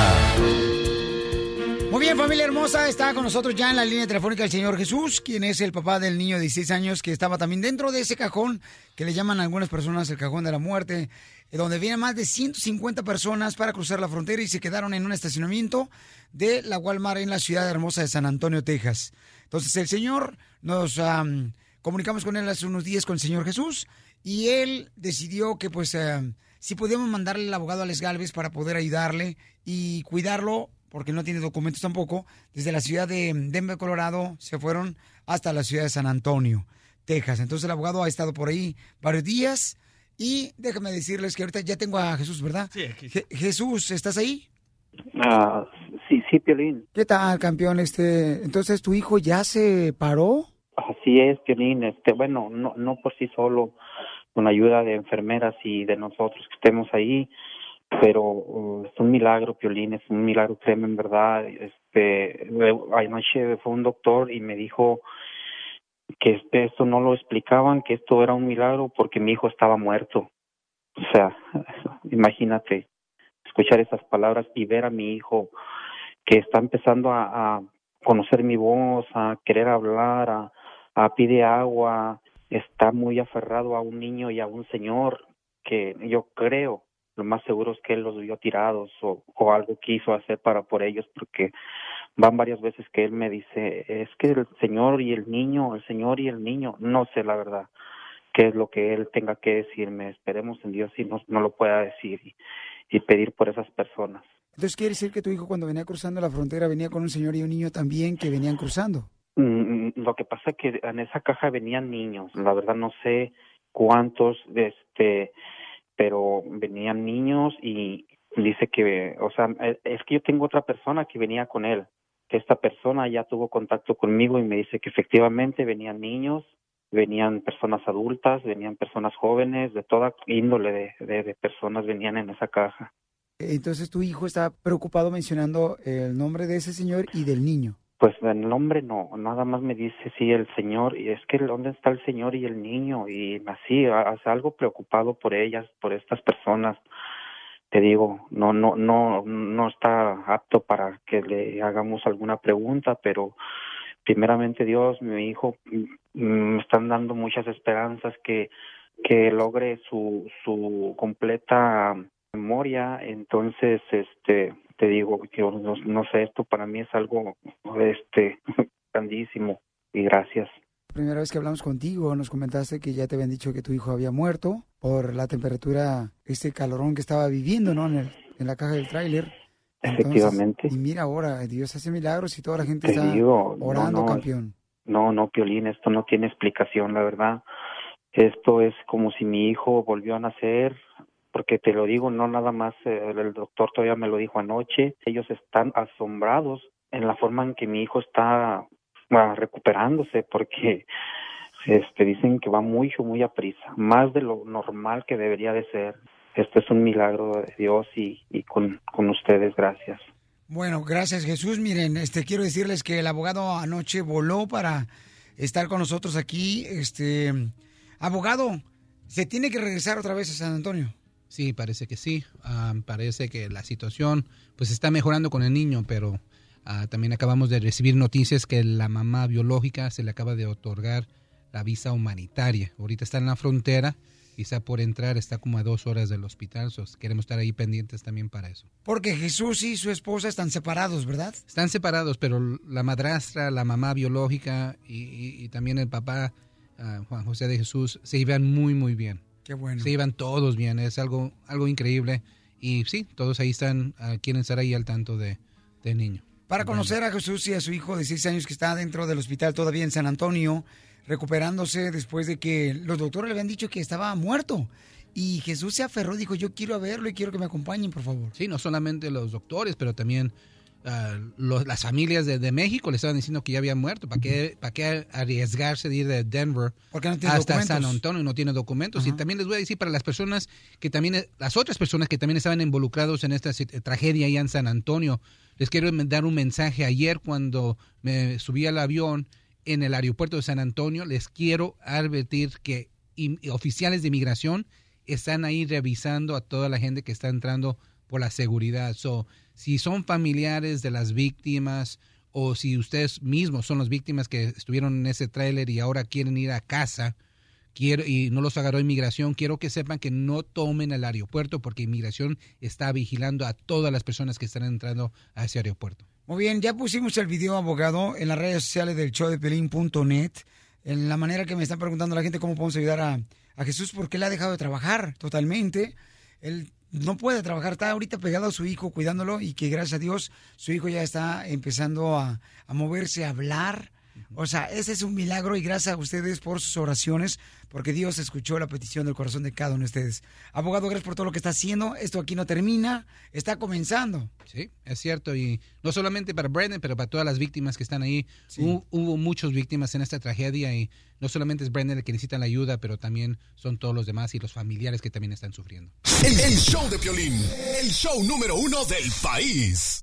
S3: Muy bien, familia hermosa, está con nosotros ya en la línea telefónica el señor Jesús, quien es el papá del niño de 16 años que estaba también dentro de ese cajón que le llaman a algunas personas el cajón de la muerte, eh, donde vienen más de 150 personas para cruzar la frontera y se quedaron en un estacionamiento de la Walmart en la ciudad hermosa de San Antonio, Texas. Entonces el señor, nos am, comunicamos con él hace unos días con el señor Jesús y él decidió que pues am, si podíamos mandarle al abogado Alex Galvez para poder ayudarle y cuidarlo porque no tiene documentos tampoco, desde la ciudad de Denver, Colorado, se fueron hasta la ciudad de San Antonio, Texas. Entonces el abogado ha estado por ahí varios días y déjame decirles que ahorita ya tengo a Jesús, ¿verdad?
S4: Sí, aquí.
S3: Je- Jesús, ¿estás ahí?
S13: Ah, sí, sí, Piolín.
S3: ¿Qué tal, campeón? Este, entonces tu hijo ya se paró.
S13: Así es, Piolín. Este, bueno, no, no por sí solo, con ayuda de enfermeras y de nosotros que estemos ahí, pero uh, es un milagro, Piolín, es un milagro, créeme, en verdad. Este, eh, anoche fue un doctor y me dijo que este, esto no lo explicaban, que esto era un milagro porque mi hijo estaba muerto. O sea, [laughs] imagínate escuchar esas palabras y ver a mi hijo que está empezando a, a conocer mi voz, a querer hablar, a, a pide agua, está muy aferrado a un niño y a un señor que yo creo, lo más seguro es que él los vio tirados o, o algo quiso hacer para por ellos porque van varias veces que él me dice, es que el señor y el niño, el señor y el niño, no sé la verdad qué es lo que él tenga que decirme, esperemos en Dios y no, no lo pueda decir y, y pedir por esas personas.
S3: Entonces quiere decir que tu hijo cuando venía cruzando la frontera venía con un señor y un niño también que venían cruzando.
S13: Mm, Lo que pasa es que en esa caja venían niños, la verdad no sé cuántos, este, pero venían niños y dice que, o sea, e- es que yo tengo otra persona que venía con él, que esta persona ya tuvo contacto conmigo y me dice que efectivamente venían niños, venían personas adultas, venían personas jóvenes, de toda índole de, de, de personas venían en esa caja.
S3: Entonces tu hijo está preocupado mencionando el nombre de ese señor y del niño.
S13: Pues el nombre no, nada más me dice sí el señor y es que dónde está el señor y el niño y así, hace algo preocupado por ellas, por estas personas. Te digo, no, no, no, no está apto para que le hagamos alguna pregunta, pero primeramente Dios, mi hijo, me están dando muchas esperanzas que que logre su su completa memoria, entonces este te digo, yo no, no sé, esto para mí es algo este [laughs] grandísimo y gracias.
S3: Primera vez que hablamos contigo, nos comentaste que ya te habían dicho que tu hijo había muerto por la temperatura, este calorón que estaba viviendo, ¿no? En, el- en la caja del tráiler.
S13: Efectivamente.
S3: Y mira ahora, Dios hace milagros y toda la gente
S13: Te
S3: está
S13: digo, no,
S3: orando,
S13: no,
S3: campeón.
S13: No, no, Piolín, esto no tiene explicación, la verdad. Esto es como si mi hijo volvió a nacer, porque te lo digo, no nada más, eh, el doctor todavía me lo dijo anoche, ellos están asombrados en la forma en que mi hijo está ah, recuperándose, porque este dicen que va mucho, muy a prisa, más de lo normal que debería de ser. Esto es un milagro de Dios y, y con, con ustedes, gracias.
S3: Bueno, gracias Jesús. Miren, este quiero decirles que el abogado anoche voló para estar con nosotros aquí. Este abogado, se tiene que regresar otra vez a San Antonio.
S30: Sí, parece que sí. Ah, parece que la situación pues está mejorando con el niño, pero ah, también acabamos de recibir noticias que la mamá biológica se le acaba de otorgar la visa humanitaria. Ahorita está en la frontera está por entrar, está como a dos horas del hospital, so queremos estar ahí pendientes también para eso.
S3: Porque Jesús y su esposa están separados, ¿verdad?
S30: Están separados, pero la madrastra, la mamá biológica y, y- y también el papá, ah, Juan José de Jesús, se llevan muy, muy bien.
S3: Qué bueno.
S30: Se llevan todos bien, es algo, algo increíble. Y sí, todos ahí están, ah, quieren estar ahí al tanto de, del niño.
S3: Para conocer a Jesús y a su hijo de seis años que está dentro del hospital todavía en San Antonio, recuperándose después de que los doctores le habían dicho que estaba muerto. Y Jesús se aferró, dijo, yo quiero verlo y quiero que me acompañen, por favor.
S30: Sí, no solamente los doctores, pero también ah, los- las familias de, de México le estaban diciendo que ya había muerto. ¿Para qué, ¿Para qué arriesgarse de ir de Denver
S3: no
S30: hasta
S3: documentos.
S30: San Antonio y no tiene documentos? Y también les voy a decir para las personas que también, eh, las otras personas que también estaban involucrados en esta sit- tragedia allá en San Antonio, les quiero dar un mensaje. Ayer cuando me subí al avión en el aeropuerto de San Antonio, les quiero advertir que oficiales de inmigración están ahí revisando a toda la gente que está entrando por la seguridad. So, si son familiares de las víctimas o si ustedes mismos son las víctimas que estuvieron en ese tráiler y ahora quieren ir a casa quiero y no los agarró inmigración, quiero que sepan que no tomen el aeropuerto porque inmigración está vigilando a todas las personas que están entrando a ese aeropuerto.
S3: Muy bien, ya pusimos el video, abogado, en las redes sociales del show de Pelín.net. En la manera que me están preguntando la gente cómo podemos ayudar a, a Jesús porque él ha dejado de trabajar totalmente. Él no puede trabajar, está ahorita pegado a su hijo cuidándolo y que gracias a Dios su hijo ya está empezando a, a moverse, a hablar. O sea, ese es un milagro y gracias a ustedes por sus oraciones, porque Dios escuchó la petición del corazón de cada uno de ustedes. Abogado, gracias por todo lo que está haciendo. Esto aquí no termina, está comenzando.
S30: Sí, es cierto. Y no solamente para Brandon, pero para todas las víctimas que están ahí. Hu- Hubo, muchas víctimas en esta tragedia y no solamente es Brandon el que necesita la ayuda, pero también son todos los demás y los familiares que también están sufriendo.
S7: El, el show de Piolín, el show número uno del país.